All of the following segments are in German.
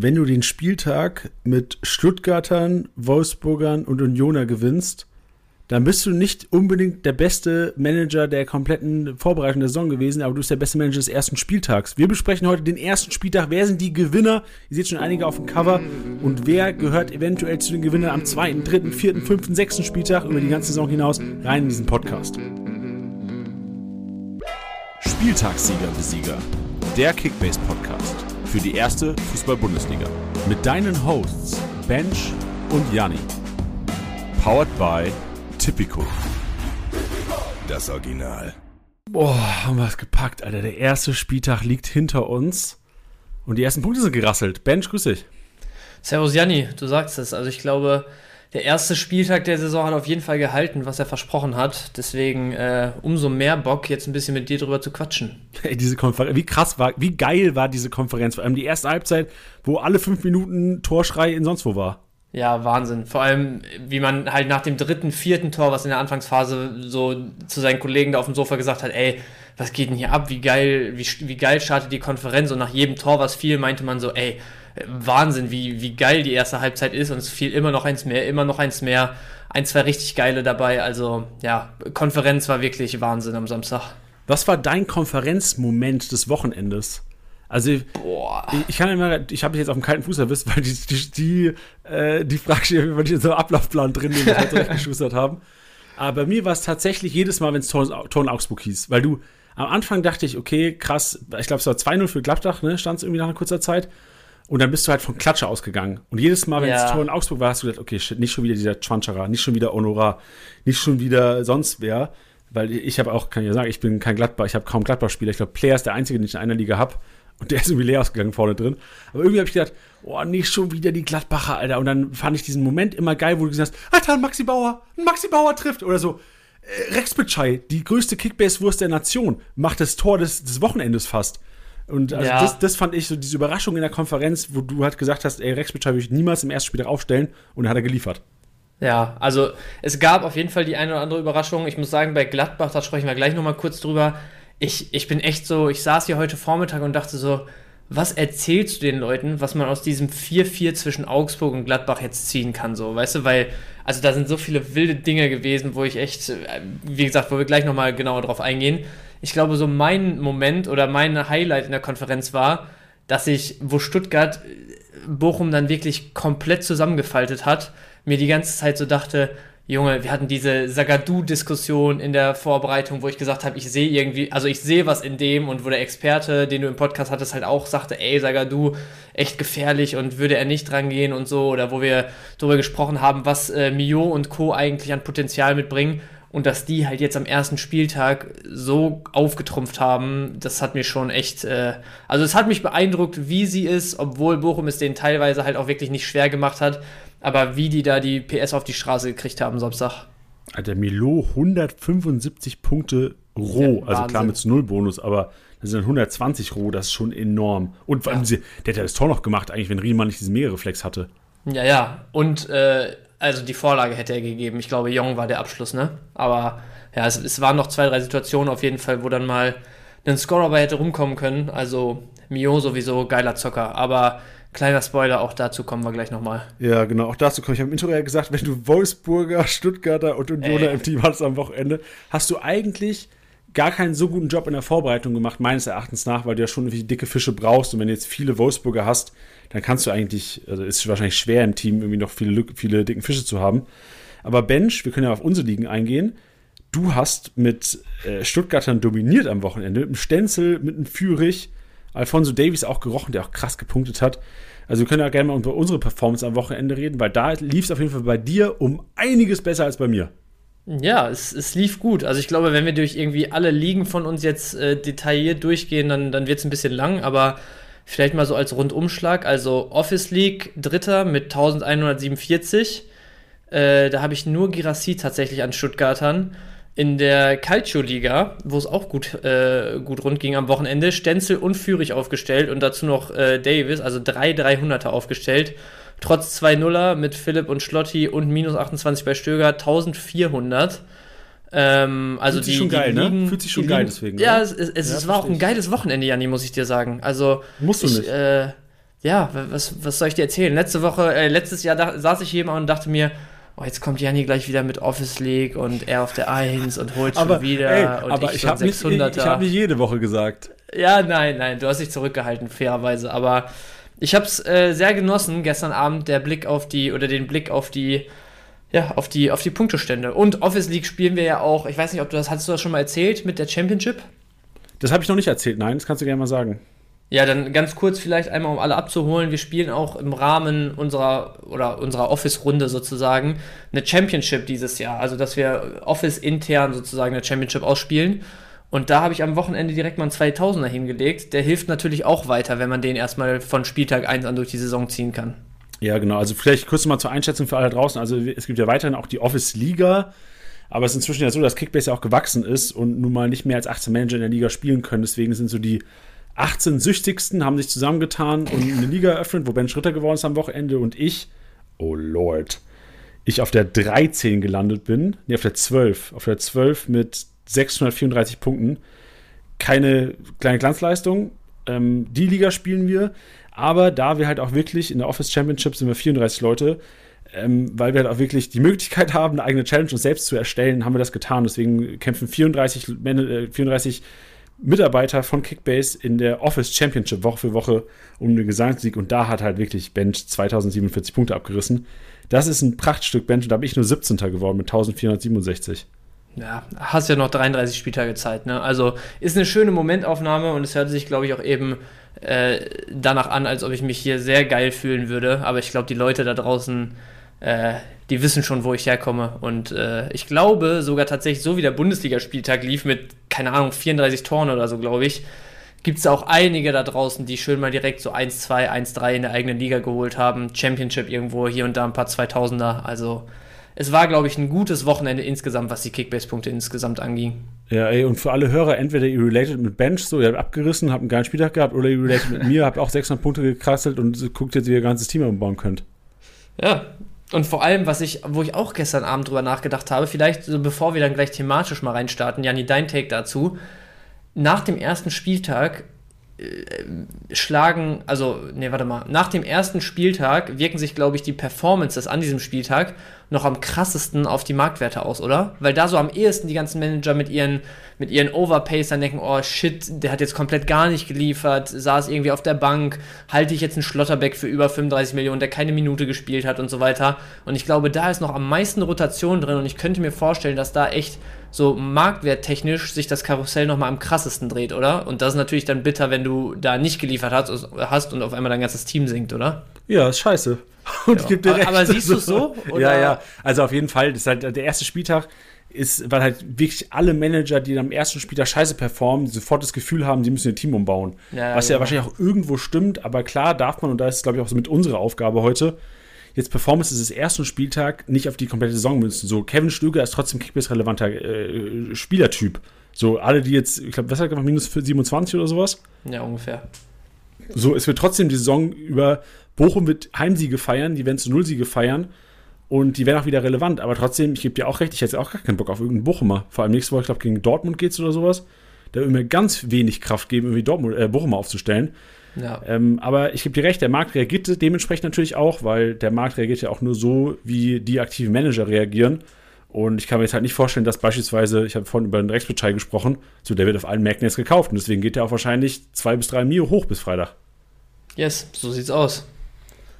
wenn du den Spieltag mit Stuttgartern, Wolfsburgern und Unioner gewinnst, dann bist du nicht unbedingt der beste Manager der kompletten Vorbereitung der Saison gewesen, aber du bist der beste Manager des ersten Spieltags. Wir besprechen heute den ersten Spieltag. Wer sind die Gewinner? Ihr seht schon einige auf dem Cover. Und wer gehört eventuell zu den Gewinnern am zweiten, dritten, vierten, fünften, sechsten Spieltag über die ganze Saison hinaus? Rein in diesen Podcast. Spieltagssieger Besieger. Der Kickbase Podcast für die erste Fußball-Bundesliga. Mit deinen Hosts Bench und Janni. Powered by Tipico. Das Original. Boah, haben wir es gepackt, Alter. Der erste Spieltag liegt hinter uns. Und die ersten Punkte sind gerasselt. Bench, grüß dich. Servus Janni, du sagst es. Also ich glaube, der erste Spieltag der Saison hat auf jeden Fall gehalten, was er versprochen hat. Deswegen äh, umso mehr Bock, jetzt ein bisschen mit dir drüber zu quatschen. Ey, diese Konferenz, wie krass war, wie geil war diese Konferenz? Vor allem die erste Halbzeit, wo alle fünf Minuten Torschrei in sonst wo war. Ja, Wahnsinn. Vor allem, wie man halt nach dem dritten, vierten Tor, was in der Anfangsphase so zu seinen Kollegen da auf dem Sofa gesagt hat, ey, was geht denn hier ab? Wie geil, wie, wie geil startet die Konferenz? Und nach jedem Tor, was fiel, meinte man so, ey, Wahnsinn, wie, wie geil die erste Halbzeit ist und es fiel immer noch eins mehr, immer noch eins mehr. Ein, zwei richtig geile dabei. Also ja, Konferenz war wirklich Wahnsinn am Samstag. Was war dein Konferenzmoment des Wochenendes? Also, Boah. ich, kann immer, ich habe dich jetzt auf dem kalten Fuß erwischt, weil die, die, die, äh, die Frage steht, weil ich in so einem Ablaufplan drin, den wir zurechtgeschustert haben. Aber bei mir war es tatsächlich jedes Mal, wenn es Tor, Tor in Augsburg hieß, weil du am Anfang dachte ich, okay, krass, ich glaube, es war 2-0 für Gladbach, ne, stand es irgendwie nach einer kurzer Zeit. Und dann bist du halt von Klatsche ausgegangen. Und jedes Mal, wenn ja. das Tor in Augsburg war, hast du gedacht, okay, shit, nicht schon wieder dieser Chwanchara, nicht schon wieder Honorar, nicht schon wieder sonst wer. Weil ich habe auch, kann ich ja sagen, ich bin kein Gladbach, ich habe kaum Gladbach-Spieler. Ich glaube, Player ist der einzige, den ich in einer Liga habe. Und der ist irgendwie leer ausgegangen vorne drin. Aber irgendwie habe ich gedacht, oh, nicht schon wieder die Gladbacher, Alter. Und dann fand ich diesen Moment immer geil, wo du gesagt hast, Alter, ein Maxi Bauer, ein Maxi Bauer trifft. Oder so, äh, Rex Bitschei, die größte Kickbase-Wurst der Nation, macht das Tor des, des Wochenendes fast. Und also ja. das, das fand ich so diese Überraschung in der Konferenz, wo du halt gesagt hast, ey, Rex Bitschei würde ich niemals im ersten Spiel aufstellen. Und dann hat er geliefert. Ja, also es gab auf jeden Fall die eine oder andere Überraschung. Ich muss sagen, bei Gladbach, da sprechen wir gleich nochmal kurz drüber ich, ich bin echt so, ich saß hier heute Vormittag und dachte so, was erzählst du den Leuten, was man aus diesem 4-4 zwischen Augsburg und Gladbach jetzt ziehen kann, so, weißt du, weil, also da sind so viele wilde Dinge gewesen, wo ich echt, wie gesagt, wo wir gleich nochmal genauer drauf eingehen. Ich glaube, so mein Moment oder mein Highlight in der Konferenz war, dass ich, wo Stuttgart Bochum dann wirklich komplett zusammengefaltet hat, mir die ganze Zeit so dachte, Junge, wir hatten diese Sagadu-Diskussion in der Vorbereitung, wo ich gesagt habe, ich sehe irgendwie, also ich sehe was in dem und wo der Experte, den du im Podcast hattest, halt auch sagte, ey, Sagadu, echt gefährlich und würde er nicht dran gehen und so, oder wo wir darüber gesprochen haben, was äh, Mio und Co. eigentlich an Potenzial mitbringen und dass die halt jetzt am ersten Spieltag so aufgetrumpft haben, das hat mir schon echt, äh, also es hat mich beeindruckt, wie sie ist, obwohl Bochum es denen teilweise halt auch wirklich nicht schwer gemacht hat aber wie die da die PS auf die Straße gekriegt haben Samstag. Alter, Milo 175 Punkte roh. Ja, also klar mit Null-Bonus, aber das sind 120 roh, das ist schon enorm. Und vor allem, ja. der ja das Tor noch gemacht, eigentlich, wenn Riemann nicht diesen Mehrreflex hatte. Ja, ja. Und äh, also die Vorlage hätte er gegeben. Ich glaube, Jong war der Abschluss, ne? Aber ja, es, es waren noch zwei, drei Situationen auf jeden Fall, wo dann mal ein Scorer bei hätte rumkommen können. Also Mio sowieso geiler Zocker. Aber Kleiner Spoiler, auch dazu kommen wir gleich nochmal. Ja, genau, auch dazu komme ich. Ich habe im Intro ja gesagt, wenn du Wolfsburger, Stuttgarter und Unioner im Team hast am Wochenende, hast du eigentlich gar keinen so guten Job in der Vorbereitung gemacht, meines Erachtens nach, weil du ja schon irgendwie dicke Fische brauchst. Und wenn du jetzt viele Wolfsburger hast, dann kannst du eigentlich, also ist wahrscheinlich schwer im Team irgendwie noch viele, viele dicken Fische zu haben. Aber Bench, wir können ja auf unsere Ligen eingehen. Du hast mit äh, Stuttgartern dominiert am Wochenende, mit einem Stenzel, mit einem Führig Alfonso Davies auch gerochen, der auch krass gepunktet hat. Also wir können ja gerne mal über unsere Performance am Wochenende reden, weil da lief es auf jeden Fall bei dir um einiges besser als bei mir. Ja, es, es lief gut. Also ich glaube, wenn wir durch irgendwie alle Ligen von uns jetzt äh, detailliert durchgehen, dann, dann wird es ein bisschen lang, aber vielleicht mal so als Rundumschlag. Also Office League Dritter mit 1147. Äh, da habe ich nur Girassi tatsächlich an Stuttgartern in der Calcio-Liga, wo es auch gut, äh, gut rund ging am Wochenende, Stenzel und Führig aufgestellt und dazu noch äh, Davis, also drei 300er aufgestellt. Trotz zwei Nuller mit Philipp und Schlotti und minus 28 bei Stöger, 1400. Ähm, also Fühlt sich die, schon geil, ne? Ligen, Fühlt sich schon geil deswegen. Ja, ne? es, es, es, ja, es war auch ein geiles Wochenende, Janni, muss ich dir sagen. Also Musst du ich, nicht. Äh, ja, was, was soll ich dir erzählen? Letzte Woche, äh, letztes Jahr da, saß ich hier immer und dachte mir, oh, jetzt kommt Janni gleich wieder mit Office League und er auf der 1 und holt aber, schon wieder. Ey, und aber ich, ich habe nicht, ich, ich hab nicht jede Woche gesagt. Ja, nein, nein, du hast dich zurückgehalten, fairerweise. Aber ich habe es äh, sehr genossen, gestern Abend, der Blick auf die, oder den Blick auf die, ja, auf die, auf die Punktestände. Und Office League spielen wir ja auch, ich weiß nicht, ob du das, hast du das schon mal erzählt mit der Championship? Das habe ich noch nicht erzählt, nein, das kannst du gerne mal sagen. Ja, dann ganz kurz vielleicht einmal, um alle abzuholen. Wir spielen auch im Rahmen unserer oder unserer Office-Runde sozusagen eine Championship dieses Jahr. Also, dass wir Office intern sozusagen eine Championship ausspielen. Und da habe ich am Wochenende direkt mal einen 2000er hingelegt. Der hilft natürlich auch weiter, wenn man den erstmal von Spieltag 1 an durch die Saison ziehen kann. Ja, genau. Also vielleicht kurz mal zur Einschätzung für alle draußen. Also es gibt ja weiterhin auch die Office-Liga. Aber es ist inzwischen ja so, dass Kickbase ja auch gewachsen ist und nun mal nicht mehr als 18 Manager in der Liga spielen können. Deswegen sind so die 18 Süchtigsten haben sich zusammengetan und eine Liga eröffnet, wo Ben Schritter geworden ist am Wochenende und ich, oh Lord, ich auf der 13 gelandet bin. Nee, auf der 12. Auf der 12 mit 634 Punkten. Keine kleine Glanzleistung. Ähm, die Liga spielen wir. Aber da wir halt auch wirklich in der Office Championship sind wir 34 Leute, ähm, weil wir halt auch wirklich die Möglichkeit haben, eine eigene Challenge uns selbst zu erstellen, haben wir das getan. Deswegen kämpfen 34, äh, 34 Mitarbeiter von Kickbase in der Office Championship Woche für Woche um den Gesangssieg und da hat halt wirklich Bench 2047 Punkte abgerissen. Das ist ein Prachtstück Bench und da bin ich nur 17. geworden mit 1467. Ja, hast ja noch 33 Spieltage Zeit, ne? Also ist eine schöne Momentaufnahme und es hört sich, glaube ich, auch eben äh, danach an, als ob ich mich hier sehr geil fühlen würde. Aber ich glaube, die Leute da draußen, äh, die wissen schon, wo ich herkomme. Und äh, ich glaube sogar tatsächlich, so wie der Bundesligaspieltag lief mit, keine Ahnung, 34 Toren oder so, glaube ich, gibt es auch einige da draußen, die schön mal direkt so 1-2, 1-3 in der eigenen Liga geholt haben. Championship irgendwo, hier und da ein paar 2000er. Also es war, glaube ich, ein gutes Wochenende insgesamt, was die Kickbase-Punkte insgesamt anging. Ja, ey, und für alle Hörer, entweder ihr related mit Bench, so, ihr habt abgerissen, habt einen geilen Spieltag gehabt, oder ihr related mit mir, habt auch 600 Punkte gekrasselt und guckt jetzt, wie ihr ganzes Team umbauen könnt. Ja, und vor allem, was ich, wo ich auch gestern Abend drüber nachgedacht habe, vielleicht so bevor wir dann gleich thematisch mal reinstarten, Janni, dein Take dazu. Nach dem ersten Spieltag äh, schlagen, also, nee, warte mal, nach dem ersten Spieltag wirken sich, glaube ich, die Performances an diesem Spieltag noch am krassesten auf die Marktwerte aus, oder? Weil da so am ehesten die ganzen Manager mit ihren, mit ihren Overpacern denken, oh shit, der hat jetzt komplett gar nicht geliefert, saß irgendwie auf der Bank, halte ich jetzt einen Schlotterbeck für über 35 Millionen, der keine Minute gespielt hat und so weiter. Und ich glaube, da ist noch am meisten Rotation drin und ich könnte mir vorstellen, dass da echt so marktwerttechnisch sich das Karussell nochmal am krassesten dreht, oder? Und das ist natürlich dann bitter, wenn du da nicht geliefert hast, hast und auf einmal dein ganzes Team sinkt, oder? Ja, ist scheiße. Und ja. gebe dir recht. Aber siehst du es so? Oder? Ja, ja. Also auf jeden Fall, das ist halt der erste Spieltag ist, weil halt wirklich alle Manager, die am ersten Spieltag scheiße performen, sofort das Gefühl haben, sie müssen ihr Team umbauen. Ja, Was ja, ja wahrscheinlich auch irgendwo stimmt, aber klar darf man, und da ist glaube ich auch so mit unserer Aufgabe heute, jetzt Performance des ersten Spieltag nicht auf die komplette Saison münzen. So, Kevin Stöger ist trotzdem Kickbase-relevanter äh, Spielertyp. So, alle, die jetzt, ich glaube, was hat gemacht, minus 27 oder sowas? Ja, ungefähr. So, es wird trotzdem die Saison über Bochum wird Heimsiege feiern, die werden zu Nullsiege feiern und die werden auch wieder relevant. Aber trotzdem, ich gebe dir auch recht, ich hätte auch gar keinen Bock auf irgendeinen Bochumer. Vor allem nächste Woche, ich glaube, gegen Dortmund geht es oder sowas. Da wird mir ganz wenig Kraft geben, irgendwie Dortmund, äh, Bochumer aufzustellen. Ja. Ähm, aber ich gebe dir recht, der Markt reagiert dementsprechend natürlich auch, weil der Markt reagiert ja auch nur so, wie die aktiven Manager reagieren. Und ich kann mir jetzt halt nicht vorstellen, dass beispielsweise, ich habe vorhin über den Rechtsbescheid gesprochen, so der wird auf allen Märkten jetzt gekauft und deswegen geht der auch wahrscheinlich zwei bis drei Mio hoch bis Freitag. Yes, so sieht's aus.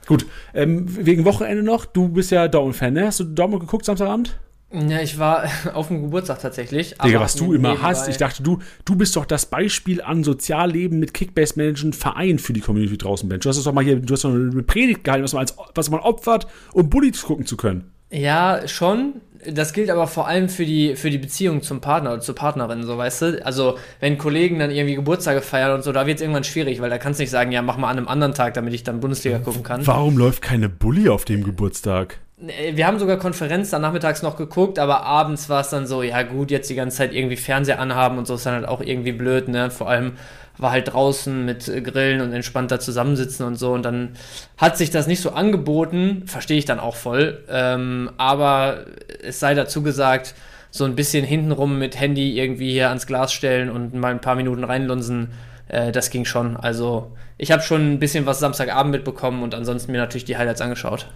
Gut, ähm, wegen Wochenende noch, du bist ja Dortmund-Fan, ne? Hast du Dortmund geguckt Samstagabend? Ja, ich war auf dem Geburtstag tatsächlich. Digga, was du immer hast. Ich dachte, du, du bist doch das Beispiel an Sozialleben mit Kickbase-Managern Verein für die Community draußen, Mensch. Du hast doch mal hier, du hast doch eine Predigt gehalten, was man, als, was man opfert, um Bullies gucken zu können. Ja, schon. Das gilt aber vor allem für die, für die Beziehung zum Partner oder zur Partnerin, so weißt du. Also, wenn Kollegen dann irgendwie Geburtstage feiern und so, da wird es irgendwann schwierig, weil da kannst du nicht sagen, ja, mach mal an einem anderen Tag, damit ich dann Bundesliga gucken kann. Warum läuft keine Bulli auf dem Geburtstag? Wir haben sogar Konferenz dann nachmittags noch geguckt, aber abends war es dann so, ja gut, jetzt die ganze Zeit irgendwie Fernseher anhaben und so ist dann halt auch irgendwie blöd, ne? Vor allem war halt draußen mit Grillen und entspannter zusammensitzen und so. Und dann hat sich das nicht so angeboten, verstehe ich dann auch voll. Ähm, aber es sei dazu gesagt, so ein bisschen hintenrum mit Handy irgendwie hier ans Glas stellen und mal ein paar Minuten reinlunsen, äh, das ging schon. Also ich habe schon ein bisschen was Samstagabend mitbekommen und ansonsten mir natürlich die Highlights angeschaut.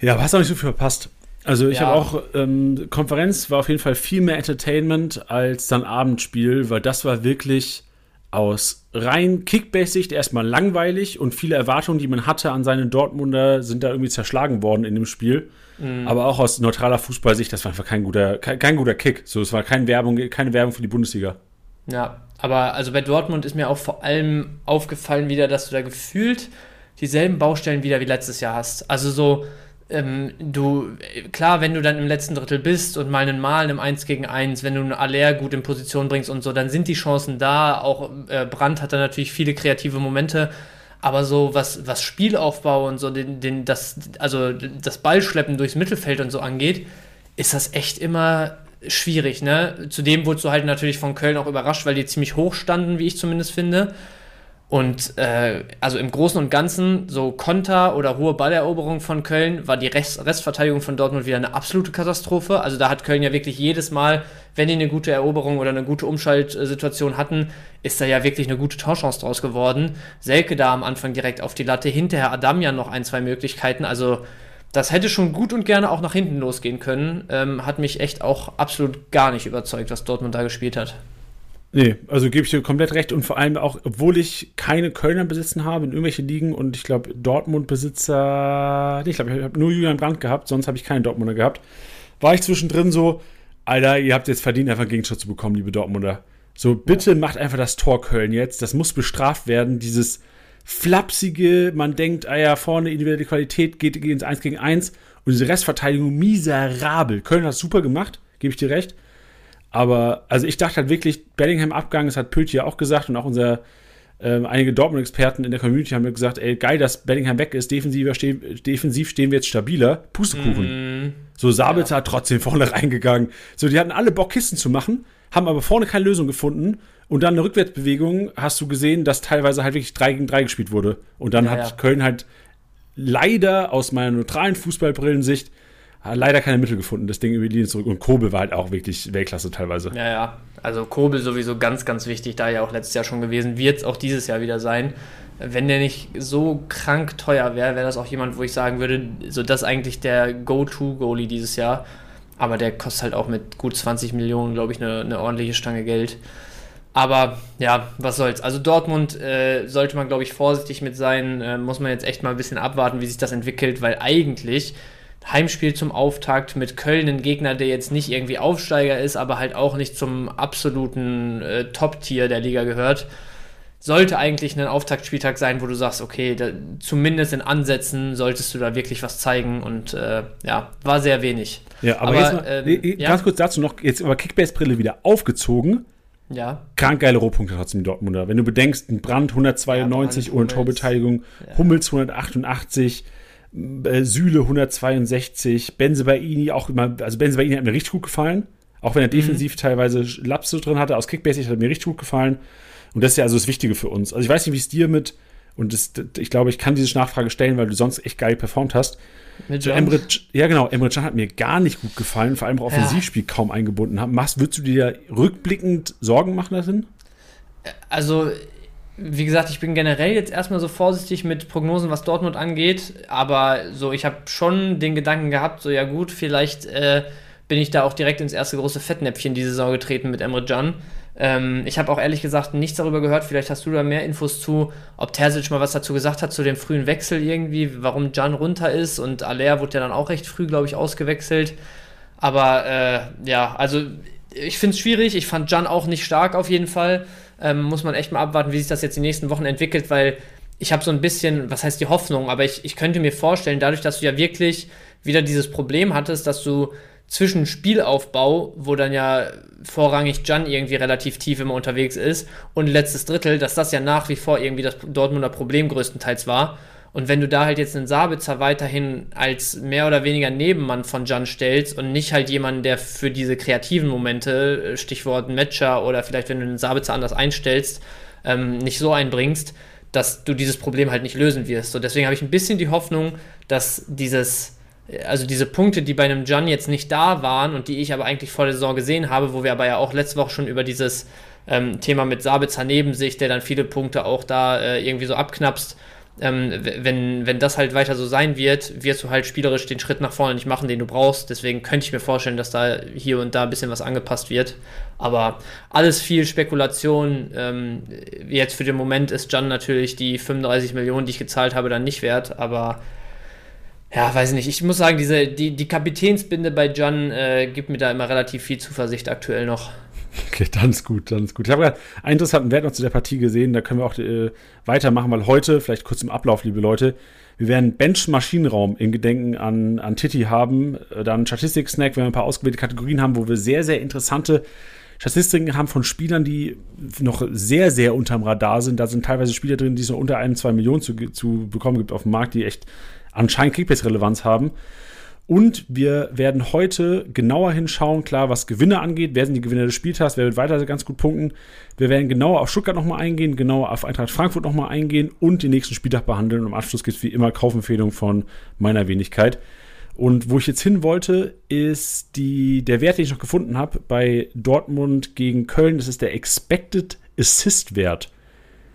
Ja, aber hast auch nicht so viel verpasst. Also ich ja. habe auch, ähm, Konferenz war auf jeden Fall viel mehr Entertainment als dann Abendspiel, weil das war wirklich aus rein Kickbase-Sicht erstmal langweilig und viele Erwartungen, die man hatte an seine Dortmunder, sind da irgendwie zerschlagen worden in dem Spiel. Mhm. Aber auch aus neutraler Fußballsicht, das war einfach kein guter, kein, kein guter Kick. So, es war keine Werbung, keine Werbung für die Bundesliga. Ja, aber also bei Dortmund ist mir auch vor allem aufgefallen wieder, dass du da gefühlt dieselben Baustellen wieder wie letztes Jahr hast. Also so, ähm, du, klar, wenn du dann im letzten Drittel bist und mal einen Mal im 1 gegen 1, wenn du einen Aller gut in Position bringst und so, dann sind die Chancen da. Auch äh, Brandt hat da natürlich viele kreative Momente. Aber so was, was Spielaufbau und so, den, den, das, also das Ballschleppen durchs Mittelfeld und so angeht, ist das echt immer schwierig, ne? Zudem wurdest du halt natürlich von Köln auch überrascht, weil die ziemlich hoch standen, wie ich zumindest finde. Und äh, also im Großen und Ganzen, so Konter oder hohe Balleroberung von Köln, war die Rest Restverteidigung von Dortmund wieder eine absolute Katastrophe. Also da hat Köln ja wirklich jedes Mal, wenn die eine gute Eroberung oder eine gute Umschaltsituation hatten, ist da ja wirklich eine gute Torchance draus geworden. Selke da am Anfang direkt auf die Latte, hinterher Adamian noch ein, zwei Möglichkeiten. Also das hätte schon gut und gerne auch nach hinten losgehen können. Ähm, hat mich echt auch absolut gar nicht überzeugt, was Dortmund da gespielt hat. Nee, also gebe ich dir komplett recht und vor allem auch, obwohl ich keine Kölner besitzen habe in irgendwelchen Ligen und ich glaube Dortmund-Besitzer, nee, ich glaube, ich habe nur Julian Brandt gehabt, sonst habe ich keinen Dortmunder gehabt, war ich zwischendrin so, Alter, ihr habt jetzt verdient, einfach einen Gegenschutz zu bekommen, liebe Dortmunder. So, bitte macht einfach das Tor Köln jetzt, das muss bestraft werden, dieses flapsige, man denkt, ah ja, vorne individuelle Qualität geht, geht ins 1 gegen 1 und diese Restverteidigung miserabel. Köln hat super gemacht, gebe ich dir recht. Aber, also ich dachte halt wirklich, Bellingham-Abgang, das hat Pötje auch gesagt und auch unser, äh, einige Dortmund-Experten in der Community haben mir gesagt, ey, geil, dass Bellingham weg ist, defensiv, ste defensiv stehen wir jetzt stabiler. Pustekuchen. Mm. So, Sabitzer ja. hat trotzdem vorne reingegangen. So, die hatten alle Bock, Kisten zu machen, haben aber vorne keine Lösung gefunden. Und dann eine Rückwärtsbewegung hast du gesehen, dass teilweise halt wirklich 3 gegen 3 gespielt wurde. Und dann ja, hat ja. Köln halt leider aus meiner neutralen Fußballbrillensicht leider keine Mittel gefunden, das Ding über die Linie zurück. Und Kobel war halt auch wirklich Weltklasse teilweise. Ja, ja. Also Kobel sowieso ganz, ganz wichtig, da ja auch letztes Jahr schon gewesen, wird es auch dieses Jahr wieder sein. Wenn der nicht so krank teuer wäre, wäre das auch jemand, wo ich sagen würde, so das eigentlich der Go-To-Goalie dieses Jahr. Aber der kostet halt auch mit gut 20 Millionen, glaube ich, eine, eine ordentliche Stange Geld. Aber ja, was soll's. Also Dortmund äh, sollte man, glaube ich, vorsichtig mit sein. Äh, muss man jetzt echt mal ein bisschen abwarten, wie sich das entwickelt, weil eigentlich Heimspiel zum Auftakt mit Köln, ein Gegner, der jetzt nicht irgendwie Aufsteiger ist, aber halt auch nicht zum absoluten äh, Top-Tier der Liga gehört, sollte eigentlich ein Auftaktspieltag sein, wo du sagst, okay, da, zumindest in Ansätzen solltest du da wirklich was zeigen und äh, ja, war sehr wenig. Ja, aber, aber jetzt mal, ähm, ganz ja? kurz dazu noch, jetzt aber Kickbase-Brille wieder aufgezogen. Ja. Krank geile Rohpunkte trotzdem Dortmunder. Wenn du bedenkst, ein Brand 192 ja, ohne Torbeteiligung, ja. Hummels 188, äh, Süle 162, Benzebaini auch immer, also Benzebaini hat mir richtig gut gefallen. Auch wenn er mhm. defensiv mhm. teilweise Lapsus drin hatte, aus Kickbase hat er mir richtig gut gefallen. Und das ist ja also das Wichtige für uns. Also ich weiß nicht, wie es dir mit, und das, ich glaube, ich kann diese Nachfrage stellen, weil du sonst echt geil performt hast. Mit so Emre, ja genau, Emre Can hat mir gar nicht gut gefallen, vor allem auch Offensivspiel ja. kaum eingebunden haben. Machst, würdest du dir rückblickend Sorgen machen darin? Also wie gesagt, ich bin generell jetzt erstmal so vorsichtig mit Prognosen, was Dortmund angeht, aber so, ich habe schon den Gedanken gehabt, so ja gut, vielleicht äh, bin ich da auch direkt ins erste große Fettnäpfchen diese Saison getreten mit Emre Can. Ähm, ich habe auch ehrlich gesagt nichts darüber gehört, vielleicht hast du da mehr Infos zu, ob Terzic mal was dazu gesagt hat, zu dem frühen Wechsel irgendwie, warum Can runter ist und Aller wurde ja dann auch recht früh, glaube ich, ausgewechselt. Aber äh, ja, also ich finde es schwierig, ich fand Can auch nicht stark auf jeden Fall. Ähm, muss man echt mal abwarten, wie sich das jetzt die nächsten Wochen entwickelt, weil ich habe so ein bisschen, was heißt die Hoffnung, aber ich, ich könnte mir vorstellen, dadurch, dass du ja wirklich wieder dieses Problem hattest, dass du zwischen Spielaufbau, wo dann ja vorrangig Jan irgendwie relativ tief immer unterwegs ist, und letztes Drittel, dass das ja nach wie vor irgendwie das Dortmunder Problem größtenteils war. Und wenn du da halt jetzt einen Sabitzer weiterhin als mehr oder weniger Nebenmann von Jan stellst und nicht halt jemanden, der für diese kreativen Momente, äh, Stichwort Matcher oder vielleicht wenn du einen Sabitzer anders einstellst, ähm, nicht so einbringst, dass du dieses Problem halt nicht lösen wirst. So, deswegen habe ich ein bisschen die Hoffnung, dass dieses, also diese Punkte, die bei einem Jan jetzt nicht da waren und die ich aber eigentlich vor der Saison gesehen habe, wo wir aber ja auch letzte Woche schon über dieses Ähm, Thema mit Sabitzer neben sich, der dann viele Punkte auch da äh, irgendwie so abknapst ähm, wenn, wenn das halt weiter so sein wird, wirst du halt spielerisch den Schritt nach vorne nicht machen, den du brauchst. Deswegen könnte ich mir vorstellen, dass da hier und da ein bisschen was angepasst wird. Aber alles viel Spekulation. Ähm, jetzt für den Moment ist Jan natürlich die 35 Millionen, die ich gezahlt habe, dann nicht wert. Aber ja, weiß nicht. Ich muss sagen, diese, die, die Kapitänsbinde bei Jan äh, gibt mir da immer relativ viel Zuversicht aktuell noch. Okay, dann ist gut, dann ist gut. Ich habe gerade einen interessanten Wert noch zu der Partie gesehen, da können wir auch äh, weitermachen, weil heute, vielleicht kurz im Ablauf, liebe Leute, wir werden Bench-Maschinenraum in Gedenken an, an Titi haben, äh, dann Statistik-Snack, wir ein paar ausgewählte Kategorien haben, wo wir sehr, sehr interessante Statistiken haben von Spielern, die noch sehr, sehr unterm Radar sind. Da sind teilweise Spieler drin, die es noch unter einem, zwei Millionen zu, zu bekommen gibt auf dem Markt, die echt anscheinend Kickbase-Relevanz haben. Und wir werden heute genauer hinschauen, klar, was Gewinne angeht. Wer sind die Gewinner des Spieltags? Wer wird weiter ganz gut punkten? Wir werden genauer auf Stuttgart nochmal eingehen, genauer auf Eintracht Frankfurt nochmal eingehen und den nächsten Spieltag behandeln. Und im Anschluss gibt es wie immer Kaufempfehlungen von meiner Wenigkeit. Und wo ich jetzt hin wollte, ist die, der Wert, den ich noch gefunden habe bei Dortmund gegen Köln. Das ist der Expected Assist Wert.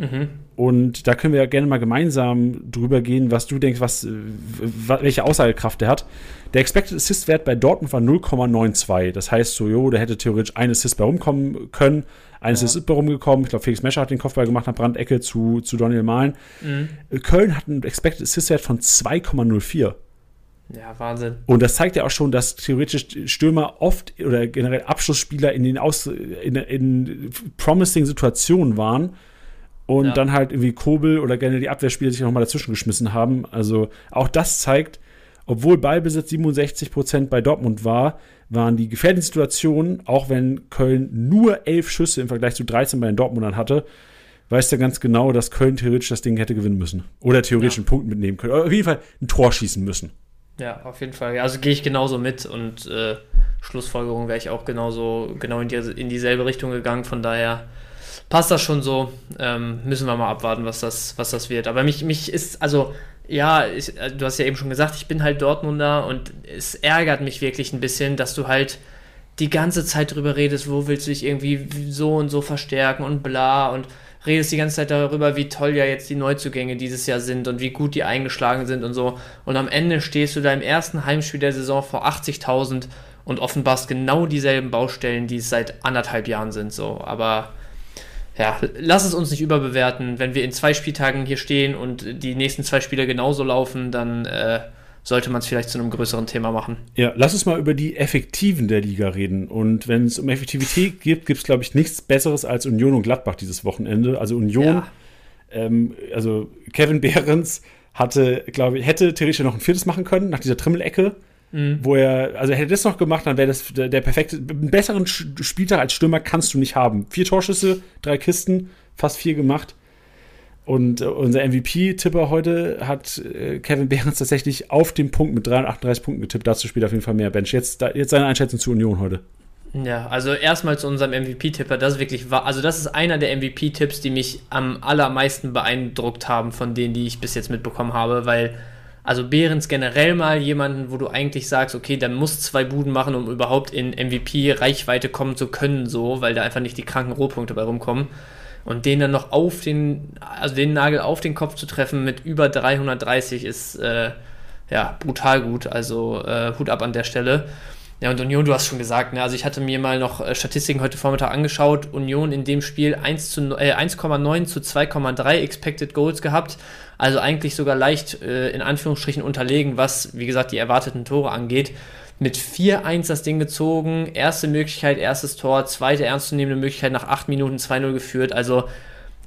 Mhm. Und da können wir ja gerne mal gemeinsam drüber gehen, was du denkst, was, welche Aussagekraft der hat. Der Expected Assist Wert bei Dortmund war 0,92. Das heißt so, jo, da hätte theoretisch ein Assist bei rumkommen können. Ein Assist ist bei rumgekommen. Ich glaube, Felix Mescher hat den Kopfball gemacht nach Brandecke zu, zu Daniel Mahlen. Mhm. Köln hat einen Expected Assist Wert von 2,04. Ja, Wahnsinn. Und das zeigt ja auch schon, dass theoretisch Stürmer oft oder generell Abschlussspieler in den Aus, in, in promising Situationen waren und ja. dann halt irgendwie Kobel oder gerne die Abwehrspieler sich nochmal dazwischen geschmissen haben. Also auch das zeigt, obwohl Ballbesitz 67% bei Dortmund war, waren die gefährlichen Situationen, auch wenn Köln nur elf Schüsse im Vergleich zu 13 bei den Dortmundern hatte, weiß der ganz genau, dass Köln theoretisch das Ding hätte gewinnen müssen. Oder theoretisch ja. einen Punkt mitnehmen können. Oder auf jeden Fall ein Tor schießen müssen. Ja, auf jeden Fall. Also gehe ich genauso mit und äh, Schlussfolgerung wäre ich auch genauso genau in, die, in dieselbe Richtung gegangen. Von daher passt das schon so. Ähm, müssen wir mal abwarten, was das, was das wird. Aber mich, mich ist, also, ja, ich, äh, du hast ja eben schon gesagt, ich bin halt Dortmunder und es ärgert mich wirklich ein bisschen, dass du halt die ganze Zeit drüber redest, wo willst du dich irgendwie so und so verstärken und bla und redest die ganze Zeit darüber, wie toll ja jetzt die Neuzugänge dieses Jahr sind und wie gut die eingeschlagen sind und so. Und am Ende stehst du da im ersten Heimspiel der Saison vor 80.000 und offenbarst genau dieselben Baustellen, die es seit anderthalb Jahren sind. So, aber ja, lass es uns nicht überbewerten. Wenn wir in zwei Spieltagen hier stehen und die nächsten zwei Spiele genauso laufen, dann äh, sollte man es vielleicht zu einem größeren Thema machen. Ja, lass uns mal über die Effektiven der Liga reden. Und wenn es um Effektivität geht, gibt es, glaube ich, nichts Besseres als Union und Gladbach dieses Wochenende. Also Union, ja. ähm, also Kevin Behrens hatte, glaube ich, hätte theoretisch noch ein viertes machen können nach dieser Trimmelecke. Mhm. Wo er, also hätte das noch gemacht, dann wäre das der, der, perfekte, einen besseren Spieltag als Stürmer kannst du nicht haben. Vier Torschüsse, drei Kisten, fast vier gemacht. Und äh, unser MVP-Tipper heute hat äh, Kevin Behrens tatsächlich auf den Punkt mit 338 Punkten getippt. Dazu spielt auf jeden Fall mehr Bench. Jetzt, da, jetzt seine Einschätzung zur Union heute. Ja, also erstmal zu unserem MVP-Tipper. Das ist wirklich wahr. Also, das ist einer der MVP-Tipps, die mich am allermeisten beeindruckt haben von denen, die ich bis jetzt mitbekommen habe, weil also Behrens generell mal jemanden, wo du eigentlich sagst, okay, der muss zwei Buden machen, um überhaupt in MVP-Reichweite kommen zu können, so, weil da einfach nicht die kranken Rohpunkte bei rumkommen. Und den dann noch auf den, also den Nagel auf den Kopf zu treffen mit über 330 ist äh, ja brutal gut. Also äh, Hut ab an der Stelle. Ja, und Union, du hast schon gesagt, ne? also ich hatte mir mal noch äh, Statistiken heute Vormittag angeschaut. Union in dem Spiel 1,9 äh, 1,9 zu 2,3 Expected Goals gehabt. Also eigentlich sogar leicht äh, in Anführungsstrichen unterlegen, was, wie gesagt, die erwarteten Tore angeht. Mit 4-1 das Ding gezogen, erste Möglichkeit, erstes Tor, zweite ernstzunehmende Möglichkeit nach 8 Minuten 2-0 geführt. Also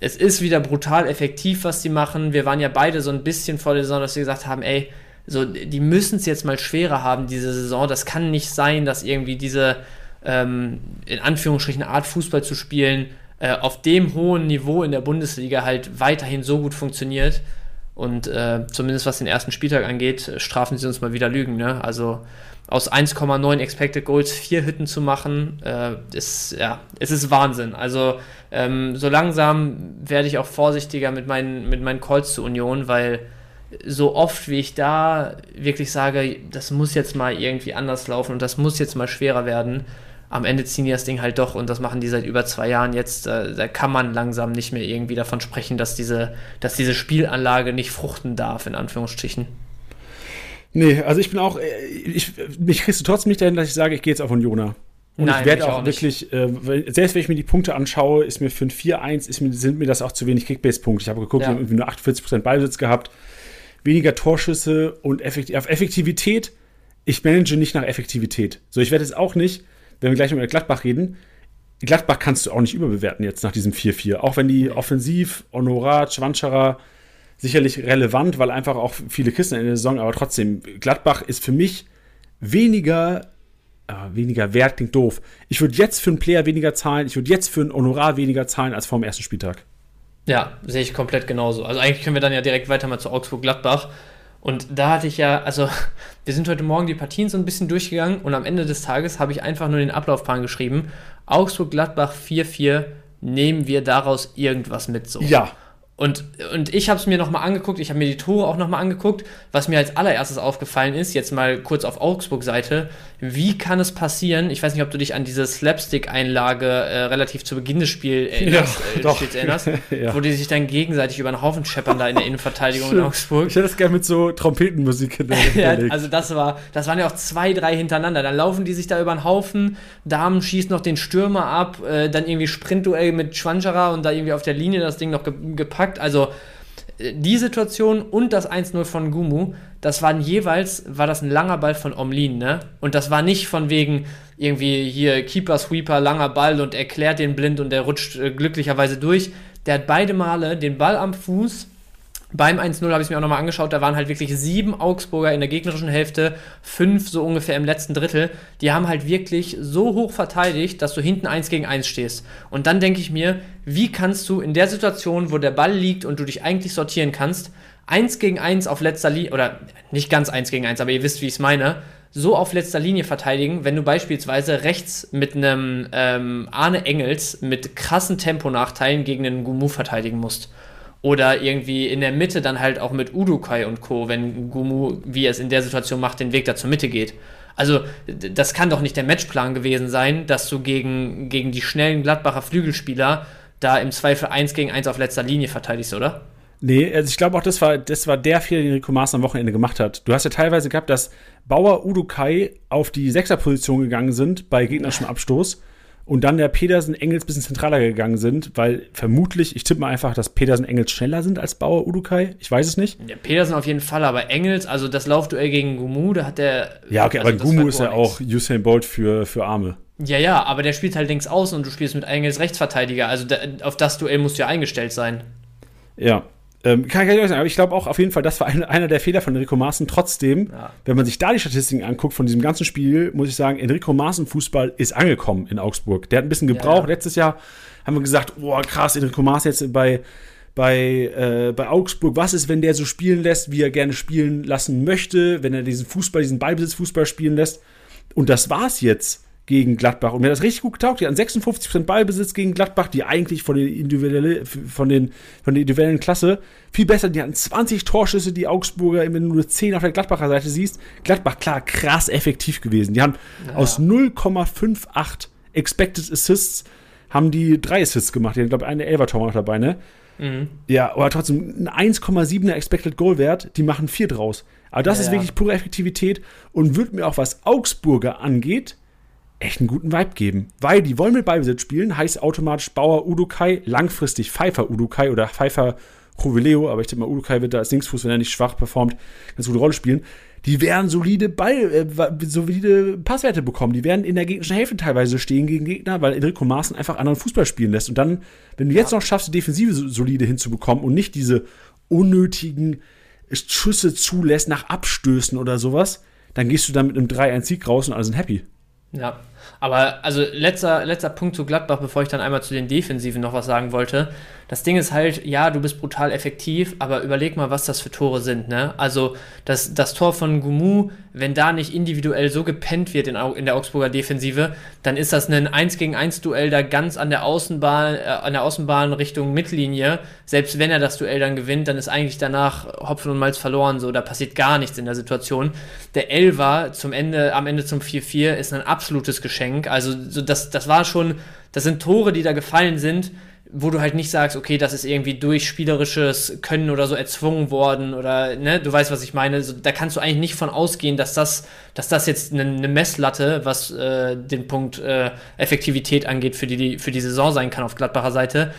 es ist wieder brutal effektiv, was die machen. Wir waren ja beide so ein bisschen vor der Saison, dass wir gesagt haben, ey, so, die müssen es jetzt mal schwerer haben, diese Saison. Das kann nicht sein, dass irgendwie diese, ähm, in Anführungsstrichen, Art Fußball zu spielen, äh, auf dem hohen Niveau in der Bundesliga halt weiterhin so gut funktioniert. Und äh, zumindest was den ersten Spieltag angeht, strafen sie uns mal wieder Lügen. Ne? Also aus 1,9 Expected Goals vier Hütten zu machen, äh, ist, ja, es ist Wahnsinn. Also ähm, so langsam werde ich auch vorsichtiger mit meinen, mit meinen Calls zur Union, weil so oft wie ich da wirklich sage, das muss jetzt mal irgendwie anders laufen und das muss jetzt mal schwerer werden, am Ende ziehen die das Ding halt doch und das machen die seit über zwei Jahren jetzt. Äh, da kann man langsam nicht mehr irgendwie davon sprechen, dass diese, dass diese Spielanlage nicht fruchten darf, in Anführungsstrichen. Nee, also ich bin auch, äh, ich, mich kriegst du trotzdem nicht dahin, dass ich sage, ich gehe jetzt auf Uniona. Und Nein, ich werde auch, auch wirklich, äh, selbst wenn ich mir die Punkte anschaue, ist mir für ein 4-1, sind mir das auch zu wenig Kickbase-Punkte. Ich habe geguckt, ja. wir haben irgendwie nur 48% Ballbesitz gehabt, weniger Torschüsse und Effekt auf Effektivität. Ich manage nicht nach Effektivität. So, ich werde jetzt auch nicht, wenn wir gleich über Gladbach reden, Gladbach kannst du auch nicht überbewerten jetzt nach diesem 4-4. Auch wenn die offensiv, Honorat, Schwanscherer, sicherlich relevant, weil einfach auch viele Kisten in der Saison, aber trotzdem, Gladbach ist für mich weniger, äh, weniger wert, klingt doof. Ich würde jetzt für einen Player weniger zahlen, ich würde jetzt für ein Honorar weniger zahlen als vor dem ersten Spieltag. Ja, sehe ich komplett genauso. Also eigentlich können wir dann ja direkt weiter mal zu Augsburg-Gladbach. Und da hatte ich ja, also wir sind heute Morgen die Partien so ein bisschen durchgegangen und am Ende des Tages habe ich einfach nur den Ablaufplan geschrieben. Augsburg-Gladbach 4-4, nehmen wir daraus irgendwas mit so. Ja, und, und ich habe es mir nochmal angeguckt, ich habe mir die Tore auch nochmal angeguckt. Was mir als allererstes aufgefallen ist, jetzt mal kurz auf Augsburg-Seite, wie kann es passieren, ich weiß nicht, ob du dich an diese Slapstick-Einlage äh, relativ zu Beginn des Spiels erinnerst, ja, äh, erinnerst ja. wo die sich dann gegenseitig über den Haufen scheppern da in der Innenverteidigung in Augsburg. Ich hätte das gerne mit so Trompetenmusik ja, Also das war, das waren ja auch zwei, drei hintereinander. Dann laufen die sich da über den Haufen, Damen schießt noch den Stürmer ab, äh, dann irgendwie Sprintduell mit Schwanschara und da irgendwie auf der Linie das Ding noch ge gepackt gepackt. Also äh, die Situation und das 1-0 von Gumu, das waren jeweils, war das ein langer Ball von Omlin, ne? Und das war nicht von wegen irgendwie hier Keeper Sweeper, langer Ball und erklärt den blind und der rutscht äh, glücklicherweise durch. Der hat beide Male den Ball am Fuß beim 1-0 habe ich es mir auch nochmal angeschaut, da waren halt wirklich sieben Augsburger in der gegnerischen Hälfte, fünf so ungefähr im letzten Drittel. Die haben halt wirklich so hoch verteidigt, dass du hinten 1 gegen 1 stehst. Und dann denke ich mir, wie kannst du in der Situation, wo der Ball liegt und du dich eigentlich sortieren kannst, 1 gegen 1 auf letzter Linie, oder nicht ganz 1 gegen 1, aber ihr wisst, wie ich es meine, so auf letzter Linie verteidigen, wenn du beispielsweise rechts mit einem ähm, Arne Engels mit krassen Temponachteilen gegen einen Gumu verteidigen musst. Oder irgendwie in der Mitte dann halt auch mit Udukai und Co., wenn Gumu, wie er es in der Situation macht, den Weg da zur Mitte geht. Also, das kann doch nicht der Matchplan gewesen sein, dass du gegen, gegen die schnellen Gladbacher Flügelspieler da im Zweifel 1 gegen 1 auf letzter Linie verteidigst, oder? Nee, also ich glaube auch, das war, das war der Fehler, den Rico Maaßen am Wochenende gemacht hat. Du hast ja teilweise gehabt, dass Bauer Udukai auf die Sechserposition gegangen sind bei gegnerischem Abstoß und dann der Pedersen Engels bisschen zentraler gegangen sind, weil vermutlich, ich tippe mal einfach, dass Pedersen Engels schneller sind als Bauer Udukai. Ich weiß es nicht. Ja, Pedersen auf jeden Fall, aber Engels, also das Laufduell gegen Gumu, da hat der. Ja, okay, also aber Gumu ist ja auch Usain Bolt für, für Arme. Ja, ja, aber der spielt halt links außen und du spielst mit Engels Rechtsverteidiger. Also da, auf das Duell musst du ja eingestellt sein. Ja, ähm, kann, kann ich auch sagen, aber ich glaube auch auf jeden Fall, das war ein, einer der Fehler von Enrico Maaßen. Trotzdem, ja. wenn man sich da die Statistiken anguckt von diesem ganzen Spiel, muss ich sagen, Enrico Maaßen Fußball ist angekommen in Augsburg. Der hat ein bisschen gebraucht. Ja. Letztes Jahr haben wir gesagt, oh krass, Enrico Maaßen jetzt bei, bei, äh, bei Augsburg. Was ist, wenn der so spielen lässt, wie er gerne spielen lassen möchte, wenn er diesen Fußball, diesen Ballbesitzfußball spielen lässt? Und das war's jetzt gegen Gladbach. Und mir hat das richtig gut getaugt. Die hatten 56% Ballbesitz gegen Gladbach, die eigentlich von, den individuelle, von, den, von der individuellen Klasse viel besser. Die hatten 20 Torschüsse, die Augsburger, wenn du nur 10 auf der Gladbacher Seite siehst. Gladbach, klar, krass effektiv gewesen. Die haben ja. aus 0,58 Expected Assists haben die drei Assists gemacht. Die haben, glaube ich, eine Elvertor noch dabei, ne? Mhm. Ja, aber trotzdem ein 1,7er Expected Goal Wert, die machen vier draus. Aber das ja, ist wirklich pure Effektivität und wird mir auch, was Augsburger angeht, echt einen guten Vibe geben. Weil die wollen mit Ballbesitz spielen, heißt automatisch Bauer Udukai, langfristig Pfeiffer Udukai oder Pfeiffer Jubileo, aber ich denke mal, Udukai wird da als Linksfuß, wenn er nicht schwach performt, ganz gute Rolle spielen. Die werden solide Ball, äh, solide Passwerte bekommen. Die werden in der gegnerischen Hälfte teilweise stehen gegen Gegner, weil Enrico Maaßen einfach anderen Fußball spielen lässt. Und dann, wenn du jetzt noch schaffst, die Defensive solide hinzubekommen und nicht diese unnötigen Schüsse zulässt nach Abstößen oder sowas, dann gehst du dann mit einem 3-1-Sieg raus und alle sind happy. Ja, aber also letzter, letzter Punkt zu Gladbach, bevor ich dann einmal zu den Defensiven noch was sagen wollte. Das Ding ist halt, ja, du bist brutal effektiv, aber überleg mal, was das für Tore sind, ne? Also das, das Tor von Gumu, wenn da nicht individuell so gepennt wird in, in der Augsburger Defensive, dann ist das ein 1 gegen 1 Duell da ganz an der Außenbahn, äh, an der Außenbahn Richtung Mittellinie. Selbst wenn er das Duell dann gewinnt, dann ist eigentlich danach Hopfen und Malz verloren, so, da passiert gar nichts in der Situation. Der Elver zum Ende, am Ende zum 4-4 ist ein absolutes Geschenk Geschenk. Also so das, das war schon, das sind Tore, die da gefallen sind, wo du halt nicht sagst, okay, das ist irgendwie durch spielerisches Können oder so erzwungen worden oder, ne, du weißt, was ich meine. So, da kannst du eigentlich nicht von ausgehen, dass das, dass das jetzt eine, eine Messlatte, was äh, den Punkt äh, Effektivität angeht, für die, für die Saison sein kann auf Gladbacher Seite.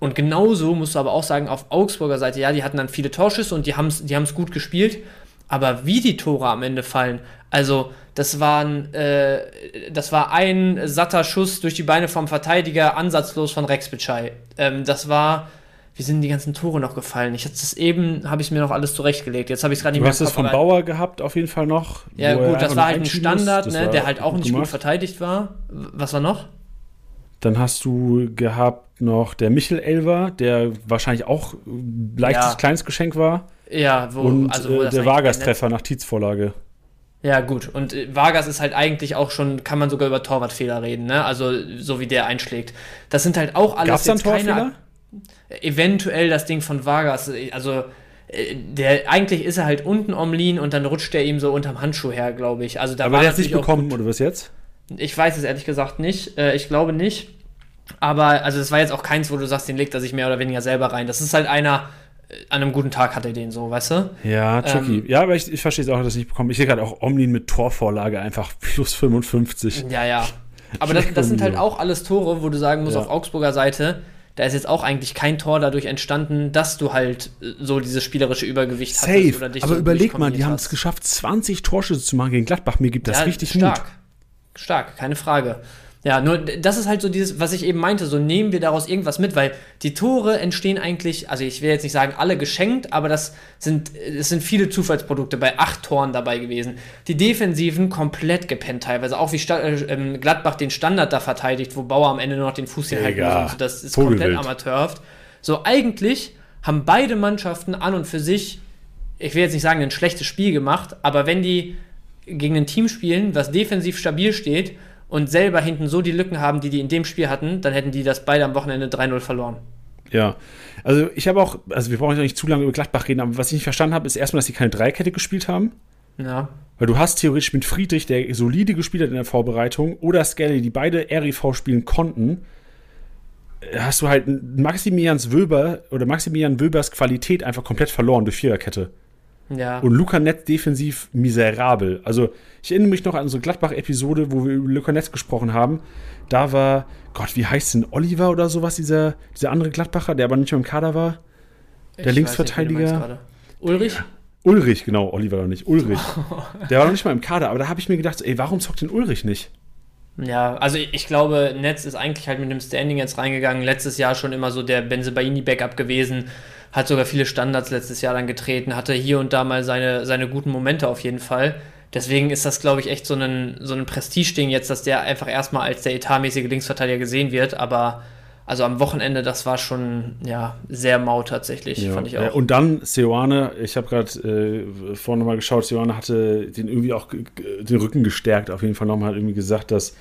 Und genauso musst du aber auch sagen, auf Augsburger Seite, ja, die hatten dann viele Torschüsse und die haben es die gut gespielt. Aber wie die Tore am Ende fallen, also das, waren, äh, das war ein satter Schuss durch die Beine vom Verteidiger, ansatzlos von Rex Bitschei. Ähm, das war, wie sind die ganzen Tore noch gefallen? Ich hatte das eben, habe ich mir noch alles zurechtgelegt. Jetzt habe ich es gerade nicht mehr. Du hast es von Bauer gehabt, auf jeden Fall noch. Ja, gut, das war halt ein Standard, ne, der halt auch nicht gemacht. gut verteidigt war. Was war noch? Dann hast du gehabt noch der Michel Elver, der wahrscheinlich auch leichtes ja. kleines Geschenk war. Ja, wo, und also, wo äh, der Vargas-Treffer nach Tietz-Vorlage. Ja, gut. Und äh, Vargas ist halt eigentlich auch schon, kann man sogar über Torwartfehler reden, ne? Also, so wie der einschlägt. Das sind halt auch alles Gab's jetzt keine. Eventuell das Ding von Vargas, also äh, der eigentlich ist er halt unten Omlin und dann rutscht er ihm so unterm Handschuh her, glaube ich. Also da Aber der hat es nicht bekommen, oder was jetzt? Ich weiß es ehrlich gesagt nicht. Äh, ich glaube nicht. Aber also es war jetzt auch keins, wo du sagst, den legt er sich mehr oder weniger selber rein. Das ist halt einer, äh, an einem guten Tag hat er den so, weißt du? Ja, tricky. Ähm, ja, aber ich, ich verstehe es auch, dass ich nicht bekomme. Ich sehe gerade auch Omlin mit Torvorlage einfach plus 55. Ja, ja. Aber das, das sind halt auch alles Tore, wo du sagen musst, ja. auf Augsburger Seite, da ist jetzt auch eigentlich kein Tor dadurch entstanden, dass du halt äh, so dieses spielerische Übergewicht Safe. hattest. Oder dich aber so überleg mal, die haben es geschafft, 20 Torschüsse zu machen gegen Gladbach. Mir gibt das ja, richtig stark. Mut stark, keine Frage. Ja, nur das ist halt so dieses, was ich eben meinte, so nehmen wir daraus irgendwas mit, weil die Tore entstehen eigentlich, also ich will jetzt nicht sagen alle geschenkt, aber das sind, es sind viele Zufallsprodukte bei acht Toren dabei gewesen. Die Defensiven komplett gepennt teilweise, auch wie Sta äh, ähm, Gladbach den Standard da verteidigt, wo Bauer am Ende nur noch den Fuß hinhalten muss. Das ist Vogelwild. komplett amateurhaft. So, eigentlich haben beide Mannschaften an und für sich, ich will jetzt nicht sagen, ein schlechtes Spiel gemacht, aber wenn die gegen ein Team spielen, was defensiv stabil steht und selber hinten so die Lücken haben, die die in dem Spiel hatten, dann hätten die das beide am Wochenende 3-0 verloren. Ja, also ich habe auch, also wir brauchen nicht zu lange über Gladbach reden, aber was ich nicht verstanden habe, ist erstmal, dass sie keine Dreikette gespielt haben. Ja. Weil du hast theoretisch mit Friedrich, der solide gespielt hat in der Vorbereitung, oder Skelly, die beide RIV spielen konnten, hast du halt Maximilians Wöber oder Maximilian Wöbers Qualität einfach komplett verloren durch Viererkette. Ja. Und Luca Netz defensiv miserabel. Also, ich erinnere mich noch an unsere Gladbach-Episode, wo wir über Luca Netz gesprochen haben. Da war, Gott, wie heißt denn Oliver oder sowas, dieser, dieser andere Gladbacher, der aber nicht mehr im Kader war? Der ich Linksverteidiger. Nicht, Ulrich? Ja. Ulrich, genau, Oliver noch nicht. Ulrich. der war noch nicht mal im Kader, aber da habe ich mir gedacht, ey, warum zockt denn Ulrich nicht? Ja, also ich glaube, Netz ist eigentlich halt mit dem Standing jetzt reingegangen. Letztes Jahr schon immer so der Benzebaini-Backup gewesen hat sogar viele Standards letztes Jahr dann getreten, hatte hier und da mal seine, seine guten Momente auf jeden Fall. Deswegen ist das, glaube ich, echt so ein, so ein Prestigeding jetzt, dass der einfach erstmal als der etatmäßige Linksverteidiger gesehen wird. Aber also am Wochenende, das war schon ja, sehr mau tatsächlich, ja. fand ich auch. Und dann Seoane, ich habe gerade äh, vorhin nochmal geschaut, Seoane hatte den irgendwie auch den Rücken gestärkt, auf jeden Fall nochmal hat irgendwie gesagt, dass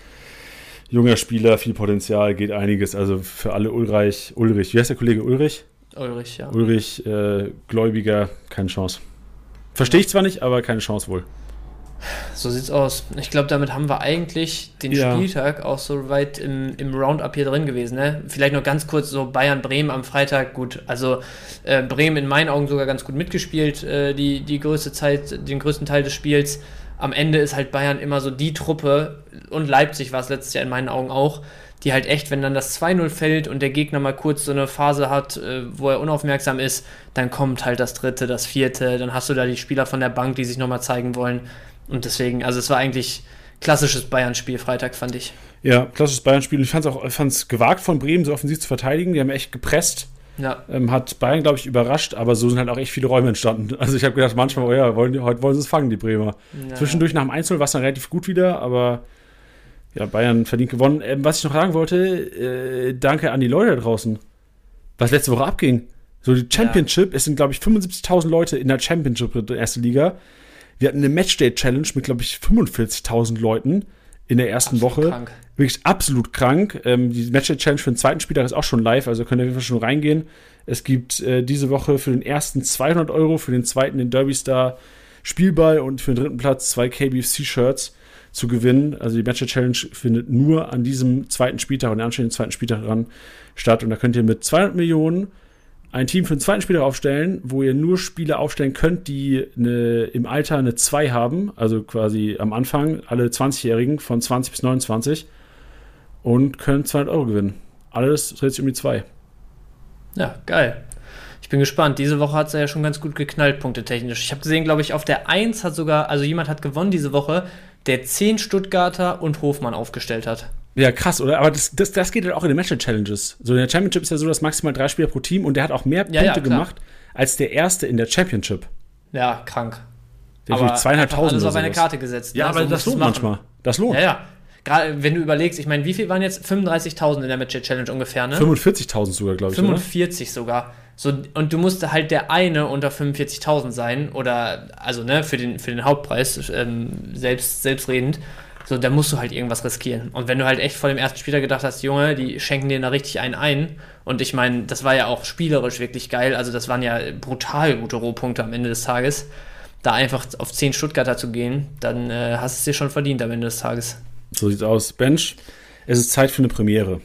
junger Spieler, viel Potenzial, geht einiges. Also für alle Ulreich, Ulrich, wie heißt der Kollege Ulrich? Ulrich, ja. Ulrich, äh, Gläubiger, keine Chance. Verstehe ich zwar nicht, aber keine Chance wohl. So sieht's aus. Ich glaube, damit haben wir eigentlich den ja. Spieltag auch so weit im, im Roundup hier drin gewesen. Ne? Vielleicht noch ganz kurz so Bayern-Bremen am Freitag. Gut, also äh, Bremen in meinen Augen sogar ganz gut mitgespielt, äh, die, die größte Zeit, den größten Teil des Spiels. Am Ende ist halt Bayern immer so die Truppe und Leipzig war es letztes Jahr in meinen Augen auch, die halt echt, wenn dann das 2-0 fällt und der Gegner mal kurz so eine Phase hat, äh, wo er unaufmerksam ist, dann kommt halt das dritte, das vierte, dann hast du da die Spieler von der Bank, die sich nochmal zeigen wollen. Und deswegen, also es war eigentlich klassisches Bayern-Spiel Freitag, fand ich. Ja, klassisches Bayern-Spiel. Ich fand es auch fand's gewagt von Bremen, so offensiv zu verteidigen. Die haben echt gepresst. Ja. Ähm, hat Bayern, glaube ich, überrascht, aber so sind halt auch echt viele Räume entstanden. Also ich habe gedacht, manchmal, oh ja, wollen, heute wollen sie es fangen, die Bremer. Ja. Zwischendurch nach dem Einzel war es dann relativ gut wieder, aber ja, Bayern verdient gewonnen. Ähm, was ich noch sagen wollte, äh, danke an die Leute da draußen, was letzte Woche abging. So die Championship, ja. es sind, glaube ich, 75.000 Leute in der Championship in der ersten Liga. Wir hatten eine Matchday-Challenge mit, glaube ich, 45.000 Leuten in der ersten absolut Woche. Krank. Wirklich absolut krank. Ähm, die Matchday-Challenge für den zweiten Spieltag ist auch schon live, also könnt ihr auf jeden Fall schon reingehen. Es gibt äh, diese Woche für den ersten 200 Euro, für den zweiten den Derby Star Spielball und für den dritten Platz zwei KBFC-Shirts. Zu gewinnen. Also die Match Challenge findet nur an diesem zweiten Spieltag und anstehenden zweiten Spieltag dran statt. Und da könnt ihr mit 200 Millionen ein Team für den zweiten Spieltag aufstellen, wo ihr nur Spieler aufstellen könnt, die eine, im Alter eine 2 haben, also quasi am Anfang alle 20-Jährigen von 20 bis 29 und können 200 Euro gewinnen. Alles dreht sich um die 2. Ja, geil. Ich bin gespannt. Diese Woche hat es ja schon ganz gut geknallt, punktetechnisch. Ich habe gesehen, glaube ich, auf der 1 hat sogar, also jemand hat gewonnen diese Woche, der 10 Stuttgarter und Hofmann aufgestellt hat. Ja, krass, oder? Aber das, das, das geht halt auch in den Match-Challenges. So in der Championship ist ja so, dass maximal drei Spieler pro Team und der hat auch mehr Punkte ja, gemacht als der erste in der Championship. Ja, krank. Der aber zweieinhalbtausend. Alles auf eine Karte gesetzt. Ja, ne? aber so das lohnt manchmal. Das lohnt. Ja, ja. Gerade wenn du überlegst, ich meine, wie viel waren jetzt 35.000 in der Match Challenge ungefähr, ne? 45.000 sogar, glaube ich. 45 oder? sogar. So, und du musst halt der eine unter 45.000 sein oder, also, ne, für den, für den Hauptpreis, ähm, selbst, selbstredend. So, da musst du halt irgendwas riskieren. Und wenn du halt echt vor dem ersten Spieler gedacht hast, Junge, die schenken dir da richtig einen ein. Und ich meine, das war ja auch spielerisch wirklich geil. Also, das waren ja brutal gute Rohpunkte am Ende des Tages. Da einfach auf 10 Stuttgarter zu gehen, dann äh, hast du es dir schon verdient am Ende des Tages. So sieht's aus. Bench, es ist Zeit für eine Premiere.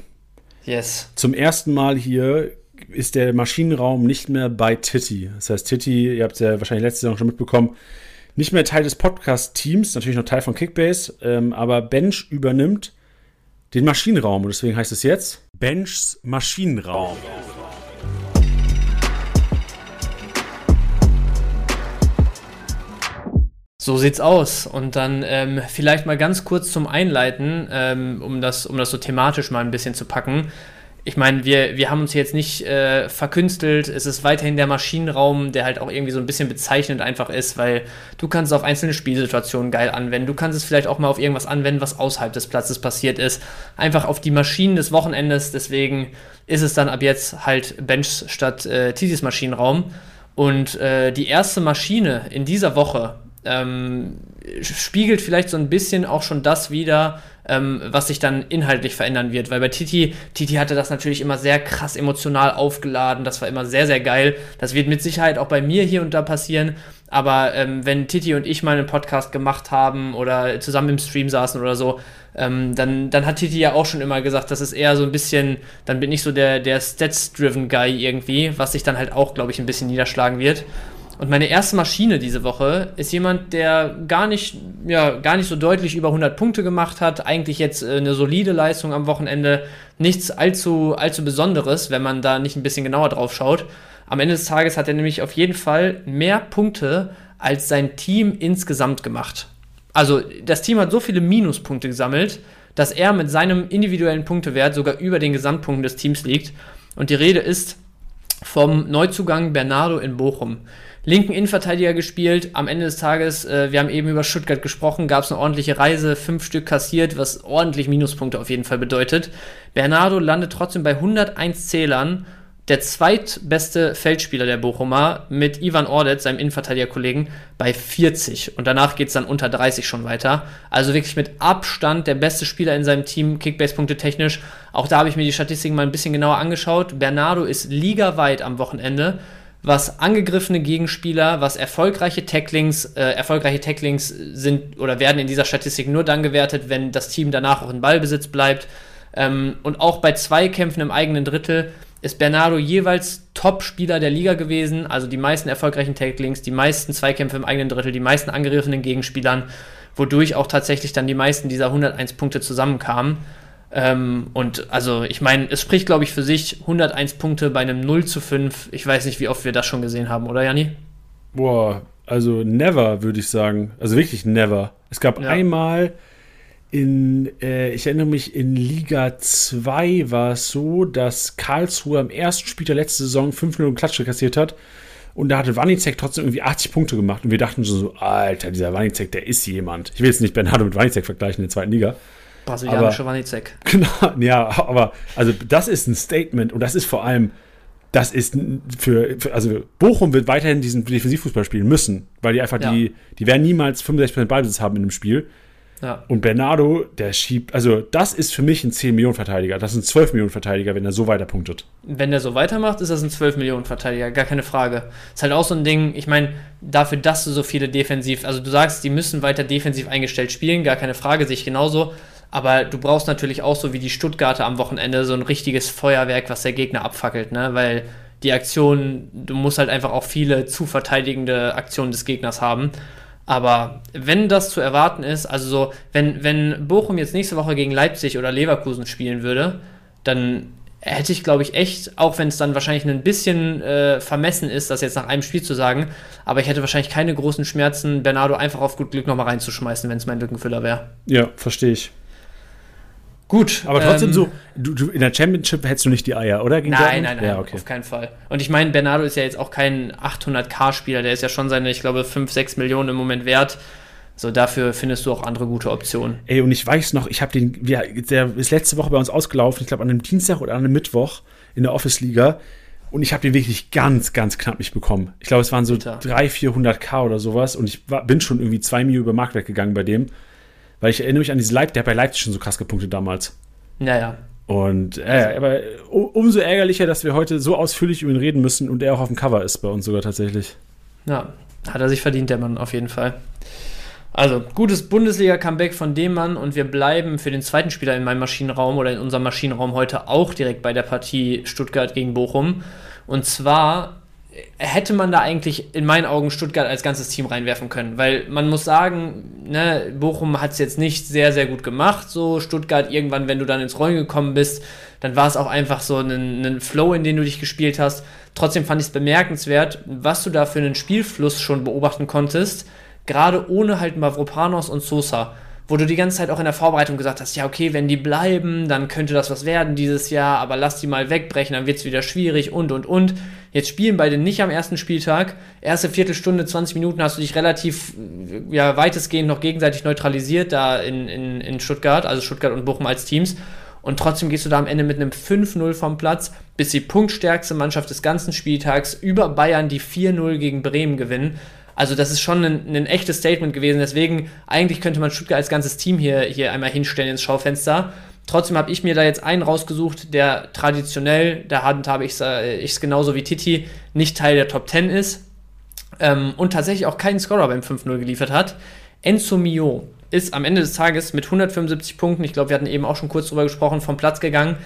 Yes. Zum ersten Mal hier ist der Maschinenraum nicht mehr bei Titty. Das heißt, Titty, ihr habt es ja wahrscheinlich letzte Saison schon mitbekommen, nicht mehr Teil des Podcast-Teams, natürlich noch Teil von Kickbase, ähm, aber Bench übernimmt den Maschinenraum und deswegen heißt es jetzt Benchs Maschinenraum. So sieht's aus. Und dann ähm, vielleicht mal ganz kurz zum Einleiten, ähm, um, das, um das so thematisch mal ein bisschen zu packen ich meine, wir, wir haben uns jetzt nicht äh, verkünstelt. Es ist weiterhin der Maschinenraum, der halt auch irgendwie so ein bisschen bezeichnend einfach ist, weil du kannst es auf einzelne Spielsituationen geil anwenden. Du kannst es vielleicht auch mal auf irgendwas anwenden, was außerhalb des Platzes passiert ist. Einfach auf die Maschinen des Wochenendes. Deswegen ist es dann ab jetzt halt Bench statt äh, Titis Maschinenraum. Und äh, die erste Maschine in dieser Woche ähm, spiegelt vielleicht so ein bisschen auch schon das wieder, ähm, was sich dann inhaltlich verändern wird. Weil bei Titi, Titi hatte das natürlich immer sehr krass emotional aufgeladen. Das war immer sehr, sehr geil. Das wird mit Sicherheit auch bei mir hier und da passieren. Aber ähm, wenn Titi und ich mal einen Podcast gemacht haben oder zusammen im Stream saßen oder so, ähm, dann, dann hat Titi ja auch schon immer gesagt, das ist eher so ein bisschen, dann bin ich so der, der Stats-driven Guy irgendwie, was sich dann halt auch, glaube ich, ein bisschen niederschlagen wird. Und meine erste Maschine diese Woche ist jemand, der gar nicht, ja, gar nicht so deutlich über 100 Punkte gemacht hat. Eigentlich jetzt äh, eine solide Leistung am Wochenende. Nichts allzu, allzu Besonderes, wenn man da nicht ein bisschen genauer drauf schaut. Am Ende des Tages hat er nämlich auf jeden Fall mehr Punkte als sein Team insgesamt gemacht. Also das Team hat so viele Minuspunkte gesammelt, dass er mit seinem individuellen Punktewert sogar über den Gesamtpunkten des Teams liegt. Und die Rede ist vom Neuzugang Bernardo in Bochum linken Innenverteidiger gespielt. Am Ende des Tages, äh, wir haben eben über Stuttgart gesprochen, gab es eine ordentliche Reise, fünf Stück kassiert, was ordentlich Minuspunkte auf jeden Fall bedeutet. Bernardo landet trotzdem bei 101 Zählern. Der zweitbeste Feldspieler der Bochumer mit Ivan Ordet, seinem Innenverteidigerkollegen, bei 40. Und danach geht es dann unter 30 schon weiter. Also wirklich mit Abstand der beste Spieler in seinem Team, Kickbase-Punkte technisch. Auch da habe ich mir die Statistiken mal ein bisschen genauer angeschaut. Bernardo ist ligaweit am Wochenende was angegriffene Gegenspieler, was erfolgreiche Tacklings, äh, erfolgreiche Tacklings sind oder werden in dieser Statistik nur dann gewertet, wenn das Team danach auch in Ballbesitz bleibt. Ähm, und auch bei Zweikämpfen im eigenen Drittel ist Bernardo jeweils Top-Spieler der Liga gewesen, also die meisten erfolgreichen Tacklings, die meisten Zweikämpfe im eigenen Drittel, die meisten angegriffenen Gegenspielern, wodurch auch tatsächlich dann die meisten dieser 101 Punkte zusammenkamen. Ähm, und also, ich meine, es spricht, glaube ich, für sich 101 Punkte bei einem 0 zu 5. Ich weiß nicht, wie oft wir das schon gesehen haben, oder Janni? Boah, also never, würde ich sagen. Also wirklich never. Es gab ja. einmal in, äh, ich erinnere mich, in Liga 2 war es so, dass Karlsruhe am ersten Spiel der letzten Saison 5 Minuten Klatsche kassiert hat. Und da hatte Wanizek trotzdem irgendwie 80 Punkte gemacht. Und wir dachten so, Alter, dieser Wanizek, der ist jemand. Ich will jetzt nicht Bernardo mit Wanizek vergleichen in der zweiten Liga. Brasilianische Wanizek. Genau, ja, aber also das ist ein Statement und das ist vor allem, das ist für, für also Bochum wird weiterhin diesen Defensivfußball spielen müssen, weil die einfach ja. die, die werden niemals 65% Ballbesitz haben in einem Spiel. Ja. Und Bernardo, der schiebt, also das ist für mich ein 10-Millionen-Verteidiger. Das ist ein 12-Millionen-Verteidiger, wenn er so weiter punktet. Wenn er so weitermacht, ist das ein 12-Millionen-Verteidiger, gar keine Frage. Ist halt auch so ein Ding, ich meine, dafür, dass du so viele defensiv, also du sagst, die müssen weiter defensiv eingestellt spielen, gar keine Frage, sehe ich genauso. Aber du brauchst natürlich auch so wie die Stuttgarter am Wochenende so ein richtiges Feuerwerk, was der Gegner abfackelt, ne? Weil die Aktion, du musst halt einfach auch viele zu verteidigende Aktionen des Gegners haben. Aber wenn das zu erwarten ist, also so, wenn, wenn Bochum jetzt nächste Woche gegen Leipzig oder Leverkusen spielen würde, dann hätte ich, glaube ich, echt, auch wenn es dann wahrscheinlich ein bisschen äh, vermessen ist, das jetzt nach einem Spiel zu sagen, aber ich hätte wahrscheinlich keine großen Schmerzen, Bernardo einfach auf gut Glück nochmal reinzuschmeißen, wenn es mein Lückenfüller wäre. Ja, verstehe ich. Gut. Aber trotzdem ähm, so, du, du, in der Championship hättest du nicht die Eier, oder? Gegen nein, nein, nein, ja, okay. auf keinen Fall. Und ich meine, Bernardo ist ja jetzt auch kein 800k-Spieler, der ist ja schon seine, ich glaube, 5, 6 Millionen im Moment wert. So, dafür findest du auch andere gute Optionen. Ey, und ich weiß noch, ich habe den, der ist letzte Woche bei uns ausgelaufen, ich glaube an einem Dienstag oder an einem Mittwoch in der Office-Liga. Und ich habe den wirklich ganz, ganz knapp nicht bekommen. Ich glaube, es waren so 300, 400k oder sowas. Und ich war, bin schon irgendwie zwei Mio über Markt weggegangen bei dem. Weil ich erinnere mich an diese Leipzig, der hat bei Leipzig schon so krass gepunktet damals. Naja. Und äh, aber umso ärgerlicher, dass wir heute so ausführlich über ihn reden müssen und er auch auf dem Cover ist bei uns sogar tatsächlich. Ja, hat er sich verdient, der Mann, auf jeden Fall. Also, gutes Bundesliga-Comeback von dem Mann und wir bleiben für den zweiten Spieler in meinem Maschinenraum oder in unserem Maschinenraum heute auch direkt bei der Partie Stuttgart gegen Bochum. Und zwar hätte man da eigentlich in meinen Augen Stuttgart als ganzes Team reinwerfen können, weil man muss sagen, ne, Bochum hat es jetzt nicht sehr, sehr gut gemacht. So Stuttgart irgendwann, wenn du dann ins Rollen gekommen bist, dann war es auch einfach so ein, ein Flow, in den du dich gespielt hast. Trotzdem fand ich es bemerkenswert, was du da für einen Spielfluss schon beobachten konntest, gerade ohne halt Mavropanos und Sosa wo du die ganze Zeit auch in der Vorbereitung gesagt hast, ja, okay, wenn die bleiben, dann könnte das was werden dieses Jahr, aber lass die mal wegbrechen, dann wird es wieder schwierig und und und. Jetzt spielen beide nicht am ersten Spieltag. Erste Viertelstunde, 20 Minuten hast du dich relativ, ja, weitestgehend noch gegenseitig neutralisiert da in, in, in Stuttgart, also Stuttgart und Bochum als Teams. Und trotzdem gehst du da am Ende mit einem 5-0 vom Platz, bis die punktstärkste Mannschaft des ganzen Spieltags über Bayern, die 4-0 gegen Bremen gewinnen. Also das ist schon ein, ein, echtes Statement gewesen. Deswegen, eigentlich könnte man Stuttgart als ganzes Team hier, hier einmal hinstellen ins Schaufenster. Trotzdem habe ich mir da jetzt einen rausgesucht, der traditionell, da habe ich es genauso wie Titi, nicht Teil der Top 10 ist ähm, und tatsächlich auch keinen Scorer beim 5-0 geliefert hat. Enzo Mio ist am Ende des Tages mit 175 Punkten, ich glaube, wir hatten eben auch schon kurz drüber gesprochen, vom Platz gegangen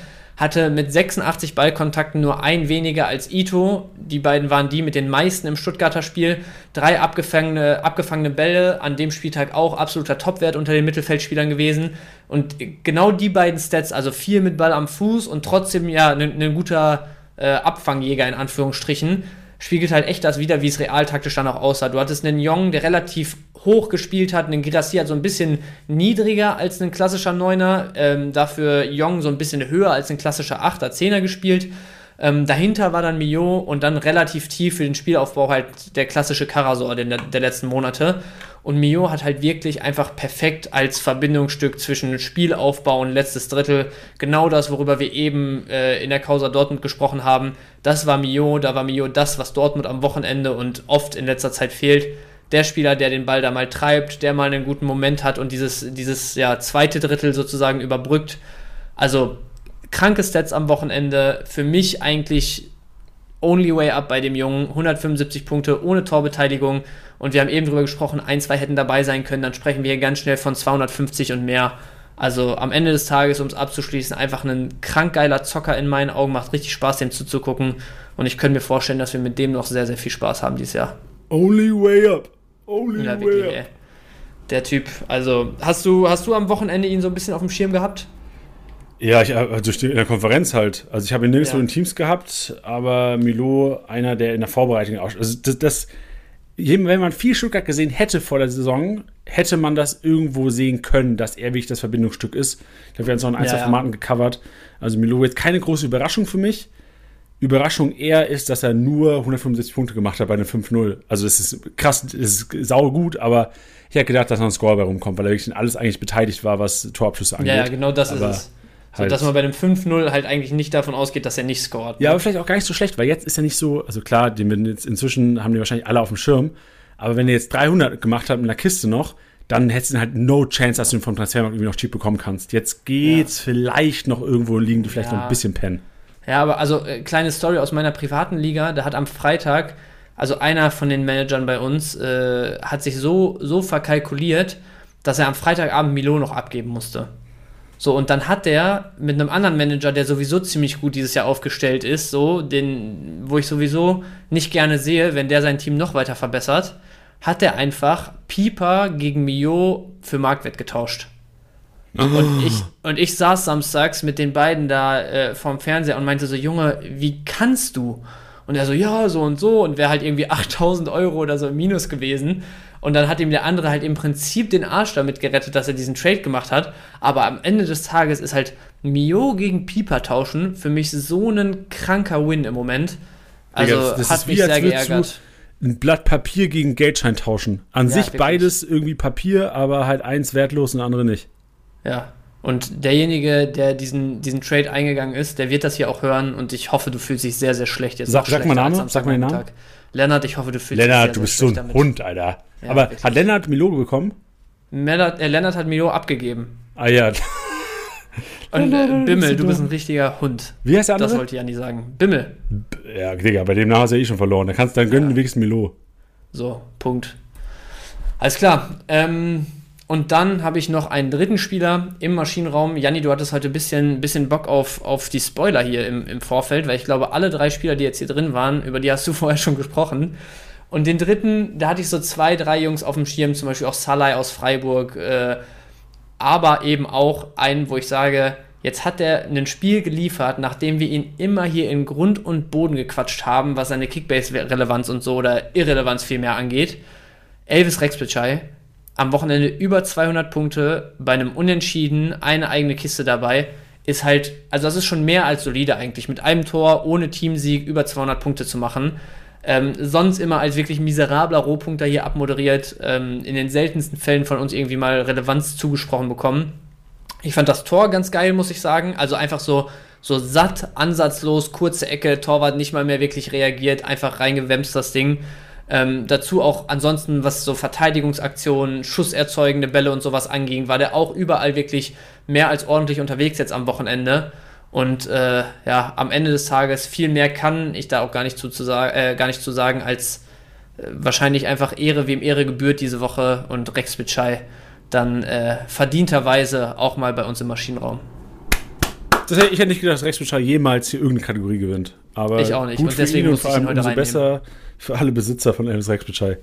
hatte mit 86 Ballkontakten nur ein weniger als Ito. Die beiden waren die mit den meisten im Stuttgarter Spiel. Drei abgefangene, abgefangene Bälle, an dem Spieltag auch absoluter Topwert unter den Mittelfeldspielern gewesen. Und genau die beiden Stats, also viel mit Ball am Fuß und trotzdem ja ein ne, guter äh, Abfangjäger in Anführungsstrichen, spiegelt halt echt das wieder, wie es realtaktisch dann auch aussah. Du hattest einen Jong, der relativ hoch gespielt hat, einen Girassi hat so ein bisschen niedriger als ein klassischer Neuner, ähm, dafür Jong so ein bisschen höher als ein klassischer Achter, Zehner gespielt. Ähm, dahinter war dann Mio und dann relativ tief für den Spielaufbau halt der klassische Karasor der, der letzten Monate. Und Mio hat halt wirklich einfach perfekt als Verbindungsstück zwischen Spielaufbau und letztes Drittel genau das, worüber wir eben äh, in der Causa Dortmund gesprochen haben. Das war Mio, da war Mio das, was Dortmund am Wochenende und oft in letzter Zeit fehlt. Der Spieler, der den Ball da mal treibt, der mal einen guten Moment hat und dieses, dieses ja, zweite Drittel sozusagen überbrückt. Also kranke Stats am Wochenende. Für mich eigentlich only way up bei dem Jungen. 175 Punkte ohne Torbeteiligung. Und wir haben eben drüber gesprochen, ein, zwei hätten dabei sein können. Dann sprechen wir hier ganz schnell von 250 und mehr. Also am Ende des Tages, um es abzuschließen, einfach ein krank geiler Zocker in meinen Augen. Macht richtig Spaß, dem zuzugucken. Und ich könnte mir vorstellen, dass wir mit dem noch sehr, sehr viel Spaß haben dieses Jahr. Only way up. Only ja, way up. Ey. Der Typ, also hast du, hast du am Wochenende ihn so ein bisschen auf dem Schirm gehabt? Ja, ich, also in der Konferenz halt. Also ich habe ihn nirgendwo ja. in Teams gehabt, aber Milo, einer, der in der Vorbereitung auch. Also das, das, wenn man viel Stuttgart gesehen hätte vor der Saison, hätte man das irgendwo sehen können, dass er wirklich das Verbindungsstück ist. Ich glaube, wir haben es auch in ein, ja, zwei Formaten gecovert. Also Milo jetzt keine große Überraschung für mich. Überraschung eher ist, dass er nur 165 Punkte gemacht hat bei einem 5-0. Also es ist krass, es ist sau gut, aber ich hätte gedacht, dass noch ein Score bei rumkommt, weil er wirklich in alles eigentlich beteiligt war, was Torabschüsse angeht. Ja, genau das aber ist es. So, halt. dass man bei einem 5-0 halt eigentlich nicht davon ausgeht, dass er nicht scoret. Ne? Ja, aber vielleicht auch gar nicht so schlecht, weil jetzt ist er nicht so, also klar, die jetzt inzwischen haben die wahrscheinlich alle auf dem Schirm, aber wenn er jetzt 300 gemacht hat mit einer Kiste noch, dann hättest du halt no chance, dass du ihn vom Transfermarkt irgendwie noch cheap bekommen kannst. Jetzt geht's ja. vielleicht noch irgendwo liegen, die vielleicht ja. noch ein bisschen pennen. Ja, aber also äh, kleine Story aus meiner privaten Liga, da hat am Freitag, also einer von den Managern bei uns, äh, hat sich so, so verkalkuliert, dass er am Freitagabend Milo noch abgeben musste. So, und dann hat der mit einem anderen Manager, der sowieso ziemlich gut dieses Jahr aufgestellt ist, so, den, wo ich sowieso nicht gerne sehe, wenn der sein Team noch weiter verbessert, hat er einfach Pieper gegen Mio für Marktwert getauscht. Oh. Und, ich, und ich saß samstags mit den beiden da äh, vorm Fernseher und meinte so, Junge, wie kannst du? Und er so, ja, so und so und wäre halt irgendwie 8000 Euro oder so im Minus gewesen. Und dann hat ihm der andere halt im Prinzip den Arsch damit gerettet, dass er diesen Trade gemacht hat. Aber am Ende des Tages ist halt Mio gegen Pieper tauschen für mich so ein kranker Win im Moment. Also Digga, das, das hat mich wie, sehr geärgert. Ein Blatt Papier gegen Geldschein tauschen. An ja, sich wirklich. beides irgendwie Papier, aber halt eins wertlos und andere nicht. Ja. Und derjenige, der diesen, diesen Trade eingegangen ist, der wird das hier auch hören und ich hoffe, du fühlst dich sehr, sehr schlecht jetzt. Sag, sag mal Name, sag mal den Namen. Lennart, ich hoffe, du fühlst Lennart, dich Lennart, du bist so ein Hund, Alter. Ja, Aber wirklich. hat Lennart Milo bekommen? Lennart, äh, Lennart hat Milo abgegeben. Ah ja. Und äh, Bimmel, du bist ein richtiger Hund. Wie heißt der andere? Das wollte ich ja nicht sagen. Bimmel. Ja, Digga, bei dem Namen hast du ja eh schon verloren. Da kannst du dann gönnen, ja. wenigstens Milo. So, Punkt. Alles klar. Ähm, und dann habe ich noch einen dritten Spieler im Maschinenraum. Janni, du hattest heute ein bisschen, bisschen Bock auf, auf die Spoiler hier im, im Vorfeld, weil ich glaube, alle drei Spieler, die jetzt hier drin waren, über die hast du vorher schon gesprochen. Und den dritten, da hatte ich so zwei, drei Jungs auf dem Schirm, zum Beispiel auch Salai aus Freiburg, äh, aber eben auch einen, wo ich sage, jetzt hat er ein Spiel geliefert, nachdem wir ihn immer hier in Grund und Boden gequatscht haben, was seine Kickbase-Relevanz und so oder Irrelevanz vielmehr angeht. Elvis Rexbitschei, am Wochenende über 200 Punkte, bei einem Unentschieden, eine eigene Kiste dabei, ist halt, also das ist schon mehr als solide eigentlich, mit einem Tor, ohne Teamsieg über 200 Punkte zu machen. Ähm, sonst immer als wirklich miserabler Rohpunkter hier abmoderiert, ähm, in den seltensten Fällen von uns irgendwie mal Relevanz zugesprochen bekommen. Ich fand das Tor ganz geil, muss ich sagen. Also einfach so, so satt, ansatzlos, kurze Ecke, Torwart nicht mal mehr wirklich reagiert, einfach reingewämst das Ding. Ähm, dazu auch ansonsten, was so Verteidigungsaktionen, schusserzeugende Bälle und sowas anging, war der auch überall wirklich mehr als ordentlich unterwegs jetzt am Wochenende. Und äh, ja, am Ende des Tages viel mehr kann ich da auch gar nicht zu, zu, äh, gar nicht zu sagen, als äh, wahrscheinlich einfach Ehre, wem Ehre gebührt diese Woche und Rex Bitschei dann äh, verdienterweise auch mal bei uns im Maschinenraum. Das, ich hätte nicht gedacht, dass Rex Bitschei jemals hier irgendeine Kategorie gewinnt. Aber ich auch nicht. und deswegen muss ich ihn heute umso besser für alle Besitzer von Elvis Rexbeschei.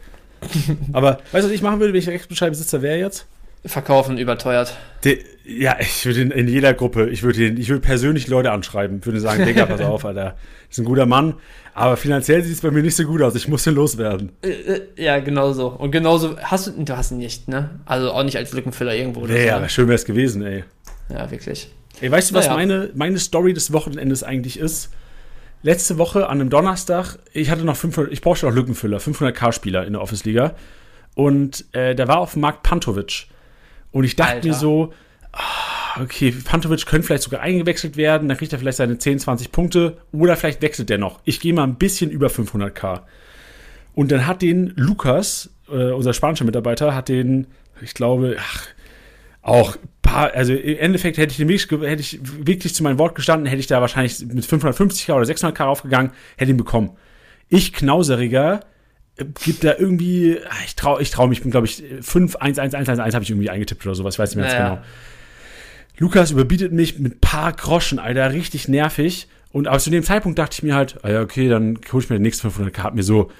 Aber weißt du, was ich machen würde, wenn ich Rexbeschei-Besitzer wäre jetzt? Verkaufen, überteuert. De, ja, ich würde in, in, jeder Gruppe, ich würde ich würde persönlich Leute anschreiben, würde sagen, Digga, pass auf, Alter, ist ein guter Mann, aber finanziell sieht es bei mir nicht so gut aus, ich muss ihn loswerden. Äh, äh, ja, genau so. Und genauso, hast du, du hast ihn nicht, ne? Also auch nicht als Lückenfüller irgendwo. Oder nee, so. aber schön wäre es gewesen, ey. Ja, wirklich. Ey, weißt du, was naja. meine, meine Story des Wochenendes eigentlich ist? Letzte Woche an einem Donnerstag, ich hatte noch 500, ich brauchte noch Lückenfüller, 500k-Spieler in der Office-Liga. Und äh, da war auf dem Markt Pantovic. Und ich dachte Alter. mir so, ah, okay, Pantovic könnte vielleicht sogar eingewechselt werden, dann kriegt er vielleicht seine 10, 20 Punkte oder vielleicht wechselt er noch. Ich gehe mal ein bisschen über 500k. Und dann hat den Lukas, äh, unser spanischer Mitarbeiter, hat den, ich glaube, ach, auch paar, also im Endeffekt hätte ich, den wirklich, hätte ich wirklich zu meinem Wort gestanden, hätte ich da wahrscheinlich mit 550k oder 600k raufgegangen, hätte ihn bekommen. Ich, Knauseriger, gibt da irgendwie, ah, ich traue ich trau mich, bin glaube ich 5, 1, 1, 1, 1, 1 habe ich irgendwie eingetippt oder sowas, ich weiß nicht mehr naja. ganz genau. Lukas überbietet mich mit paar Groschen, Alter, richtig nervig. Und aber zu dem Zeitpunkt dachte ich mir halt, ah ja, okay, dann hole ich mir den nächsten 500k, hab mir so,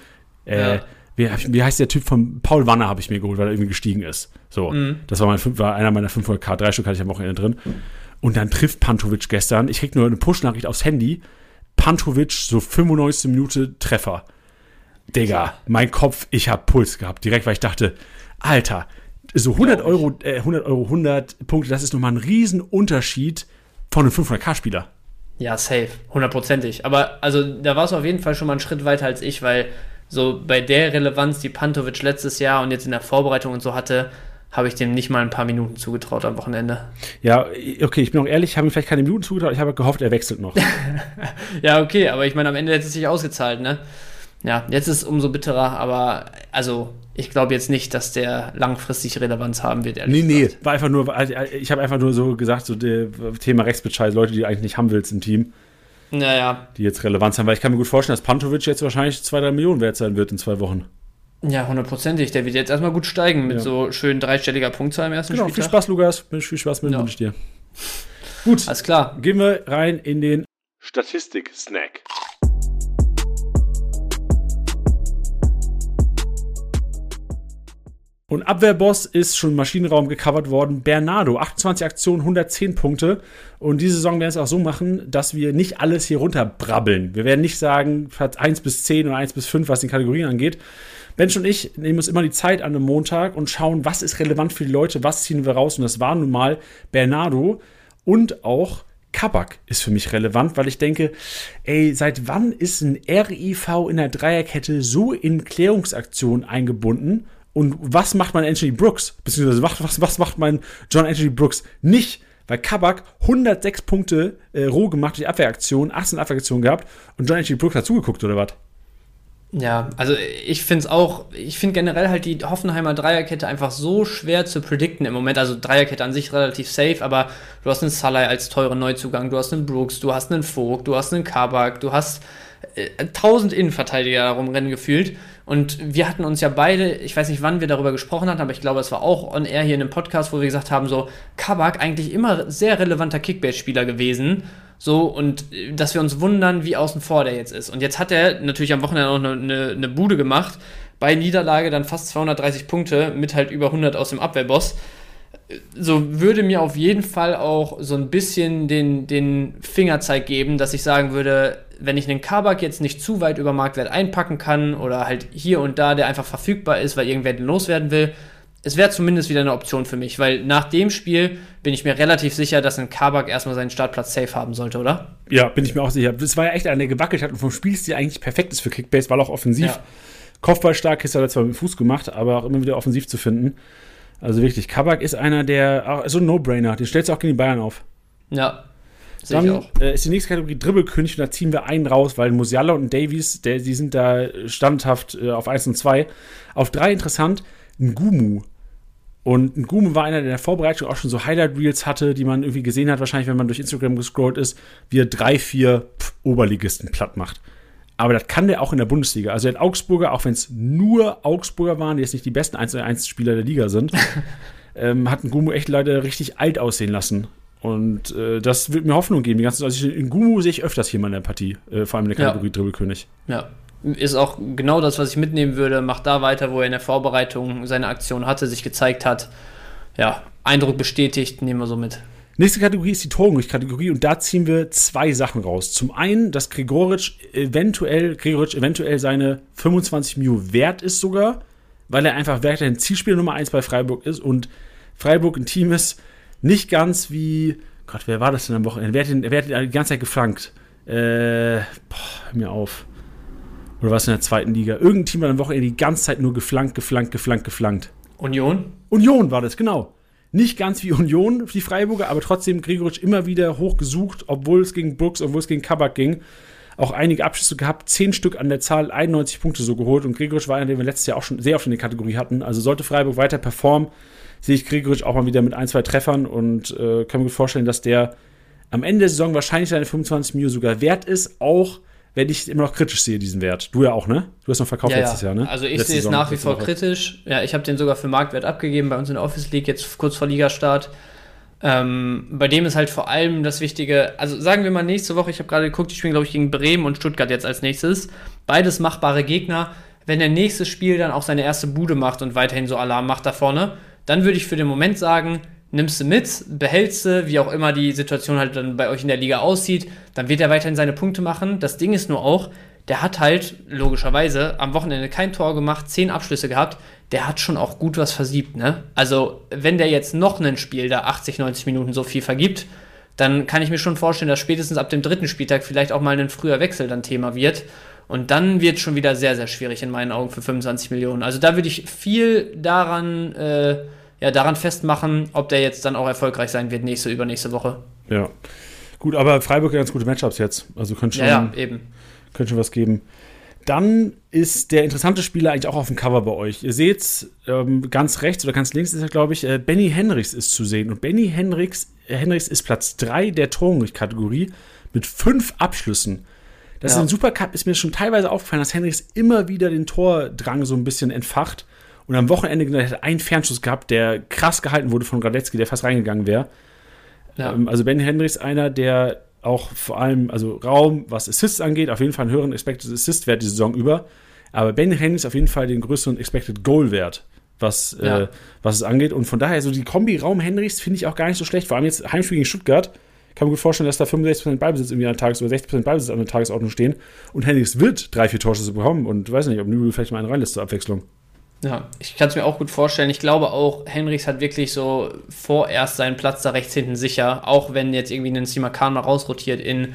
äh, ja wie, wie heißt der Typ von Paul Wanner habe ich mir geholt, weil er irgendwie gestiegen ist. So, mhm. das war, mein, war einer meiner 500k, drei Stück hatte ich am Wochenende drin. Und dann trifft Pantovic gestern, ich krieg nur eine Push-Nachricht aufs Handy, Pantovic, so 95 Minute Treffer. Digga, mein Kopf, ich hab Puls gehabt, direkt, weil ich dachte, Alter, so 100 Euro, äh, 100 Euro, 100 Punkte, das ist nochmal ein Riesenunterschied von einem 500k-Spieler. Ja, safe, hundertprozentig. Aber also da war es auf jeden Fall schon mal einen Schritt weiter als ich, weil so bei der Relevanz, die Pantovic letztes Jahr und jetzt in der Vorbereitung und so hatte, habe ich dem nicht mal ein paar Minuten zugetraut am Wochenende. Ja, okay, ich bin auch ehrlich, ich habe ihm vielleicht keine Minuten zugetraut, ich habe gehofft, er wechselt noch. ja, okay, aber ich meine, am Ende hätte es sich ausgezahlt, ne? ja, jetzt ist es umso bitterer, aber also ich glaube jetzt nicht, dass der langfristig Relevanz haben wird. Nee, nee, gesagt. war einfach nur, ich habe einfach nur so gesagt, so Thema Rechtsbescheid, Leute, die eigentlich nicht haben willst im Team. Naja. Die jetzt Relevanz haben, weil ich kann mir gut vorstellen, dass Pantovic jetzt wahrscheinlich zwei, drei Millionen wert sein wird in zwei Wochen. Ja, hundertprozentig. Der wird jetzt erstmal gut steigen mit ja. so schön dreistelliger Punktzahl im ersten genau, Spieltag. Viel Spaß, Lukas. Viel Spaß mit ja. wünsche ich dir. Gut. Alles klar. Gehen wir rein in den Statistik-Snack. Und Abwehrboss ist schon im Maschinenraum gecovert worden. Bernardo, 28 Aktionen, 110 Punkte. Und diese Saison werden wir es auch so machen, dass wir nicht alles hier runterbrabbeln. Wir werden nicht sagen, Platz 1 bis 10 oder 1 bis 5, was die Kategorien angeht. Bench und ich nehmen uns immer die Zeit an einem Montag und schauen, was ist relevant für die Leute, was ziehen wir raus. Und das war nun mal Bernardo und auch Kabak ist für mich relevant, weil ich denke, ey, seit wann ist ein RIV in der Dreierkette so in Klärungsaktionen eingebunden? Und was macht man Anthony Brooks? Beziehungsweise was, was, macht man John Anthony Brooks nicht? Weil Kabak 106 Punkte äh, roh gemacht durch Abwehraktion, 18 Abwehraktionen gehabt und John Anthony Brooks hat zugeguckt, oder was? Ja, also ich finde es auch, ich finde generell halt die Hoffenheimer Dreierkette einfach so schwer zu predikten im Moment. Also Dreierkette an sich relativ safe, aber du hast einen Salai als teuren Neuzugang, du hast einen Brooks, du hast einen Vogt, du hast einen Kabak, du hast äh, tausend Innenverteidiger darum rennen gefühlt. Und wir hatten uns ja beide, ich weiß nicht, wann wir darüber gesprochen hatten, aber ich glaube, es war auch on air hier in einem Podcast, wo wir gesagt haben, so, Kabak eigentlich immer sehr relevanter Kickbase-Spieler gewesen. So, und äh, dass wir uns wundern, wie außen vor der jetzt ist. Und jetzt hat er natürlich am Wochenende auch eine, eine, eine Bude gemacht. Bei Niederlage dann fast 230 Punkte mit halt über 100 aus dem Abwehrboss. So würde mir auf jeden Fall auch so ein bisschen den, den Fingerzeig geben, dass ich sagen würde, wenn ich einen Kabak jetzt nicht zu weit über Marktwert einpacken kann oder halt hier und da, der einfach verfügbar ist, weil irgendwer den loswerden will, es wäre zumindest wieder eine Option für mich, weil nach dem Spiel bin ich mir relativ sicher, dass ein Kabak erstmal seinen Startplatz safe haben sollte, oder? Ja, bin ich mir auch sicher. Das war ja echt einer, der gewackelt hat und vom Spielstil eigentlich perfekt ist für Kickbase, weil auch offensiv. Ja. Kopfballstark ist er zwar mit dem Fuß gemacht, aber auch immer wieder offensiv zu finden. Also wirklich, Kabak ist einer, der, so ein No-Brainer, den stellst du auch gegen die Bayern auf. Ja, dann äh, ist die nächste Kategorie Dribbelkönig und da ziehen wir einen raus, weil Musiala und Davies, der, die sind da standhaft äh, auf 1 und 2. Auf 3 interessant, Ngumu. Und Ngumu war einer, der in der Vorbereitung auch schon so Highlight-Reels hatte, die man irgendwie gesehen hat, wahrscheinlich, wenn man durch Instagram gescrollt ist, wie er drei, vier pff, Oberligisten platt macht. Aber das kann der auch in der Bundesliga. Also der Augsburger, auch wenn es nur Augsburger waren, die jetzt nicht die besten 1-1-Spieler der Liga sind, ähm, hat Ngumu echt leider richtig alt aussehen lassen. Und äh, das wird mir Hoffnung geben. Die ganze, also in Gumu sehe ich öfters hier mal in der Partie, äh, vor allem in der Kategorie ja. Dribbelkönig. Ja. Ist auch genau das, was ich mitnehmen würde. Macht da weiter, wo er in der Vorbereitung seine Aktion hatte, sich gezeigt hat. Ja, Eindruck bestätigt, nehmen wir so mit. Nächste Kategorie ist die Torunglück-Kategorie und da ziehen wir zwei Sachen raus. Zum einen, dass Gregoritsch eventuell, Gregoritsch eventuell seine 25 Mio wert ist sogar, weil er einfach weiterhin Zielspieler Nummer 1 bei Freiburg ist und Freiburg ein Team ist, nicht ganz wie, Gott, wer war das denn am Wochenende? Wer hat, den, wer hat den die ganze Zeit geflankt? Äh, boah, hör mir auf. Oder was in der zweiten Liga? Irgendein Team hat am Wochenende die ganze Zeit nur geflankt, geflankt, geflankt, geflankt. Union? Union war das, genau. Nicht ganz wie Union, die Freiburger, aber trotzdem Gregoritsch immer wieder hochgesucht, obwohl es gegen Brooks, obwohl es gegen Kabak ging. Auch einige Abschlüsse gehabt, zehn Stück an der Zahl, 91 Punkte so geholt. Und Gregoritsch war einer, den wir letztes Jahr auch schon sehr oft in der Kategorie hatten. Also sollte Freiburg weiter performen, sehe ich Gregoritsch auch mal wieder mit ein, zwei Treffern und äh, kann mir vorstellen, dass der am Ende der Saison wahrscheinlich seine 25 Mio sogar wert ist, auch wenn ich immer noch kritisch sehe, diesen Wert. Du ja auch, ne? Du hast noch verkauft ja, letztes ja. Jahr, ne? Also ich sehe es nach wie vor Woche. kritisch. Ja, ich habe den sogar für Marktwert abgegeben bei uns in der Office League, jetzt kurz vor Ligastart. Ähm, bei dem ist halt vor allem das Wichtige, also sagen wir mal nächste Woche, ich habe gerade geguckt, die spielen, glaube ich, gegen Bremen und Stuttgart jetzt als nächstes. Beides machbare Gegner. Wenn der nächste Spiel dann auch seine erste Bude macht und weiterhin so Alarm macht da vorne, dann würde ich für den Moment sagen, nimmst du mit, behältst du, wie auch immer die Situation halt dann bei euch in der Liga aussieht, dann wird er weiterhin seine Punkte machen. Das Ding ist nur auch, der hat halt logischerweise am Wochenende kein Tor gemacht, zehn Abschlüsse gehabt. Der hat schon auch gut was versiebt, ne? Also, wenn der jetzt noch ein Spiel da 80, 90 Minuten so viel vergibt, dann kann ich mir schon vorstellen, dass spätestens ab dem dritten Spieltag vielleicht auch mal ein früher Wechsel dann Thema wird. Und dann wird es schon wieder sehr, sehr schwierig in meinen Augen für 25 Millionen. Also da würde ich viel daran äh, ja, daran festmachen, ob der jetzt dann auch erfolgreich sein wird, nächste, übernächste Woche. Ja. Gut, aber Freiburg hat ganz gute Matchups jetzt. Also könnte schon, ja, ja, eben. könnte schon was geben. dann ist der interessante Spieler eigentlich auch auf dem Cover bei euch. Ihr seht ähm, ganz rechts oder ganz links ist er, glaube ich, äh, Benny Henrichs ist zu sehen. Und Benny Henrichs, äh, Henrichs ist Platz 3 der Torunglück-Kategorie mit fünf Abschlüssen. Das ja. ist im Supercup ist mir schon teilweise aufgefallen, dass Henrichs immer wieder den Tordrang so ein bisschen entfacht. Und am Wochenende genau, hat er einen Fernschuss gehabt, der krass gehalten wurde von Radetzky, der fast reingegangen wäre. Ja. Ähm, also Benny Henrichs einer, der auch vor allem, also Raum, was Assists angeht, auf jeden Fall einen höheren Expected Assist-Wert die Saison über. Aber Ben Hennis auf jeden Fall den größeren Expected Goal-Wert, was, ja. äh, was es angeht. Und von daher, so die Kombi Raum Henrichs finde ich auch gar nicht so schlecht. Vor allem jetzt Heimspiel gegen Stuttgart. Kann man gut vorstellen, dass da 65% Ballbesitz irgendwie an der Tages- oder 60% Ballbesitz an der Tagesordnung stehen. Und Henrichs wird drei, vier Torschüsse bekommen. Und weiß nicht, ob Nübel vielleicht mal einen reinlässt zur Abwechslung. Ja, ich kann es mir auch gut vorstellen. Ich glaube auch, Henrichs hat wirklich so vorerst seinen Platz da rechts hinten sicher, auch wenn jetzt irgendwie ein Simakan mal rausrotiert in.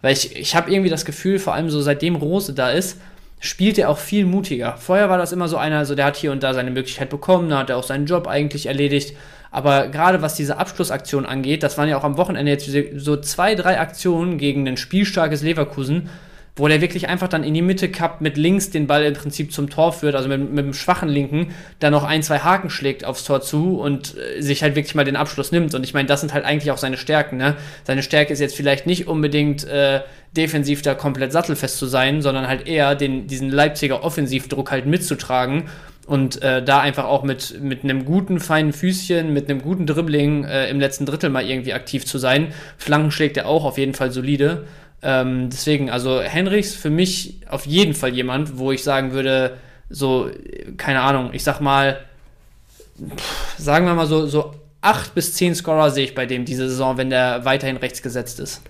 Weil ich, ich habe irgendwie das Gefühl, vor allem so seitdem Rose da ist, spielt er auch viel mutiger. Vorher war das immer so einer, also der hat hier und da seine Möglichkeit bekommen, da hat er auch seinen Job eigentlich erledigt. Aber gerade was diese Abschlussaktion angeht, das waren ja auch am Wochenende jetzt so zwei, drei Aktionen gegen ein spielstarkes Leverkusen, wo der wirklich einfach dann in die Mitte kappt, mit links den Ball im Prinzip zum Tor führt, also mit, mit dem schwachen Linken, dann noch ein, zwei Haken schlägt aufs Tor zu und äh, sich halt wirklich mal den Abschluss nimmt. Und ich meine, das sind halt eigentlich auch seine Stärken. Ne? Seine Stärke ist jetzt vielleicht nicht unbedingt äh, defensiv da komplett sattelfest zu sein, sondern halt eher den, diesen Leipziger Offensivdruck halt mitzutragen und äh, da einfach auch mit, mit einem guten, feinen Füßchen, mit einem guten Dribbling äh, im letzten Drittel mal irgendwie aktiv zu sein. Flanken schlägt er auch auf jeden Fall solide. Ähm, deswegen, also Henrichs für mich auf jeden Fall jemand, wo ich sagen würde, so, keine Ahnung, ich sag mal, pff, sagen wir mal so, so acht bis zehn Scorer sehe ich bei dem diese Saison, wenn der weiterhin rechts gesetzt ist.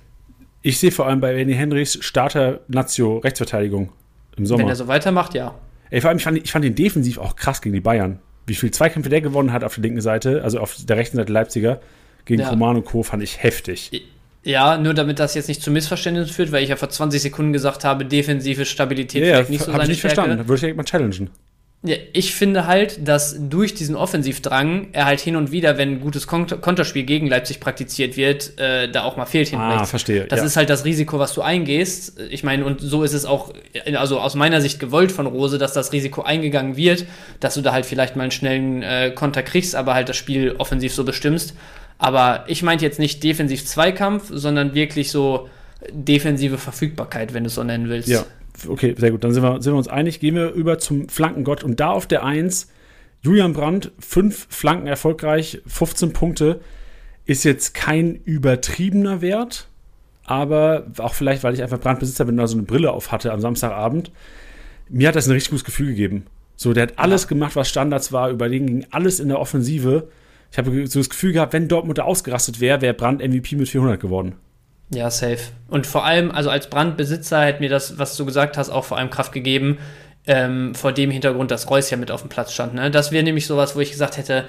Ich sehe vor allem bei Benny Henrichs Starter Nazio Rechtsverteidigung im Sommer. Wenn er so weitermacht, ja. Ey, vor allem, ich fand, ich fand ihn defensiv auch krass gegen die Bayern. Wie viele Zweikämpfe der gewonnen hat auf der linken Seite, also auf der rechten Seite Leipziger, gegen ja. Roman und Co. fand ich heftig. Ja, nur damit das jetzt nicht zu Missverständnissen führt, weil ich ja vor 20 Sekunden gesagt habe, defensive Stabilität ja, vielleicht nicht so seine ich nicht Stärke. verstanden. Würde ich direkt mal challengen. Ja, ich finde halt, dass durch diesen Offensivdrang er halt hin und wieder, wenn ein gutes Konterspiel gegen Leipzig praktiziert wird, äh, da auch mal fehlt hinten ah, rechts. verstehe. Das ja. ist halt das Risiko, was du eingehst. Ich meine, und so ist es auch, also aus meiner Sicht gewollt von Rose, dass das Risiko eingegangen wird, dass du da halt vielleicht mal einen schnellen äh, Konter kriegst, aber halt das Spiel offensiv so bestimmst. Aber ich meinte jetzt nicht defensiv Zweikampf, sondern wirklich so defensive Verfügbarkeit, wenn du es so nennen willst. Ja, okay, sehr gut. Dann sind wir, sind wir uns einig. Gehen wir über zum Flankengott. Und da auf der 1, Julian Brandt, fünf Flanken erfolgreich, 15 Punkte. Ist jetzt kein übertriebener Wert, aber auch vielleicht, weil ich einfach Brandbesitzer bin und da so eine Brille auf hatte am Samstagabend. Mir hat das ein richtig gutes Gefühl gegeben. So, der hat alles ja. gemacht, was Standards war, über den ging alles in der Offensive. Ich habe so das Gefühl gehabt, wenn Dortmund da ausgerastet wäre, wäre Brand MVP mit 400 geworden. Ja, safe. Und vor allem, also als Brandbesitzer hätte mir das, was du gesagt hast, auch vor allem Kraft gegeben, ähm, vor dem Hintergrund, dass Reus ja mit auf dem Platz stand. Ne? Das wäre nämlich sowas, wo ich gesagt hätte,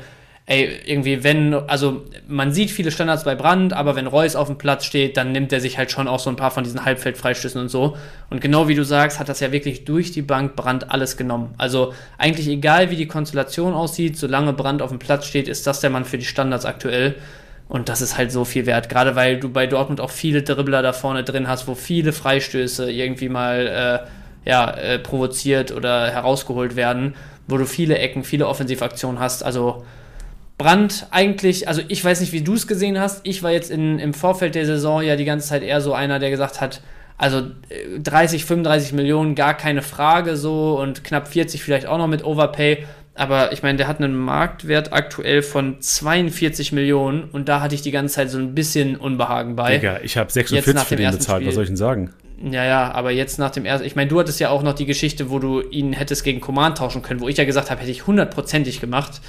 ey, irgendwie, wenn, also man sieht viele Standards bei Brand, aber wenn Reus auf dem Platz steht, dann nimmt er sich halt schon auch so ein paar von diesen Halbfeldfreistößen und so. Und genau wie du sagst, hat das ja wirklich durch die Bank Brand alles genommen. Also eigentlich egal, wie die Konstellation aussieht, solange Brand auf dem Platz steht, ist das der Mann für die Standards aktuell. Und das ist halt so viel wert, gerade weil du bei Dortmund auch viele Dribbler da vorne drin hast, wo viele Freistöße irgendwie mal äh, ja, äh, provoziert oder herausgeholt werden, wo du viele Ecken, viele Offensivaktionen hast. Also Brand eigentlich, also ich weiß nicht, wie du es gesehen hast. Ich war jetzt in, im Vorfeld der Saison ja die ganze Zeit eher so einer, der gesagt hat, also 30, äh, 35 Millionen, gar keine Frage so und knapp 40 vielleicht auch noch mit Overpay. Aber ich meine, der hat einen Marktwert aktuell von 42 Millionen und da hatte ich die ganze Zeit so ein bisschen Unbehagen bei. Digga, ich habe 46 für den bezahlt, Spiel. was soll ich denn sagen? Ja, ja, aber jetzt nach dem ersten, ich meine, du hattest ja auch noch die Geschichte, wo du ihn hättest gegen Command tauschen können, wo ich ja gesagt habe, hätte ich hundertprozentig gemacht.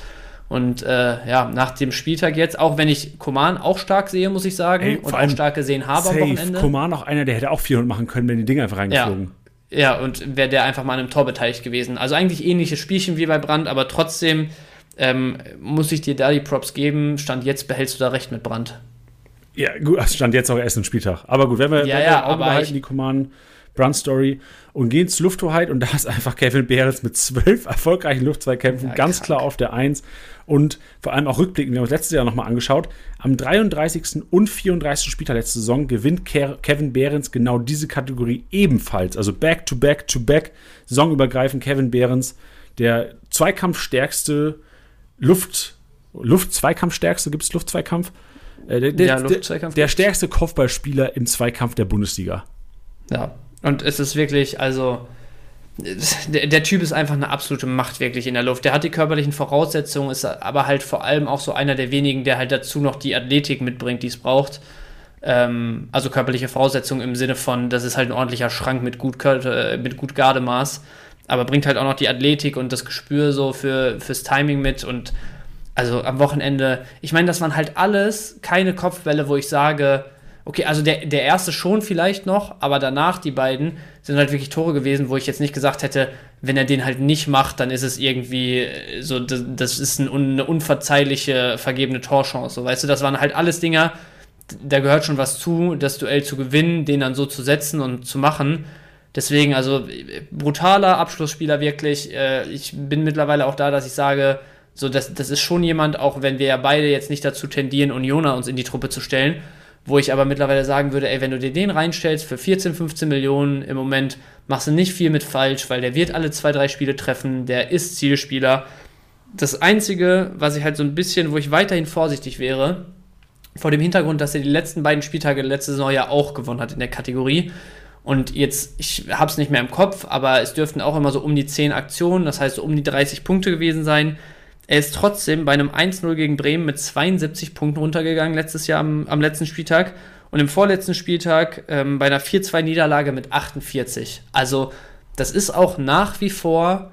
Und äh, ja, nach dem Spieltag jetzt, auch wenn ich Koman auch stark sehe, muss ich sagen, Ey, und auch stark gesehen habe safe. am Wochenende. Koman auch einer, der hätte auch 400 machen können, wenn die Dinge einfach reingeflogen. Ja, ja und wäre der einfach mal an einem Tor beteiligt gewesen. Also eigentlich ähnliches Spielchen wie bei Brand, aber trotzdem ähm, muss ich dir da die Props geben. Stand jetzt behältst du da recht mit Brand. Ja, gut, stand jetzt auch erst ein Spieltag. Aber gut, wenn wir, ja, wenn ja, wir Augen behalten, die Koman Run-Story und gehen zur Lufthoheit und da ist einfach Kevin Behrens mit zwölf erfolgreichen Luftzweikämpfen ja, ganz klar auf der Eins und vor allem auch rückblickend, wir haben uns letztes Jahr nochmal angeschaut, am 33. und 34. Spieltag letzte Saison gewinnt Kevin Behrens genau diese Kategorie ebenfalls, also Back-to-Back-to-Back, saisonübergreifend Kevin Behrens, der zweikampfstärkste Luft, Luft-Zweikampfstärkste, gibt es Luft-Zweikampf? Äh, der, der, ja, der, der stärkste Kopfballspieler im Zweikampf der Bundesliga. Ja, und es ist wirklich, also der, der, Typ ist einfach eine absolute Macht wirklich in der Luft. Der hat die körperlichen Voraussetzungen, ist aber halt vor allem auch so einer der wenigen, der halt dazu noch die Athletik mitbringt, die es braucht. Ähm, also körperliche Voraussetzungen im Sinne von, das ist halt ein ordentlicher Schrank mit gut, äh, mit gut Gardemaß, aber bringt halt auch noch die Athletik und das Gespür so für, fürs Timing mit und also am Wochenende, ich meine, das waren halt alles keine Kopfbälle, wo ich sage, okay, also der, der erste schon vielleicht noch, aber danach die beiden sind halt wirklich Tore gewesen, wo ich jetzt nicht gesagt hätte, wenn er den halt nicht macht, dann ist es irgendwie äh, so, das, das ist ein, eine unverzeihliche vergebene Torchance. So, weißt du, das waren halt alles Dinger, da gehört schon was zu, das Duell zu gewinnen, den dann so zu setzen und zu machen. Deswegen, also brutaler Abschlussspieler wirklich. Äh, ich bin mittlerweile auch da, dass ich sage, so, das, das ist schon jemand, auch wenn wir ja beide jetzt nicht dazu tendieren, Unioner uns in die Truppe zu stellen, wo ich aber mittlerweile sagen würde, ey, wenn du dir den reinstellst für 14, 15 Millionen im Moment, machst du nicht viel mit falsch, weil der wird alle zwei, drei Spiele treffen, der ist Zielspieler. Das Einzige, was ich halt so ein bisschen, wo ich weiterhin vorsichtig wäre, vor dem Hintergrund, dass er die letzten beiden Spieltage letzte Saison ja auch gewonnen hat in der Kategorie. Und jetzt, ich habe es nicht mehr im Kopf, aber es dürften auch immer so um die 10 Aktionen, das heißt so um die 30 Punkte gewesen sein. Er ist trotzdem bei einem 1-0 gegen Bremen mit 72 Punkten runtergegangen letztes Jahr am, am letzten Spieltag und im vorletzten Spieltag ähm, bei einer 4-2-Niederlage mit 48. Also das ist auch nach wie vor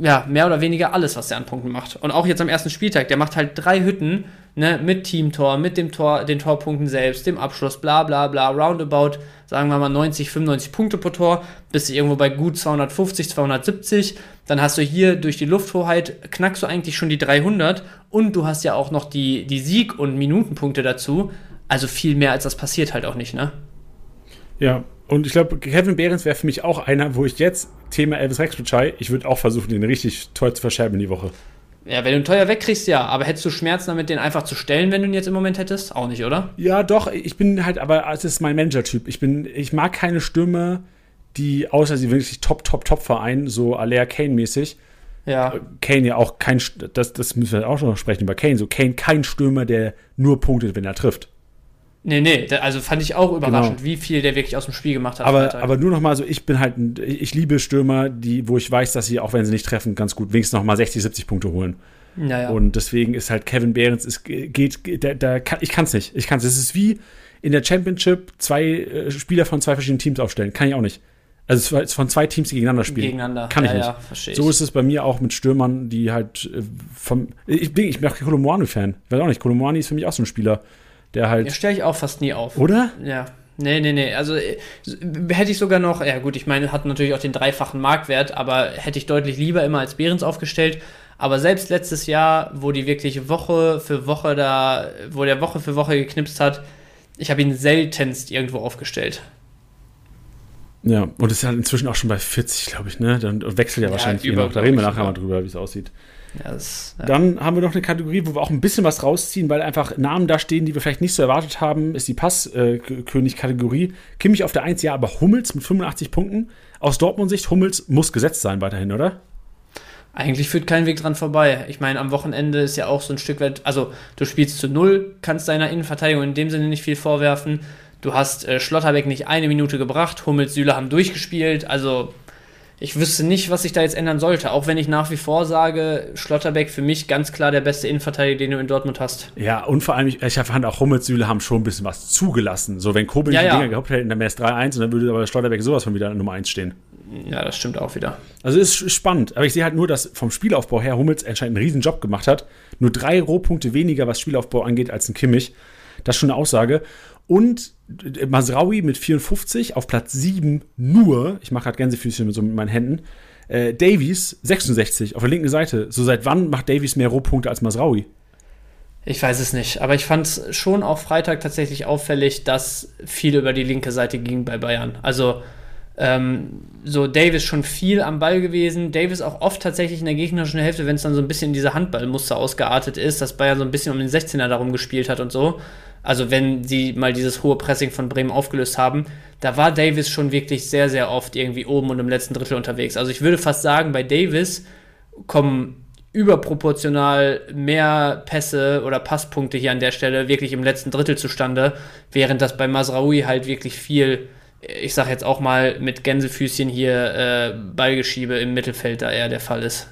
ja, mehr oder weniger alles, was er an Punkten macht. Und auch jetzt am ersten Spieltag, der macht halt drei Hütten, ne, mit Teamtor, mit dem Tor, den Torpunkten selbst, dem Abschluss, bla bla bla, roundabout, sagen wir mal 90, 95 Punkte pro Tor, bist du irgendwo bei gut 250, 270. Dann hast du hier durch die Lufthoheit, knackst du eigentlich schon die 300 und du hast ja auch noch die, die Sieg- und Minutenpunkte dazu. Also viel mehr als das passiert halt auch nicht, ne? Ja, und ich glaube, Kevin Behrens wäre für mich auch einer, wo ich jetzt, Thema Elvis Rexbutschei, ich würde auch versuchen, den richtig toll zu verschärfen in die Woche. Ja, wenn du ihn teuer wegkriegst, ja. Aber hättest du Schmerzen damit, den einfach zu stellen, wenn du ihn jetzt im Moment hättest? Auch nicht, oder? Ja, doch. Ich bin halt, aber es ist mein Manager-Typ. Ich bin, ich mag keine Stürme, die, außer sie wirklich top, top, top Verein, so Alea Kane-mäßig. Ja. Kane ja auch kein, das, das müssen wir auch noch sprechen über Kane. So Kane kein Stürmer, der nur punktet, wenn er trifft. Nee, nee, also fand ich auch überraschend, genau. wie viel der wirklich aus dem Spiel gemacht hat. Aber, aber nur noch mal so, ich bin halt, ich liebe Stürmer, die, wo ich weiß, dass sie, auch wenn sie nicht treffen, ganz gut wenigstens noch mal 60, 70 Punkte holen. Ja, ja. Und deswegen ist halt Kevin Behrens, es geht, da, da kann, ich kann es nicht. Ich kann es. Es ist wie in der Championship zwei äh, Spieler von zwei verschiedenen Teams aufstellen. Kann ich auch nicht. Also es ist von zwei Teams, die gegeneinander spielen. Gegeneinander. Kann ich ja, nicht. Ja, verstehe so ist es bei mir auch mit Stürmern, die halt äh, vom. Ich bin, ich bin auch Kolomwani-Fan. Weiß auch nicht. Kolomwani ist für mich auch so ein Spieler der halt. Ja, stelle ich auch fast nie auf. Oder? Ja. Nee, nee, nee. Also äh, hätte ich sogar noch, ja gut, ich meine, hat natürlich auch den dreifachen Marktwert, aber hätte ich deutlich lieber immer als Behrens aufgestellt. Aber selbst letztes Jahr, wo die wirklich Woche für Woche da, wo der Woche für Woche geknipst hat, ich habe ihn seltenst irgendwo aufgestellt. Ja, und ist ja inzwischen auch schon bei 40, glaube ich, ne? Dann wechselt ja, ja wahrscheinlich über, noch. Da reden wir nachher mal drüber, wie es aussieht. Das, ja. Dann haben wir noch eine Kategorie, wo wir auch ein bisschen was rausziehen, weil einfach Namen da stehen, die wir vielleicht nicht so erwartet haben, ist die Passkönig-Kategorie. Kimmich auf der 1, ja, aber Hummels mit 85 Punkten. Aus Dortmund-Sicht, Hummels muss gesetzt sein weiterhin, oder? Eigentlich führt kein Weg dran vorbei. Ich meine, am Wochenende ist ja auch so ein Stück weit, also du spielst zu null, kannst deiner Innenverteidigung in dem Sinne nicht viel vorwerfen. Du hast äh, Schlotterbeck nicht eine Minute gebracht, Hummels, Süle haben durchgespielt, also ich wüsste nicht, was sich da jetzt ändern sollte. Auch wenn ich nach wie vor sage, Schlotterbeck für mich ganz klar der beste Innenverteidiger, den du in Dortmund hast. Ja, und vor allem, ich, ich fand auch Hummels Süle haben schon ein bisschen was zugelassen. So, wenn Kobel ja, die ja. Dinger gehabt hätte, dann wäre es 3-1 und dann würde aber Schlotterbeck sowas von wieder Nummer 1 stehen. Ja, das stimmt auch wieder. Also ist spannend. Aber ich sehe halt nur, dass vom Spielaufbau her Hummels anscheinend einen riesen Job gemacht hat. Nur drei Rohpunkte weniger, was Spielaufbau angeht, als ein Kimmich. Das ist schon eine Aussage. Und Masraui mit 54 auf Platz 7 nur, ich mache gerade Gänsefüßchen mit, so mit meinen Händen, äh, Davies 66 auf der linken Seite. So seit wann macht Davies mehr Rohpunkte als Masraui? Ich weiß es nicht, aber ich fand es schon auch Freitag tatsächlich auffällig, dass viel über die linke Seite ging bei Bayern. Also ähm, so Davis schon viel am Ball gewesen. Davis auch oft tatsächlich in der gegnerischen Hälfte, wenn es dann so ein bisschen in diese Handballmuster ausgeartet ist, dass Bayern so ein bisschen um den 16er darum gespielt hat und so. Also wenn sie mal dieses hohe Pressing von Bremen aufgelöst haben, da war Davis schon wirklich sehr, sehr oft irgendwie oben und im letzten Drittel unterwegs. Also ich würde fast sagen, bei Davis kommen überproportional mehr Pässe oder Passpunkte hier an der Stelle wirklich im letzten Drittel zustande, während das bei Masraoui halt wirklich viel, ich sag jetzt auch mal mit Gänsefüßchen hier äh, Ballgeschiebe im Mittelfeld da eher der Fall ist.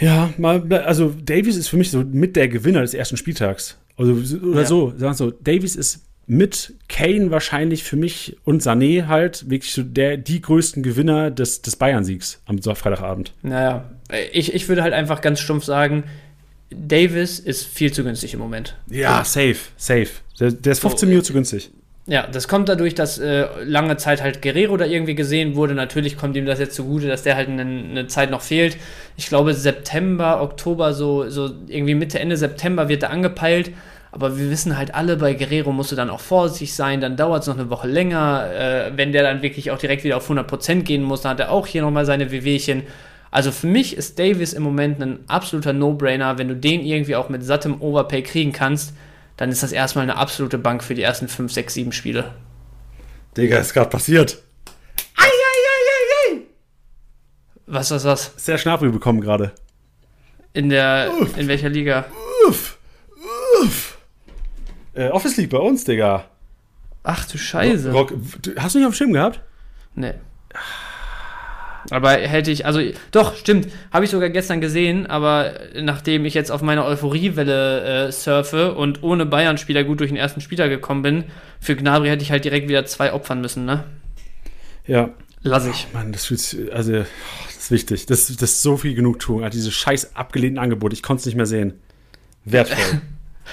Ja, mal, also Davies ist für mich so mit der Gewinner des ersten Spieltags. Also, oder ja. so, sagen so, Davies ist mit Kane wahrscheinlich für mich und Sané halt wirklich so der, die größten Gewinner des, des Bayern-Siegs am Freitagabend. Naja, ich, ich würde halt einfach ganz stumpf sagen, Davis ist viel zu günstig im Moment. Ja, safe, safe. Der, der ist 15 so, Millionen zu günstig. Ja, das kommt dadurch, dass äh, lange Zeit halt Guerrero da irgendwie gesehen wurde. Natürlich kommt ihm das jetzt zugute, dass der halt eine, eine Zeit noch fehlt. Ich glaube, September, Oktober, so, so irgendwie Mitte, Ende September wird er angepeilt. Aber wir wissen halt alle, bei Guerrero musst du dann auch vorsichtig sein, dann dauert es noch eine Woche länger. Äh, wenn der dann wirklich auch direkt wieder auf 100% gehen muss, dann hat er auch hier nochmal seine Wehwehchen. Also für mich ist Davis im Moment ein absoluter No-Brainer. Wenn du den irgendwie auch mit sattem Overpay kriegen kannst, dann ist das erstmal eine absolute Bank für die ersten 5, 6, 7 Spiele. Digga, ist gerade passiert. Ei, ei, ei, ei, ei. Was, was, was? Sehr Schnabel bekommen gerade. In der, Uff. in welcher Liga? Uff. Uff. Äh, Office League bei uns, Digga. Ach du Scheiße. Rock, hast du nicht auf dem Schirm gehabt? Nee. Aber hätte ich, also doch, stimmt, habe ich sogar gestern gesehen, aber nachdem ich jetzt auf meiner Euphoriewelle äh, surfe und ohne Bayern-Spieler gut durch den ersten Spieler gekommen bin, für Gnabry hätte ich halt direkt wieder zwei opfern müssen, ne? Ja. Lass ich. Oh Mann, das fühlt also das ist wichtig. Das, das ist so viel Genugtuung. Also diese scheiß abgelehnten Angebote, ich konnte es nicht mehr sehen. Wertvoll.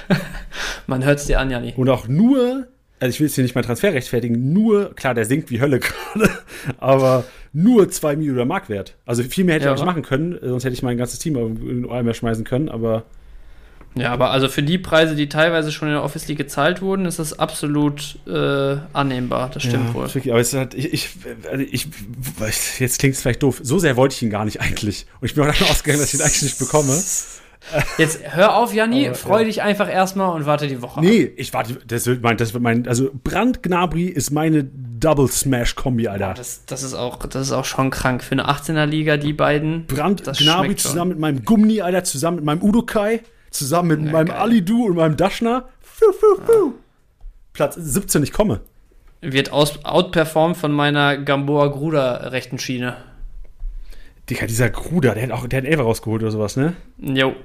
Man hört es dir an, Jani. Und auch nur, also ich will jetzt hier nicht mein Transfer rechtfertigen, nur, klar, der sinkt wie Hölle gerade, aber nur 2 Millionen Marktwert. Also viel mehr hätte ja. ich auch nicht machen können, sonst hätte ich mein ganzes Team in einmal schmeißen können, aber. Ja, aber also für die Preise, die teilweise schon in der Office League gezahlt wurden, ist das absolut äh, annehmbar. Das stimmt ja, wohl. Wirklich, aber es hat, ich, ich, also ich, jetzt klingt es vielleicht doof. So sehr wollte ich ihn gar nicht eigentlich. Und ich bin auch davon ausgegangen, dass ich ihn eigentlich nicht bekomme. Jetzt hör auf, Janni, freu ja. dich einfach erstmal und warte die Woche. Nee, ich warte, das wird mein, das wird mein, also Brand Gnabri ist meine Double Smash Kombi, Alter. das, das, ist auch, das ist auch schon krank für eine 18er Liga, die beiden. Brand Gnabri zusammen mit meinem Gummi, Alter, zusammen mit meinem Udokai, zusammen mit ja, meinem geil. Alidu und meinem Dashner. Fuh, fuh, fuh. Ja. Platz 17, ich komme. Wird aus, outperformed von meiner Gamboa Gruder rechten Schiene. Digga, dieser Gruder, der hat auch, der hat Elfer rausgeholt oder sowas, ne? Jo.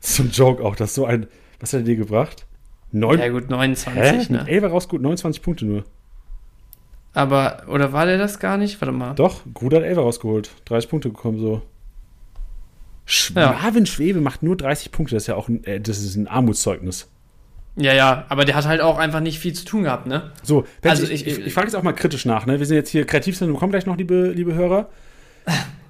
So ein Joke auch, das ist so ein. Was hat er dir gebracht? Neun, ja, gut, 29, Hä? ne? Elfer rausgeholt, 29 Punkte nur. Aber, oder war der das gar nicht? Warte mal. Doch, Gruder hat Elfer rausgeholt. 30 Punkte gekommen, so. Ja. Marvin Schwebe macht nur 30 Punkte, das ist ja auch ein, äh, das ist ein Armutszeugnis. Ja, ja, aber der hat halt auch einfach nicht viel zu tun gehabt, ne? So, also ich, ich, ich, ich frage jetzt auch mal kritisch nach, ne? Wir sind jetzt hier kreativ, wir kommen gleich noch, liebe, liebe Hörer.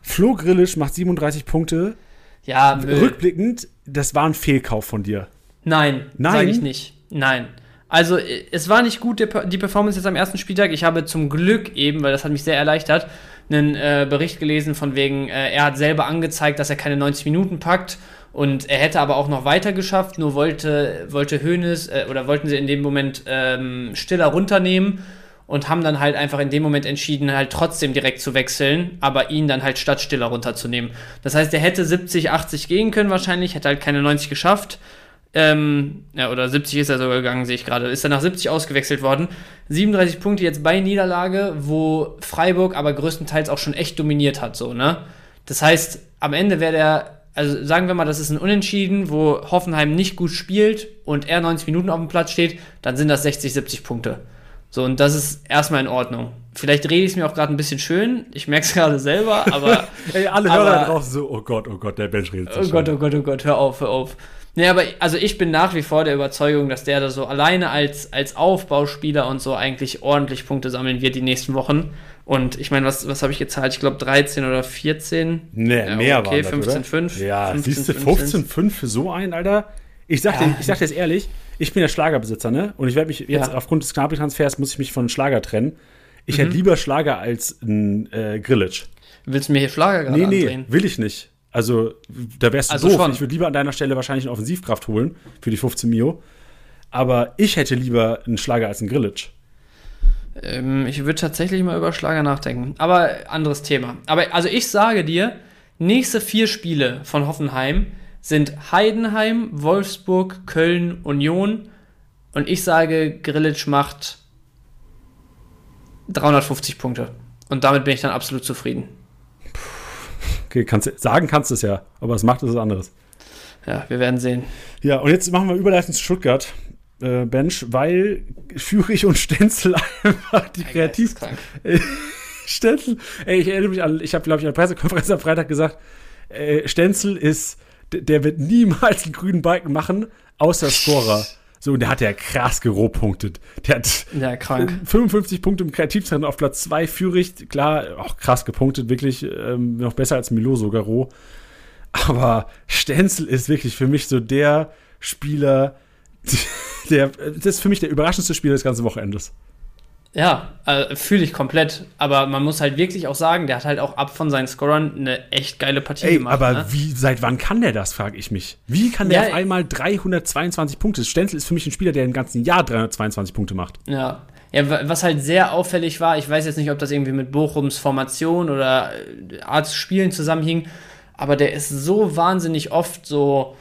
Flo Grillisch macht 37 Punkte. Ja, Rückblickend, das war ein Fehlkauf von dir. Nein, Nein. sage ich nicht. Nein. Also, es war nicht gut, die Performance jetzt am ersten Spieltag. Ich habe zum Glück eben, weil das hat mich sehr erleichtert, einen äh, Bericht gelesen von wegen, äh, er hat selber angezeigt, dass er keine 90 Minuten packt und er hätte aber auch noch weiter geschafft, nur wollte, wollte Hoeneß äh, oder wollten sie in dem Moment ähm, Stiller runternehmen und haben dann halt einfach in dem Moment entschieden, halt trotzdem direkt zu wechseln, aber ihn dann halt statt Stiller runterzunehmen. Das heißt, er hätte 70, 80 gehen können wahrscheinlich, hätte halt keine 90 geschafft. Ähm, ja, oder 70 ist er sogar gegangen, sehe ich gerade. Ist dann nach 70 ausgewechselt worden. 37 Punkte jetzt bei Niederlage, wo Freiburg aber größtenteils auch schon echt dominiert hat, so, ne? Das heißt, am Ende wäre der, also sagen wir mal, das ist ein Unentschieden, wo Hoffenheim nicht gut spielt und er 90 Minuten auf dem Platz steht, dann sind das 60, 70 Punkte. So, und das ist erstmal in Ordnung. Vielleicht rede ich es mir auch gerade ein bisschen schön. Ich merke es gerade selber, aber. Ey, alle aber, Hörer da draußen so, oh Gott, oh Gott, der Bench redet so Oh Gott, oh Gott, oh Gott, hör auf, hör auf. Nee, aber also ich bin nach wie vor der Überzeugung, dass der da so alleine als, als Aufbauspieler und so eigentlich ordentlich Punkte sammeln wird die nächsten Wochen. Und ich meine, was, was habe ich gezahlt? Ich glaube 13 oder 14. Nee, ja, mehr okay, waren das, 15,5. Ja, 15, siehst du, 15. 15,5 für so einen, Alter? Ich sag, Ja. dir, ich sag dir jetzt ehrlich, ich bin der Schlagerbesitzer, ne? Und ich werde mich jetzt Ja. aufgrund des Knabeltransfers muss ich mich von Schlager trennen. Ich Mhm. hätte lieber Schlager als ein äh, Grillitsch. Willst du mir hier Schlager gerade Nee, nee, andrehen? will ich nicht. Also, da wärst du Also doof. schon. Ich würde lieber an deiner Stelle wahrscheinlich eine Offensivkraft holen für die 15 Mio. Aber ich hätte lieber einen Schlager als einen Grillitsch. Ähm, ich würde tatsächlich mal über Schlager nachdenken. Aber anderes Thema. Aber also ich sage dir, nächste vier Spiele von Hoffenheim sind Heidenheim, Wolfsburg, Köln, Union. Und ich sage, Grillitsch macht 350 Punkte. Und damit bin ich dann absolut zufrieden. Okay, kannst, sagen kannst du es ja, aber was macht ist was anderes. Ja, wir werden sehen. Ja, und jetzt machen wir Überleitung zu Stuttgart, äh, Bench, weil Führig und Stenzel einfach die kreativ Geisteskrank. Stenzel, ey, ich erinnere mich an, ich habe, glaube ich, an der Pressekonferenz am Freitag gesagt, äh, Stenzel ist, der wird niemals einen grünen Balken machen, außer Scorer. So, und der hat ja krass gerohpunktet. Der hat Ja, krank. 55 Punkte im Kreativtrend auf Platz 2, Führig, klar, auch krass gepunktet, wirklich ähm, noch besser als Milo sogar roh. Aber Stenzel ist wirklich für mich so der Spieler, der, das ist für mich der überraschendste Spieler des ganzen Wochenendes. Ja, äh, fühle ich komplett. Aber man muss halt wirklich auch sagen, der hat halt auch ab von seinen Scorern eine echt geile Partie Ey, gemacht. aber ne? wie, seit wann kann der das, frage ich mich. Wie kann der Ja, auf einmal 322 Punkte? Stenzel ist für mich ein Spieler, der im ganzen Jahr 322 Punkte macht. Ja. Ja, wa- was halt sehr auffällig war, ich weiß jetzt nicht, ob das irgendwie mit Bochums Formation oder äh, Art spielen zusammenhing, aber der ist so wahnsinnig oft so,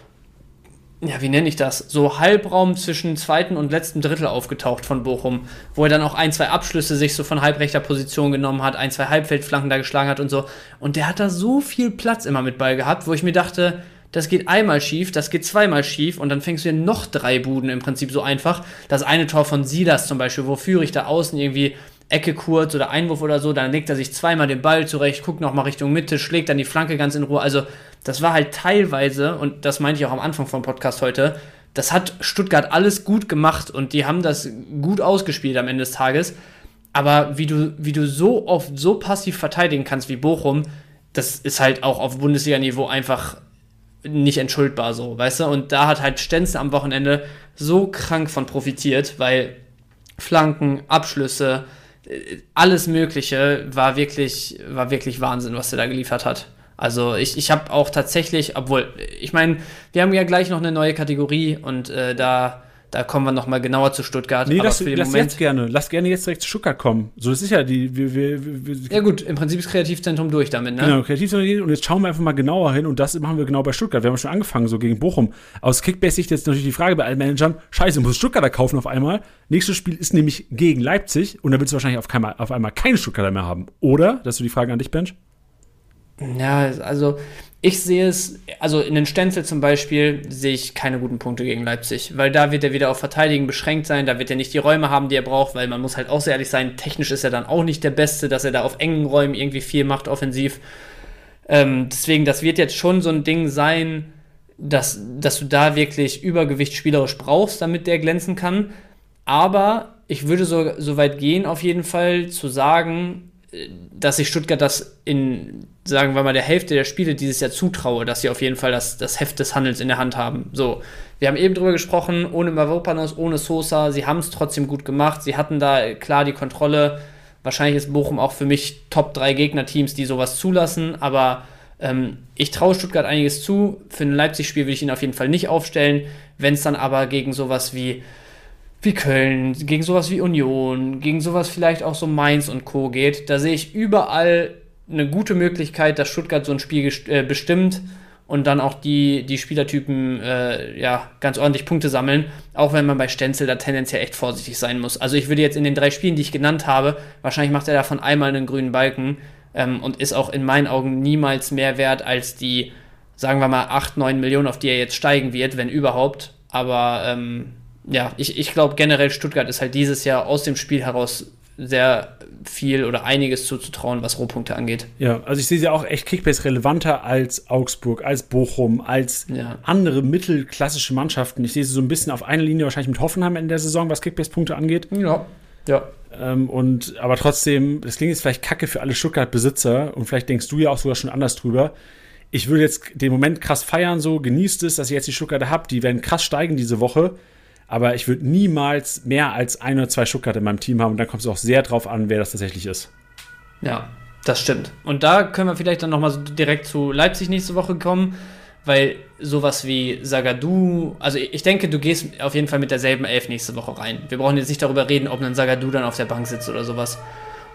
ja, wie nenne ich das, so Halbraum zwischen zweiten und letzten Drittel aufgetaucht von Bochum, wo er dann auch ein, zwei Abschlüsse sich so von halbrechter Position genommen hat, ein, zwei Halbfeldflanken da geschlagen hat und so. Und der hat da so viel Platz immer mit Ball gehabt, wo ich mir dachte, das geht einmal schief, das geht zweimal schief und dann fängst du hier noch drei Buden im Prinzip so einfach. Das eine Tor von Silas zum Beispiel, wo Führig da außen irgendwie Ecke kurz oder Einwurf oder so, dann legt er sich zweimal den Ball zurecht, guckt nochmal Richtung Mitte, schlägt dann die Flanke ganz in Ruhe. Also das war halt teilweise, und das meinte ich auch am Anfang vom Podcast heute, das hat Stuttgart alles gut gemacht und die haben das gut ausgespielt am Ende des Tages. Aber wie du, wie du so oft so passiv verteidigen kannst wie Bochum, das ist halt auch auf Bundesliga-Niveau einfach nicht entschuldbar so, weißt du? Und da hat halt Stenzel am Wochenende so krank von profitiert, weil Flanken, Abschlüsse, alles Mögliche war wirklich, war wirklich Wahnsinn, was er da geliefert hat. Also ich, ich habe auch tatsächlich, obwohl, ich meine, wir haben ja gleich noch eine neue Kategorie und äh, da, da kommen wir nochmal genauer zu Stuttgart. Nee, lass, lass jetzt gerne. Lass gerne jetzt direkt zu Stuttgart kommen. So, das ist ja die. Wir, wir, wir, ja gut, im Prinzip ist Kreativzentrum durch damit, ne? Genau, Kreativstrategie. Und jetzt schauen wir einfach mal genauer hin. Und das machen wir genau bei Stuttgart. Wir haben schon angefangen, so gegen Bochum. Aus Kickbase-Sicht jetzt natürlich die Frage bei allen Managern: Scheiße, muss Stuttgarter kaufen auf einmal. Nächstes Spiel ist nämlich gegen Leipzig. Und da willst du wahrscheinlich auf, kein, auf einmal keine Stuttgarter mehr haben. Oder? Das ist so die Frage an dich, Bench. Ja, also ich sehe es, also in den Stenzel zum Beispiel sehe ich keine guten Punkte gegen Leipzig, weil da wird er wieder auf Verteidigen beschränkt sein, da wird er nicht die Räume haben, die er braucht, weil man muss halt auch sehr ehrlich sein, technisch ist er dann auch nicht der Beste, dass er da auf engen Räumen irgendwie viel macht offensiv. Ähm, deswegen, das wird jetzt schon so ein Ding sein, dass, dass du da wirklich Übergewicht spielerisch brauchst, damit der glänzen kann. Aber ich würde so, so weit gehen, auf jeden Fall zu sagen, dass ich Stuttgart das in, sagen wir mal, der Hälfte der Spiele dieses Jahr zutraue, dass sie auf jeden Fall das, das Heft des Handels in der Hand haben. So, wir haben eben drüber gesprochen, ohne Mavropanos, ohne Sosa, sie haben es trotzdem gut gemacht, sie hatten da klar die Kontrolle. Wahrscheinlich ist Bochum auch für mich Top 3 Gegnerteams, die sowas zulassen, aber ähm, ich traue Stuttgart einiges zu. Für ein Leipzig-Spiel will ich ihn auf jeden Fall nicht aufstellen. Wenn es dann aber gegen sowas wie wie Köln, gegen sowas wie Union, gegen sowas vielleicht auch so Mainz und Co. geht, da sehe ich überall eine gute Möglichkeit, dass Stuttgart so ein Spiel äh, bestimmt und dann auch die, die Spielertypen äh, ja, ganz ordentlich Punkte sammeln, auch wenn man bei Stenzel da tendenziell echt vorsichtig sein muss. Also ich würde jetzt in den drei Spielen, die ich genannt habe, wahrscheinlich macht er davon einmal einen grünen Balken ähm, und ist auch in meinen Augen niemals mehr wert als die, sagen wir mal, 8, 9 Millionen, auf die er jetzt steigen wird, wenn überhaupt. Aber ähm, ja, ich, ich glaube generell Stuttgart ist halt dieses Jahr aus dem Spiel heraus sehr viel oder einiges zuzutrauen, was Rohpunkte angeht. Ja, also ich sehe sie auch echt Kickbase relevanter als Augsburg, als Bochum, als Ja. andere mittelklassische Mannschaften. Ich sehe sie so ein bisschen auf einer Linie wahrscheinlich mit Hoffenheim in der Saison, was Kickbase-Punkte angeht. Ja. Ja. Ähm, und, aber trotzdem, das klingt jetzt vielleicht kacke für alle Stuttgart-Besitzer und vielleicht denkst du ja auch sogar schon anders drüber. Ich würde jetzt den Moment krass feiern, so genießt es, dass ihr jetzt die Stuttgarter habt. Die werden krass steigen diese Woche. Aber ich würde niemals mehr als ein oder zwei Stuttgart in meinem Team haben. Und dann kommt es auch sehr drauf an, wer das tatsächlich ist. Ja, das stimmt. Und da können wir vielleicht dann nochmal so direkt zu Leipzig nächste Woche kommen, weil sowas wie Sagadu, also ich denke, du gehst auf jeden Fall mit derselben Elf nächste Woche rein. Wir brauchen jetzt nicht darüber reden, ob ein Sagadu dann auf der Bank sitzt oder sowas.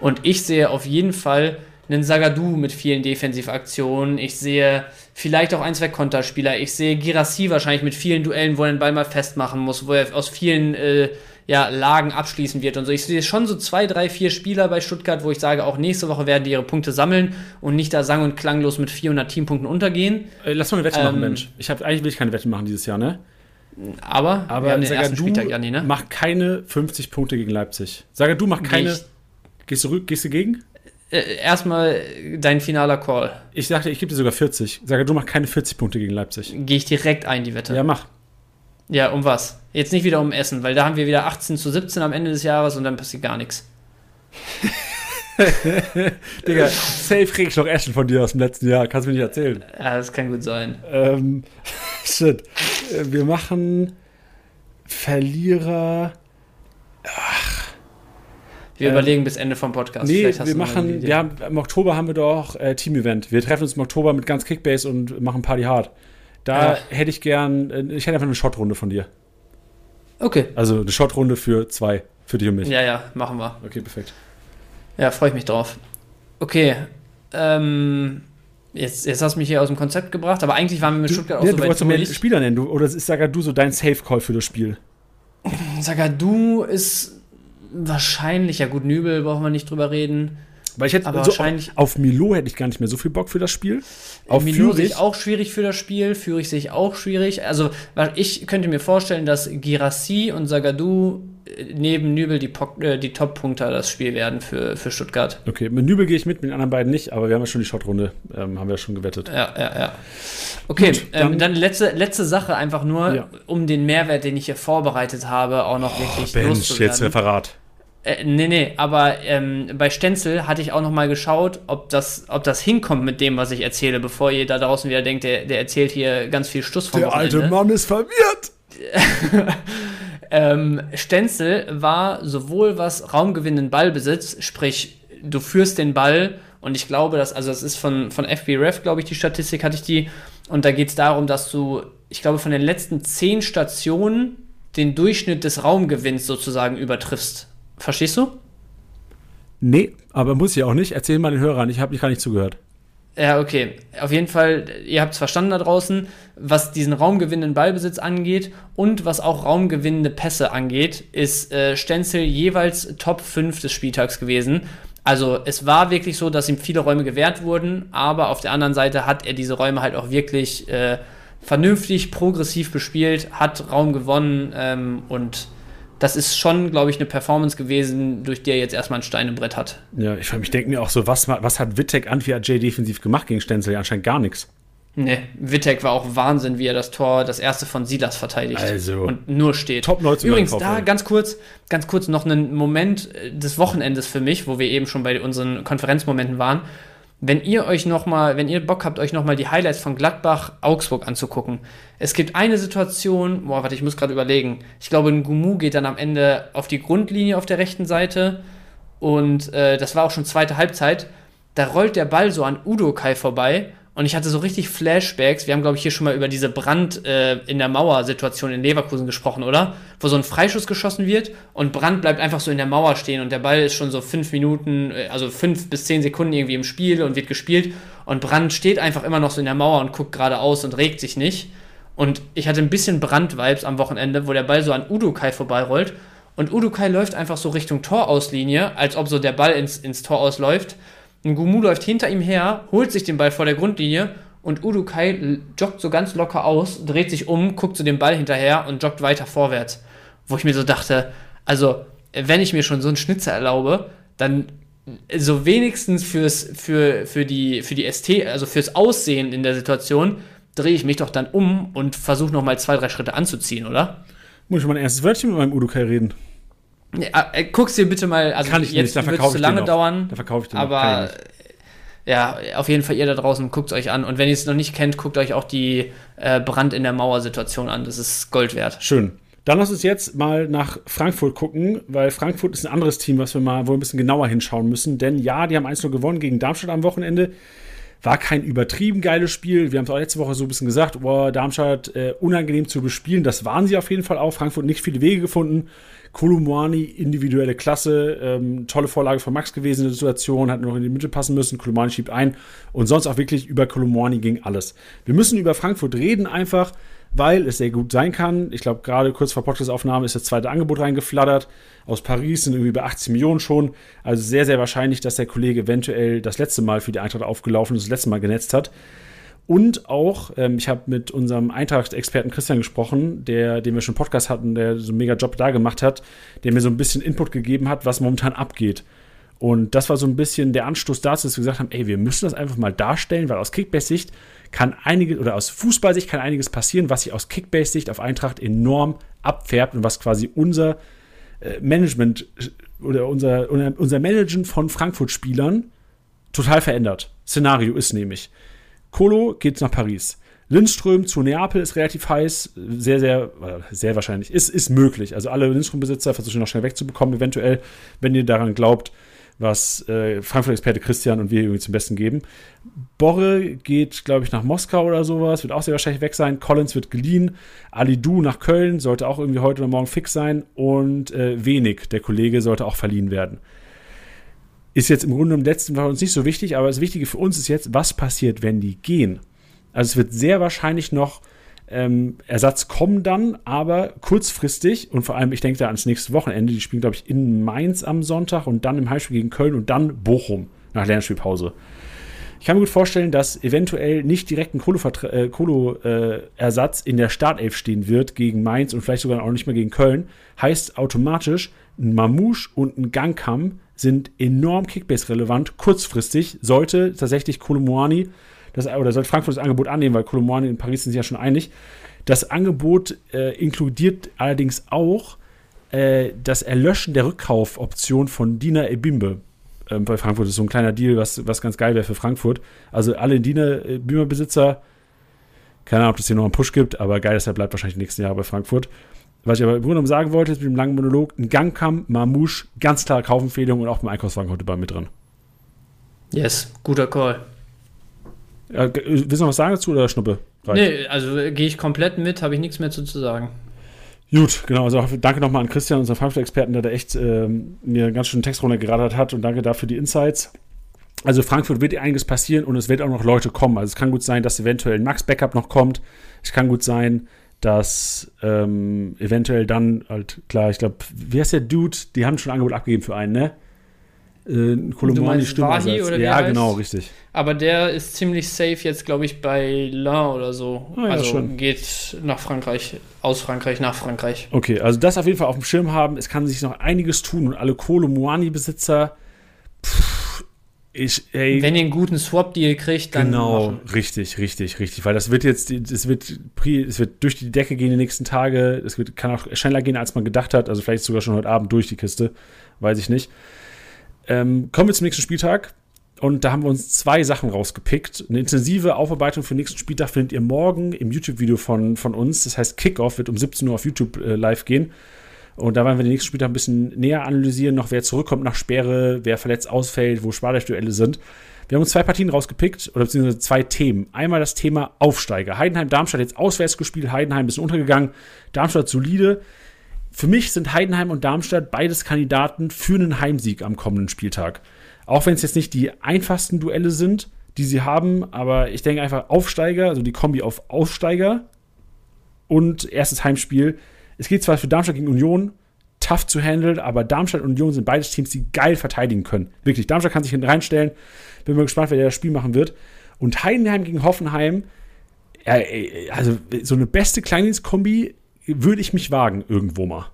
Und ich sehe auf jeden Fall einen Sagadu mit vielen Defensivaktionen. Ich sehe vielleicht auch ein, zwei Konterspieler. Ich sehe Girassi wahrscheinlich mit vielen Duellen, wo er den Ball mal festmachen muss, wo er aus vielen äh, ja, Lagen abschließen wird und so. Ich sehe schon so zwei, drei, vier Spieler bei Stuttgart, wo ich sage, auch nächste Woche werden die ihre Punkte sammeln und nicht da sang- und klanglos mit 400 Teampunkten untergehen. Äh, lass mal eine Wette Ähm, machen, Mensch. Ich hab, eigentlich will ich keine Wette machen dieses Jahr, ne? Aber, Aber Sagadu Spieltag ja nie, ne? macht keine 50 Punkte gegen Leipzig. Sagadu macht keine. Ich- Gehst du, rück- gehst du gegen? Äh, erstmal dein finaler Call. Ich sagte, ich gebe dir sogar 40. Sagadu macht keine 40 Punkte gegen Leipzig. Gehe ich direkt ein, die Wette. Ja, mach. Ja, um was? Jetzt nicht wieder um Essen, weil da haben wir wieder 18 zu 17 am Ende des Jahres und dann passiert gar nichts. Digga, safe krieg ich noch Essen von dir aus dem letzten Jahr. Kannst du mir nicht erzählen. Ja, das kann gut sein. Ähm, shit. Äh, Wir machen Verlierer. Wir Äh, überlegen bis Ende vom Podcast. Nee, wir du machen, wir haben, im Oktober haben wir doch äh, Team-Event. Wir treffen uns im Oktober mit ganz Kickbase und machen Party hard. Da Ach. hätte ich gern, äh, ich hätte einfach eine Shotrunde von dir. Okay. Also eine Shotrunde für zwei, für dich und mich. Ja, ja, machen wir. Okay, perfekt. Ja, freue ich mich drauf. Okay. Ähm, jetzt, jetzt hast du mich hier aus dem Konzept gebracht, aber eigentlich waren wir mit Stuttgart auch ja, so du weit wolltest doch mehr. Spieler nennen, du, oder ist Sagadu so dein Safe-Call für das Spiel? Sagadu ist wahrscheinlich, ja gut, Nübel brauchen wir nicht drüber reden. Weil ich hätte Aber so, wahrscheinlich- auf, auf Milo hätte ich gar nicht mehr so viel Bock für das Spiel. Auf Milo sehe ich auch schwierig für das Spiel, Führig sehe ich auch schwierig. Also, ich könnte mir vorstellen, dass Girassi und Sagadu äh, neben Nübel die, äh, die Top-Punkter das Spiel werden für, für Stuttgart. Okay, mit Nübel gehe ich mit, mit den anderen beiden nicht, aber wir haben ja schon die Shotrunde, ähm, haben wir ja schon gewettet. Ja, ja, ja. Okay, Gut, dann, ähm, dann- letzte, letzte Sache einfach nur, Ja. um den Mehrwert, den ich hier vorbereitet habe, auch noch wirklich Mensch, loszuwerden. jetzt Referat. Äh, nee, nee, aber ähm, bei Stenzel hatte ich auch noch mal geschaut, ob das, ob das hinkommt mit dem, was ich erzähle, bevor ihr da draußen wieder denkt, der, der erzählt hier ganz viel Stuss vom Der alte Wochenende. Mann ist verwirrt. Ähm, Stenzel war sowohl was raumgewinnenden Ballbesitz, sprich, du führst den Ball und ich glaube, dass, also das ist von, von FBref, glaube ich, die Statistik hatte ich die, und da geht es darum, dass du, ich glaube, von den letzten zehn Stationen den Durchschnitt des Raumgewinns sozusagen übertriffst. Verstehst du? Nee, aber muss ich auch nicht. Erzähl mal den Hörern, ich habe ich gar nicht zugehört. Ja, okay. Auf jeden Fall, ihr habt es verstanden da draußen, was diesen raumgewinnenden Ballbesitz angeht und was auch raumgewinnende Pässe angeht, ist äh, Stenzel jeweils Top 5 des Spieltags gewesen. Also es war wirklich so, dass ihm viele Räume gewährt wurden, aber auf der anderen Seite hat er diese Räume halt auch wirklich äh, vernünftig, progressiv bespielt, hat Raum gewonnen ähm, und das ist schon, glaube ich, eine Performance gewesen, durch die er jetzt erstmal ein Stein im Brett hat. Ja, ich, ich denke mir auch so, was, was hat Wittek Antwi J defensiv gemacht gegen Stenzel? Ja, anscheinend gar nichts. Ne, Wittek war auch Wahnsinn, wie er das Tor, das erste von Silas verteidigt. Also, und nur steht. Top-Neuzugang Übrigens, da ganz kurz, ganz kurz noch einen Moment äh, des Wochenendes für mich, wo wir eben schon bei unseren Konferenzmomenten waren. Wenn ihr euch noch mal, wenn ihr Bock habt, euch noch mal die Highlights von Gladbach Augsburg anzugucken. Es gibt eine Situation, boah, warte, ich muss gerade überlegen. Ich glaube, ein Gumu geht dann am Ende auf die Grundlinie auf der rechten Seite und äh, das war auch schon zweite Halbzeit. Da rollt der Ball so an Udo Kai vorbei und ich hatte so richtig Flashbacks. Wir haben, glaube ich, hier schon mal über diese Brand äh, in der Mauer-Situation in Leverkusen gesprochen, oder? Wo so ein Freischuss geschossen wird und Brand bleibt einfach so in der Mauer stehen und der Ball ist schon so fünf Minuten, äh, also fünf bis zehn Sekunden irgendwie im Spiel und wird gespielt und Brand steht einfach immer noch so in der Mauer und guckt geradeaus und regt sich nicht. Und ich hatte ein bisschen Brand-Vibes am Wochenende, wo der Ball so an Udo Kai vorbeirollt und Udo Kai läuft einfach so Richtung Torauslinie, als ob so der Ball ins, ins Tor ausläuft. Ein Gumu läuft hinter ihm her, holt sich den Ball vor der Grundlinie und Udo Kai l- joggt so ganz locker aus, dreht sich um, guckt zu dem Ball hinterher und joggt weiter vorwärts. Wo ich mir so dachte, also, wenn ich mir schon so einen Schnitzer erlaube, dann so wenigstens fürs, für, für die, für die ST, also fürs Aussehen in der Situation, drehe ich mich doch dann um und versuche nochmal zwei, drei Schritte anzuziehen, oder? Muss ich mal ein erstes Wörtchen mit meinem Udukai reden? Ja, äh, guck's dir bitte mal, also Kann ich jetzt nicht, da wird es zu lange noch. dauern, Da verkaufe ich den noch, aber nicht. ja, auf jeden Fall ihr da draußen, guckt euch an. Und wenn ihr es noch nicht kennt, guckt euch auch die äh, Brand in der Mauer-Situation an. Das ist Gold wert. Schön. Dann lass uns jetzt mal nach Frankfurt gucken, weil Frankfurt ist ein anderes Team, was wir mal wohl ein bisschen genauer hinschauen müssen. Denn ja, die haben 1-0 gewonnen gegen Darmstadt am Wochenende. War kein übertrieben geiles Spiel. Wir haben es auch letzte Woche so ein bisschen gesagt, boah, Darmstadt äh, unangenehm zu bespielen. Das waren sie auf jeden Fall auch. Frankfurt nicht viele Wege gefunden. Kolumani, individuelle Klasse, ähm, tolle Vorlage von Max gewesen in der Situation, hat nur noch in die Mitte passen müssen. Kolumani schiebt ein und sonst auch wirklich über Kolumani ging alles. Wir müssen über Frankfurt reden einfach, weil es sehr gut sein kann. Ich glaube, gerade kurz vor Podcast-Aufnahme ist das zweite Angebot reingeflattert. Aus Paris sind irgendwie bei 80 Millionen schon. Also sehr, sehr wahrscheinlich, dass der Kollege eventuell das letzte Mal für die Eintracht aufgelaufen ist, das letzte Mal genetzt hat. Und auch, ähm, ich habe mit unserem Eintracht-Experten Christian gesprochen, der, den wir schon Podcast hatten, der so einen mega Job da gemacht hat, der mir so ein bisschen Input gegeben hat, was momentan abgeht. Und das war so ein bisschen der Anstoß dazu, dass wir gesagt haben, ey, wir müssen das einfach mal darstellen, weil aus Kickbase-Sicht kann einiges, oder aus Fußballsicht kann einiges passieren, was sich aus Kickbase-Sicht auf Eintracht enorm abfärbt und was quasi unser äh, Management oder unser, unser Managen von Frankfurt-Spielern total verändert. Szenario ist nämlich, Kolo geht nach Paris. Lindström zu Neapel ist relativ heiß, sehr, sehr, äh, sehr wahrscheinlich. Ist, ist möglich. Also alle Lindström-Besitzer versuchen noch schnell wegzubekommen, eventuell, wenn ihr daran glaubt, was äh, Frankfurt-Experte Christian und wir irgendwie zum Besten geben. Borre geht, glaube ich, nach Moskau oder sowas, wird auch sehr wahrscheinlich weg sein. Collins wird geliehen. Ali Du nach Köln, sollte auch irgendwie heute oder morgen fix sein. Und äh, Wenig, der Kollege, sollte auch verliehen werden. Ist jetzt im Grunde im letzten Fall uns nicht so wichtig, aber das Wichtige für uns ist jetzt, was passiert, wenn die gehen? Also es wird sehr wahrscheinlich noch ähm, Ersatz kommen dann, aber kurzfristig und vor allem, ich denke da ans nächste Wochenende, die spielen, glaube ich, in Mainz am Sonntag und dann im Heimspiel gegen Köln und dann Bochum nach Lernspielpause. Ich kann mir gut vorstellen, dass eventuell nicht direkt ein Kolo-Ersatz äh, äh, in der Startelf stehen wird gegen Mainz und vielleicht sogar auch nicht mehr gegen Köln. Heißt automatisch, ein Mamouche und ein Gangkam sind enorm Kickbase-relevant. Kurzfristig sollte tatsächlich Kolomoani das, oder sollte Frankfurt das Angebot annehmen, weil Kolomoani in Paris sind sich ja schon einig. Das Angebot äh, inkludiert allerdings auch äh, das Erlöschen der Rückkaufoption von Dina Ebimbe. Ähm, bei Frankfurt ist so ein kleiner Deal, was, was ganz geil wäre für Frankfurt. Also alle Dina Ebimbe-Besitzer, keine Ahnung, ob es hier noch einen Push gibt, aber geil, dass er bleibt wahrscheinlich die nächsten Jahre bei Frankfurt. Was ich aber im Grunde genommen sagen wollte, ist mit dem langen Monolog, ein Gangkamm, Mamouche, ganz klare Kaufempfehlung und auch beim Einkaufswagen heute bei mit drin. Yes, guter Call. Ja, willst du noch was sagen dazu oder Schnuppe? Reicht. Nee, also äh, gehe ich komplett mit, habe ich nichts mehr zu, zu sagen. Gut, genau. Also danke nochmal an Christian, unseren Frankfurt-Experten, der da echt ähm, mir einen ganz schönen Text runtergeradert hat und danke dafür die Insights. Also Frankfurt wird einiges passieren und es wird auch noch Leute kommen. Also es kann gut sein, dass eventuell ein Max-Backup noch kommt. Es kann gut sein, dass ähm, eventuell dann halt, klar, ich glaube, wie heißt der Dude? Die haben schon ein Angebot abgegeben für einen, ne? Äh, Kolumani Wahi oder Ja, heißt? genau, richtig. Aber der ist ziemlich safe jetzt, glaube ich, bei Lain oder so. Ah, ja, also schon. geht nach Frankreich, aus Frankreich nach Frankreich. Okay, also das auf jeden Fall auf dem Schirm haben. Es kann sich noch einiges tun und alle Kolo-Muani-Besitzer, ich, ey, Wenn ihr einen guten Swap-Deal kriegt, dann Genau, machen. richtig, richtig, richtig. Weil das wird jetzt, es wird, es wird durch die Decke gehen die nächsten Tage. Es wird, kann auch schneller gehen, als man gedacht hat. Also vielleicht sogar schon heute Abend durch die Kiste. Weiß ich nicht. Ähm, kommen wir zum nächsten Spieltag. Und da haben wir uns zwei Sachen rausgepickt. Eine intensive Aufarbeitung für den nächsten Spieltag findet ihr morgen im YouTube-Video von, von uns. Das heißt, Kickoff wird um 17 Uhr auf YouTube äh, live gehen. Und da werden wir den nächsten Spieltag ein bisschen näher analysieren, noch wer zurückkommt nach Sperre, wer verletzt ausfällt, wo Sparduelle sind. Wir haben uns zwei Partien rausgepickt, oder beziehungsweise zwei Themen. Einmal das Thema Aufsteiger. Heidenheim-Darmstadt jetzt auswärts gespielt, Heidenheim ein bisschen untergegangen, Darmstadt solide. Für mich sind Heidenheim und Darmstadt beides Kandidaten für einen Heimsieg am kommenden Spieltag. Auch wenn es jetzt nicht die einfachsten Duelle sind, die sie haben, aber ich denke einfach Aufsteiger, also die Kombi auf Aufsteiger und erstes Heimspiel. Es geht zwar für Darmstadt gegen Union, tough zu handeln, aber Darmstadt und Union sind beides Teams, die geil verteidigen können. Wirklich, Darmstadt kann sich hinten reinstellen. Bin mal gespannt, wer das Spiel machen wird. Und Heidenheim gegen Hoffenheim, ja, also so eine beste Kleindienstkombi würde ich mich wagen, irgendwo mal.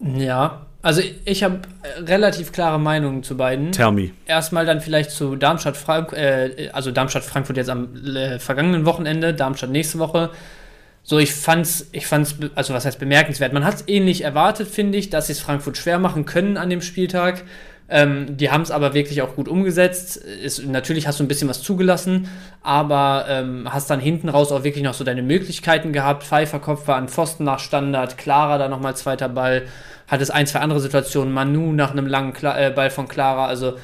Ja, also ich habe relativ klare Meinungen zu beiden. Tell me. Erstmal dann vielleicht zu Darmstadt, Frank äh, also Darmstadt Frankfurt jetzt am äh, vergangenen Wochenende, Darmstadt nächste Woche. So, ich fand's, ich fand's, also was heißt bemerkenswert? Man hat es ähnlich erwartet, finde ich, dass sie es Frankfurt schwer machen können an dem Spieltag. Ähm, die haben es aber wirklich auch gut umgesetzt. Ist, natürlich hast du ein bisschen was zugelassen, aber ähm, hast dann hinten raus auch wirklich noch so deine Möglichkeiten gehabt. Pfeiffer Kopf war an Pfosten nach Standard, Clara da nochmal zweiter Ball, hat es ein, zwei andere Situationen, Manu nach einem langen Kla äh, Ball von Clara. Also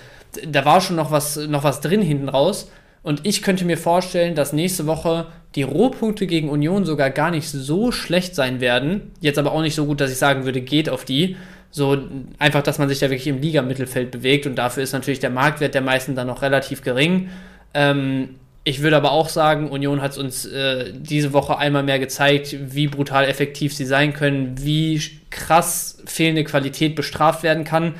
da war schon noch was, noch was drin hinten raus. Und ich könnte mir vorstellen, dass nächste Woche die Rohpunkte gegen Union sogar gar nicht so schlecht sein werden. Jetzt aber auch nicht so gut, dass ich sagen würde, geht auf die. So einfach, dass man sich da wirklich im Liga-Mittelfeld bewegt und dafür ist natürlich der Marktwert der meisten dann noch relativ gering. Ähm, ich würde aber auch sagen, Union hat uns äh, diese Woche einmal mehr gezeigt, wie brutal effektiv sie sein können, wie krass fehlende Qualität bestraft werden kann.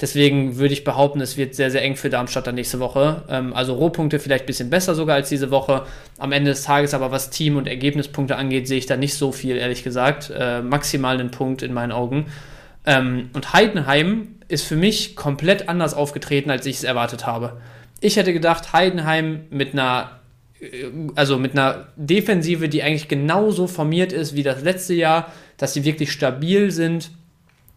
Deswegen würde ich behaupten, es wird sehr, sehr eng für Darmstadt dann nächste Woche. Ähm, also Rohpunkte vielleicht ein bisschen besser sogar als diese Woche. Am Ende des Tages aber, was Team- und Ergebnispunkte angeht, sehe ich da nicht so viel, ehrlich gesagt. Äh, maximal einen Punkt in meinen Augen. Ähm, und Heidenheim ist für mich komplett anders aufgetreten, als ich es erwartet habe. Ich hätte gedacht, Heidenheim mit einer äh, also mit einer Defensive, die eigentlich genauso formiert ist wie das letzte Jahr, dass sie wirklich stabil sind,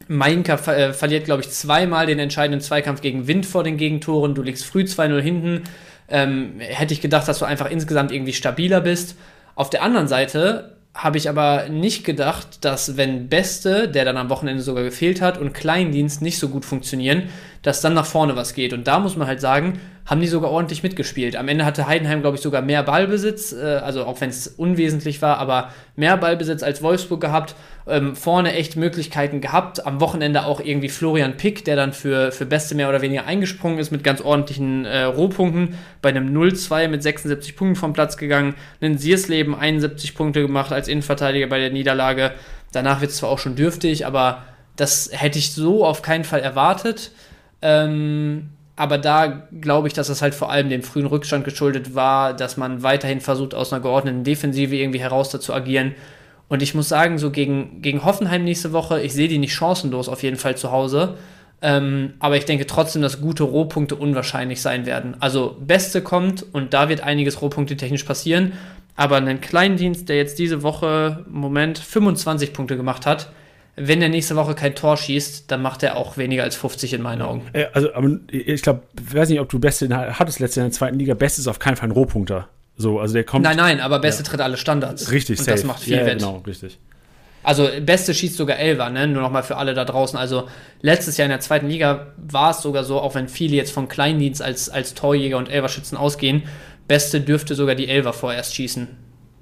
Mainka ver äh, verliert, glaube ich, zweimal den entscheidenden Zweikampf gegen Wind vor den Gegentoren. Du liegst früh 2-0 hinten. Ähm, hätte ich gedacht, dass du einfach insgesamt irgendwie stabiler bist. Auf der anderen Seite habe ich aber nicht gedacht, dass wenn Beste, der dann am Wochenende sogar gefehlt hat, und Kleindienst nicht so gut funktionieren, dass dann nach vorne was geht. Und da muss man halt sagen, haben die sogar ordentlich mitgespielt. Am Ende hatte Heidenheim, glaube ich, sogar mehr Ballbesitz, äh, also auch wenn es unwesentlich war, aber mehr Ballbesitz als Wolfsburg gehabt. Ähm, vorne echt Möglichkeiten gehabt. Am Wochenende auch irgendwie Florian Pick, der dann für, für Beste mehr oder weniger eingesprungen ist mit ganz ordentlichen äh, Rohpunkten. Bei einem 0-2 mit 76 Punkten vom Platz gegangen. Einen Siersleben 71 Punkte gemacht als Innenverteidiger bei der Niederlage. Danach wird es zwar auch schon dürftig, aber das hätte ich so auf keinen Fall erwartet. Ähm, aber da glaube ich, dass das halt vor allem dem frühen Rückstand geschuldet war, dass man weiterhin versucht, aus einer geordneten Defensive irgendwie heraus zu agieren. Und ich muss sagen, so gegen, gegen Hoffenheim nächste Woche, ich sehe die nicht chancenlos auf jeden Fall zu Hause. Ähm, aber ich denke trotzdem, dass gute Rohpunkte unwahrscheinlich sein werden. Also Beste kommt und da wird einiges Rohpunkte technisch passieren. Aber einen Kleindienst, der jetzt diese Woche, Moment, 25 Punkte gemacht hat, wenn er nächste Woche kein Tor schießt, dann macht er auch weniger als 50 in meinen Augen. Also, ich glaube, ich weiß nicht, ob du Beste hattest letztes Jahr in der zweiten Liga. Beste ist auf keinen Fall ein Rohpunkter. So, also der kommt. Nein, nein, aber Beste ja. tritt alle Standards. Richtig, Und safe. das macht viel ja, Wett. Genau, richtig. Also Beste schießt sogar Elfer, ne? Nur nochmal für alle da draußen. Also letztes Jahr in der zweiten Liga war es sogar so, auch wenn viele jetzt von Kleindienst als, als Torjäger und Elverschützen ausgehen, Beste dürfte sogar die Elfer vorerst schießen.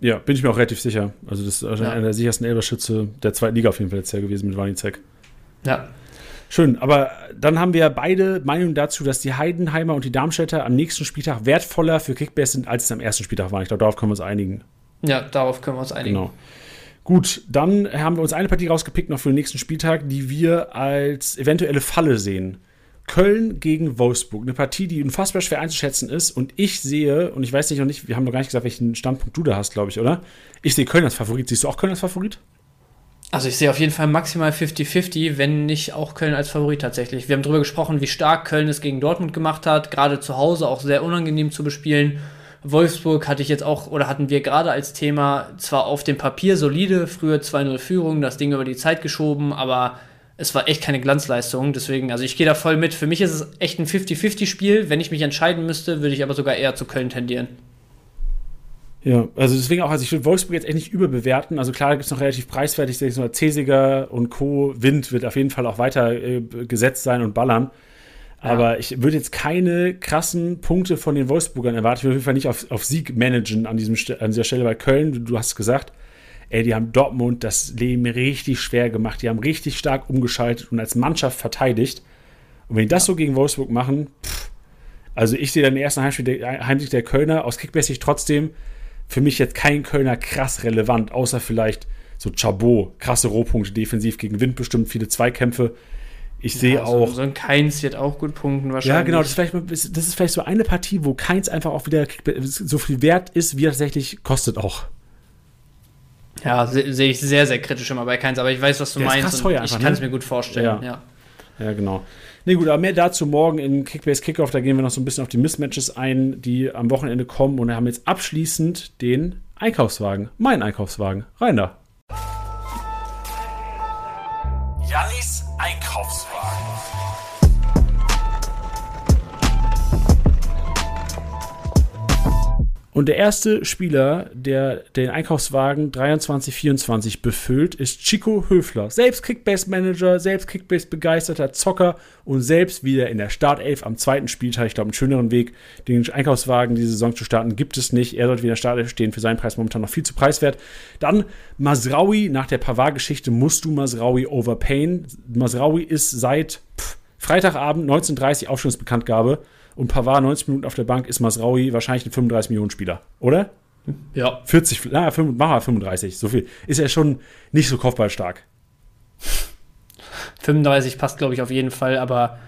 Ja, bin ich mir auch relativ sicher. Also das ist wahrscheinlich ja. einer der sichersten Elberschütze der zweiten Liga auf jeden Fall jetzt Jahr gewesen mit Wanizek. Ja. Schön, aber dann haben wir beide Meinungen dazu, dass die Heidenheimer und die Darmstädter am nächsten Spieltag wertvoller für Kickbase sind, als es am ersten Spieltag war. Ich glaube, darauf können wir uns einigen. Ja, darauf können wir uns einigen. Genau. Gut, dann haben wir uns eine Partie rausgepickt noch für den nächsten Spieltag, die wir als eventuelle Falle sehen. Köln gegen Wolfsburg. Eine Partie, die unfassbar schwer einzuschätzen ist. Und ich sehe, und ich weiß nicht noch nicht, wir haben noch gar nicht gesagt, welchen Standpunkt du da hast, glaube ich, oder? Ich sehe Köln als Favorit. Siehst du auch Köln als Favorit? Also ich sehe auf jeden Fall maximal 50-50, wenn nicht auch Köln als Favorit tatsächlich. Wir haben darüber gesprochen, wie stark Köln es gegen Dortmund gemacht hat, gerade zu Hause auch sehr unangenehm zu bespielen. Wolfsburg hatte ich jetzt auch, oder hatten wir gerade als Thema, zwar auf dem Papier solide, früher 2-0 Führung, das Ding über die Zeit geschoben, aber es war echt keine Glanzleistung. Deswegen, also ich gehe da voll mit. Für mich ist es echt ein 50-50-Spiel. Wenn ich mich entscheiden müsste, würde ich aber sogar eher zu Köln tendieren. Ja, also deswegen auch, also ich würde Wolfsburg jetzt echt nicht überbewerten. Also klar, da gibt es noch relativ preiswertig, ich so Cesiger und Co. Wind wird auf jeden Fall auch weiter äh, gesetzt sein und ballern. Aber ja. ich würde jetzt keine krassen Punkte von den Wolfsburgern erwarten. Ich würde auf jeden Fall nicht auf, auf Sieg managen an, diesem, an dieser Stelle bei Köln. Du hast es gesagt, ey, die haben Dortmund das Leben richtig schwer gemacht. Die haben richtig stark umgeschaltet und als Mannschaft verteidigt. Und wenn die das so gegen Wolfsburg machen, pff, also ich sehe dann im ersten Heimspiel der, Heimsieg der Kölner aus Kickbase trotzdem für mich jetzt kein Kölner krass relevant, außer vielleicht so Chabot, krasse Rohpunkte defensiv gegen Wind bestimmt, viele Zweikämpfe. Ich ja, sehe so, auch. So ein Keins wird auch gut punkten wahrscheinlich. Ja, genau. Das ist, vielleicht, das ist vielleicht so eine Partie, wo Keins einfach auch wieder so viel wert ist, wie er tatsächlich kostet auch. Ja, sehe seh ich sehr, sehr kritisch immer bei Keins, aber ich weiß, was du Der meinst. Ist krass ich kann es ne? mir gut vorstellen. Ja. ja. ja. genau. Nee, gut, aber mehr dazu morgen in Kickbase Kickoff. Da gehen wir noch so ein bisschen auf die Mismatches ein, die am Wochenende kommen. Und wir haben jetzt abschließend den Einkaufswagen, mein Einkaufswagen. Rein da. Jannis Einkaufswagen. Und der erste Spieler, der den Einkaufswagen 23-24 befüllt, ist Chico Höfler. Selbst Kickbase-Manager, selbst Kickbase-begeisterter Zocker und selbst wieder in der Startelf am zweiten Spieltag. Ich glaube, einen schöneren Weg, den Einkaufswagen diese Saison zu starten, gibt es nicht. Er sollte wieder in der Startelf stehen, für seinen Preis momentan noch viel zu preiswert. Dann Masraui, nach der Pavard-Geschichte musst du Masraui overpayen. Masraui ist seit pff, Freitagabend 19.30 Aufstellungsbekanntgabe und Pavard 90 Minuten auf der Bank ist Masraui wahrscheinlich ein 35 Millionen Spieler, oder? Ja. 40, na, 5, machen wir 35, so viel. Ist ja schon nicht so kopfballstark. 35 passt, glaube ich, auf jeden Fall, aber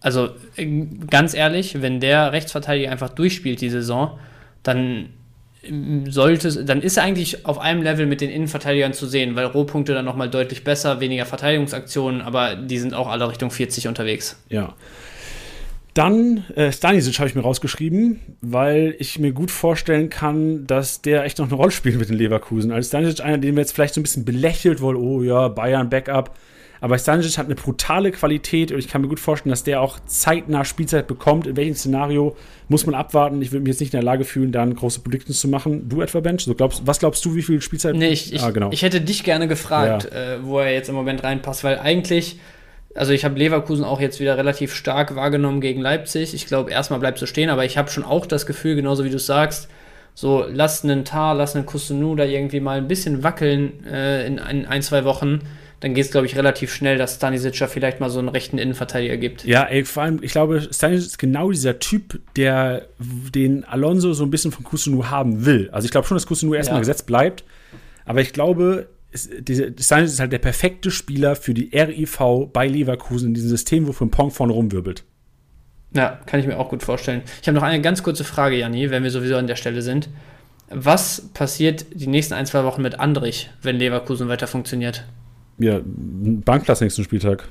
also äh, ganz ehrlich, wenn der Rechtsverteidiger einfach durchspielt die Saison, dann ähm, sollte dann ist er eigentlich auf einem Level mit den Innenverteidigern zu sehen, weil Rohpunkte dann nochmal deutlich besser, weniger Verteidigungsaktionen, aber die sind auch alle Richtung 40 unterwegs. Ja. Dann äh, Stanisic habe ich mir rausgeschrieben, weil ich mir gut vorstellen kann, dass der echt noch eine Rolle spielt mit den Leverkusen. Also Stanisic einer, den wir jetzt vielleicht so ein bisschen belächelt wollen, oh ja, Bayern Backup. Aber Stanisic hat eine brutale Qualität und ich kann mir gut vorstellen, dass der auch zeitnah Spielzeit bekommt. In welchem Szenario muss man abwarten? Ich würde mich jetzt nicht in der Lage fühlen, da große Predictions zu machen. Du etwa, Bench? So glaubst, was glaubst du, wie viel Spielzeit? Nee, ich, ich, ah, genau. ich hätte dich gerne gefragt, Ja. äh, wo er jetzt im Moment reinpasst, weil eigentlich, also ich habe Leverkusen auch jetzt wieder relativ stark wahrgenommen gegen Leipzig. Ich glaube, erstmal bleibt so stehen, aber ich habe schon auch das Gefühl, genauso wie du es sagst, so lass einen Tar, lass einen Kusunu da irgendwie mal ein bisschen wackeln äh, in ein, ein, zwei Wochen. Dann geht es, glaube ich, relativ schnell, dass Stanisic ja vielleicht mal so einen rechten Innenverteidiger gibt. Ja, ey, vor allem, ich glaube, Stanisic ist genau dieser Typ, der den Alonso so ein bisschen von Kusunu haben will. Also ich glaube schon, dass Kusunu erstmal Ja. gesetzt bleibt, aber ich glaube, diese, Stanisic ist halt der perfekte Spieler für die RIV bei Leverkusen in diesem System, wo Frimpong vorne rumwirbelt. Ja, kann ich mir auch gut vorstellen. Ich habe noch eine ganz kurze Frage, Janni, wenn wir sowieso an der Stelle sind. Was passiert die nächsten ein, zwei Wochen mit Andrich, wenn Leverkusen weiter funktioniert? Ja, Bankplatz nächsten Spieltag.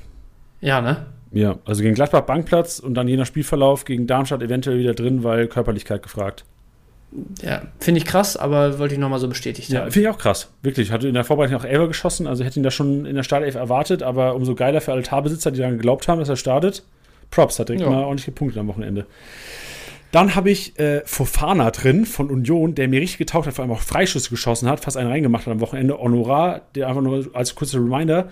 Ja, ne? Ja, also gegen Gladbach Bankplatz und dann je nach Spielverlauf gegen Darmstadt eventuell wieder drin, weil Körperlichkeit gefragt. Ja, finde ich krass, aber wollte ich nochmal so bestätigt Ja, haben. finde ich auch krass. Wirklich. Hatte in der Vorbereitung auch Elfer geschossen, also hätte ihn da schon in der Startelf erwartet, aber umso geiler für Altarbesitzer, die daran geglaubt haben, dass er startet. Props, hat direkt Ja. mal ordentlich gepunktet am Wochenende. Dann habe ich äh, Fofana drin von Union, der mir richtig getaucht hat, vor allem auch Freischüsse geschossen hat, fast einen reingemacht hat am Wochenende. Honorar, der einfach nur als kurzer Reminder.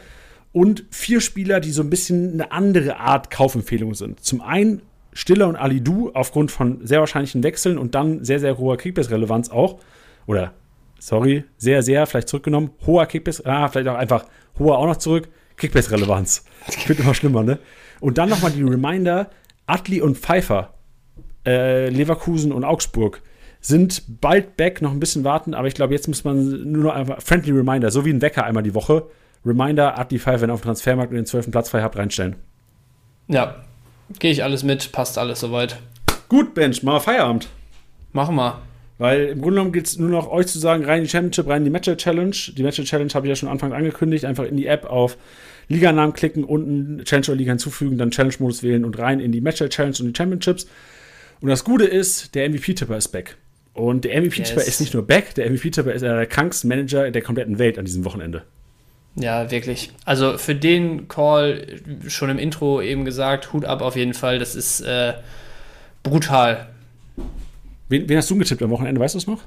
Und vier Spieler, die so ein bisschen eine andere Art Kaufempfehlung sind. Zum einen Stiller und Alidu aufgrund von sehr wahrscheinlichen Wechseln und dann sehr, sehr hoher Kickbase-Relevanz auch. Oder, sorry, sehr, sehr, vielleicht zurückgenommen. Hoher Kickbase, ah, vielleicht auch einfach hoher auch noch zurück. Kickbase-Relevanz. Wird immer schlimmer, ne? Und dann nochmal die Reminder: Atli und Pfeiffer, äh, Leverkusen und Augsburg sind bald back, noch ein bisschen warten, aber ich glaube, jetzt muss man nur noch einfach friendly Reminder, so wie ein Wecker einmal die Woche. Reminder, Atli Pfeiffer, wenn ihr auf dem Transfermarkt und den 12. Platz frei habt, reinstellen. Ja, gehe ich alles mit, passt alles soweit. Gut, Bench, mal Feierabend. Machen wir. Weil im Grunde genommen geht es nur noch euch zu sagen, rein in die Championship, rein in die Matcher Challenge. Die Matcher Challenge habe ich ja schon Anfang angekündigt. Einfach in die App auf Liganamen klicken, unten Challenge oder Liga hinzufügen, dann Challenge-Modus wählen und rein in die Matcher Challenge und die Championships. Und das Gute ist, der MVP-Tipper ist back. Und der MVP-Tipper Yes. ist nicht nur back, der MVP-Tipper ist der krankste Manager der kompletten Welt an diesem Wochenende. Ja, wirklich. Also für den Call, schon im Intro eben gesagt, Hut ab auf jeden Fall. Das ist äh, brutal. Wen, wen hast du getippt am Wochenende, weißt du es noch?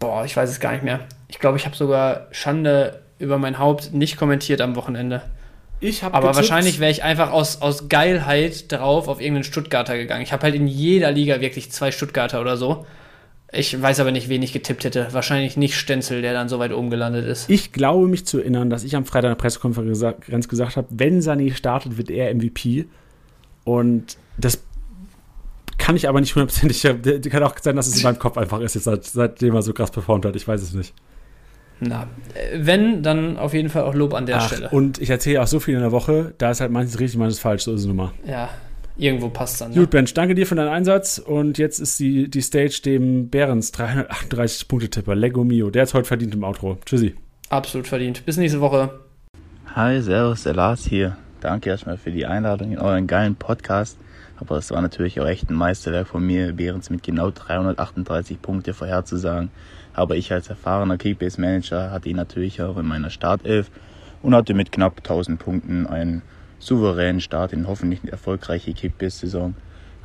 Boah, ich weiß es gar nicht mehr. Ich glaube, ich habe sogar Schande über mein Haupt nicht kommentiert am Wochenende. Ich habe Aber wahrscheinlich wäre ich einfach aus, aus Geilheit drauf auf irgendeinen Stuttgarter gegangen. Ich habe halt in jeder Liga wirklich zwei Stuttgarter oder so. Ich weiß aber nicht, wen ich getippt hätte. Wahrscheinlich nicht Stenzel, der dann so weit oben gelandet ist. Ich glaube mich zu erinnern, dass ich am Freitag in der Pressekonferenz gesagt, gesagt habe, wenn Sani startet, wird er MVP. Und das kann ich aber nicht hundertprozentig. der- Kann auch sein, dass es in meinem Kopf einfach ist, jetzt seit, seitdem er so krass performt hat. Ich weiß es nicht. Na, wenn, dann auf jeden Fall auch Lob an der Ach, Stelle. und ich erzähle auch so viel in der Woche, da ist halt manches richtig, manches falsch. So ist es nun mal. Ja, irgendwo passt dann. Ne? Gut, Bench, danke dir für deinen Einsatz. Und jetzt ist die, die Stage dem Behrens 338 Punkte-Tipper, Lego Mio. Der hat es heute verdient im Outro. Tschüssi. Absolut verdient. Bis nächste Woche. Hi, Servus, der Lars hier. Danke erstmal für die Einladung in euren geilen Podcast. Aber es war natürlich auch echt ein Meisterwerk von mir, Behrens mit genau 338 Punkte vorherzusagen. Aber ich als erfahrener Kickbase-Manager hatte ihn natürlich auch in meiner Startelf und hatte mit knapp 1000 Punkten einen souveränen Start in hoffentlich eine erfolgreiche Kickbase-Saison.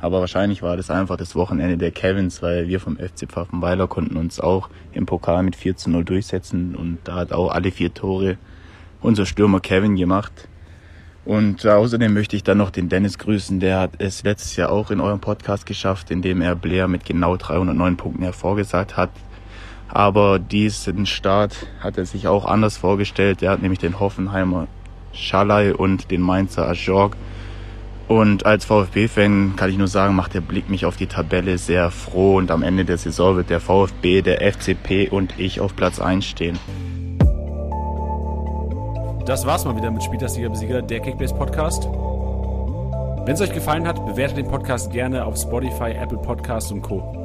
Aber wahrscheinlich war das einfach das Wochenende der Kevins, weil wir vom FC Pfaffenweiler konnten uns auch im Pokal mit 4 zu 0 durchsetzen und da hat auch alle vier Tore unser Stürmer Kevin gemacht. Und außerdem möchte ich dann noch den Dennis grüßen, der hat es letztes Jahr auch in eurem Podcast geschafft, indem er Blair mit genau 309 Punkten hervorgesagt hat. Aber diesen Start hat er sich auch anders vorgestellt. Er hat nämlich den Hoffenheimer Schalay und den Mainzer Ajorg und als VfB-Fan kann ich nur sagen, macht der Blick mich auf die Tabelle sehr froh und am Ende der Saison wird der VfB, der FCP und ich auf Platz 1 stehen. Das war's mal wieder mit Spieltagsliga Besieger, der Kickbase Podcast. Wenn es euch gefallen hat, bewertet den Podcast gerne auf Spotify, Apple Podcasts und Co.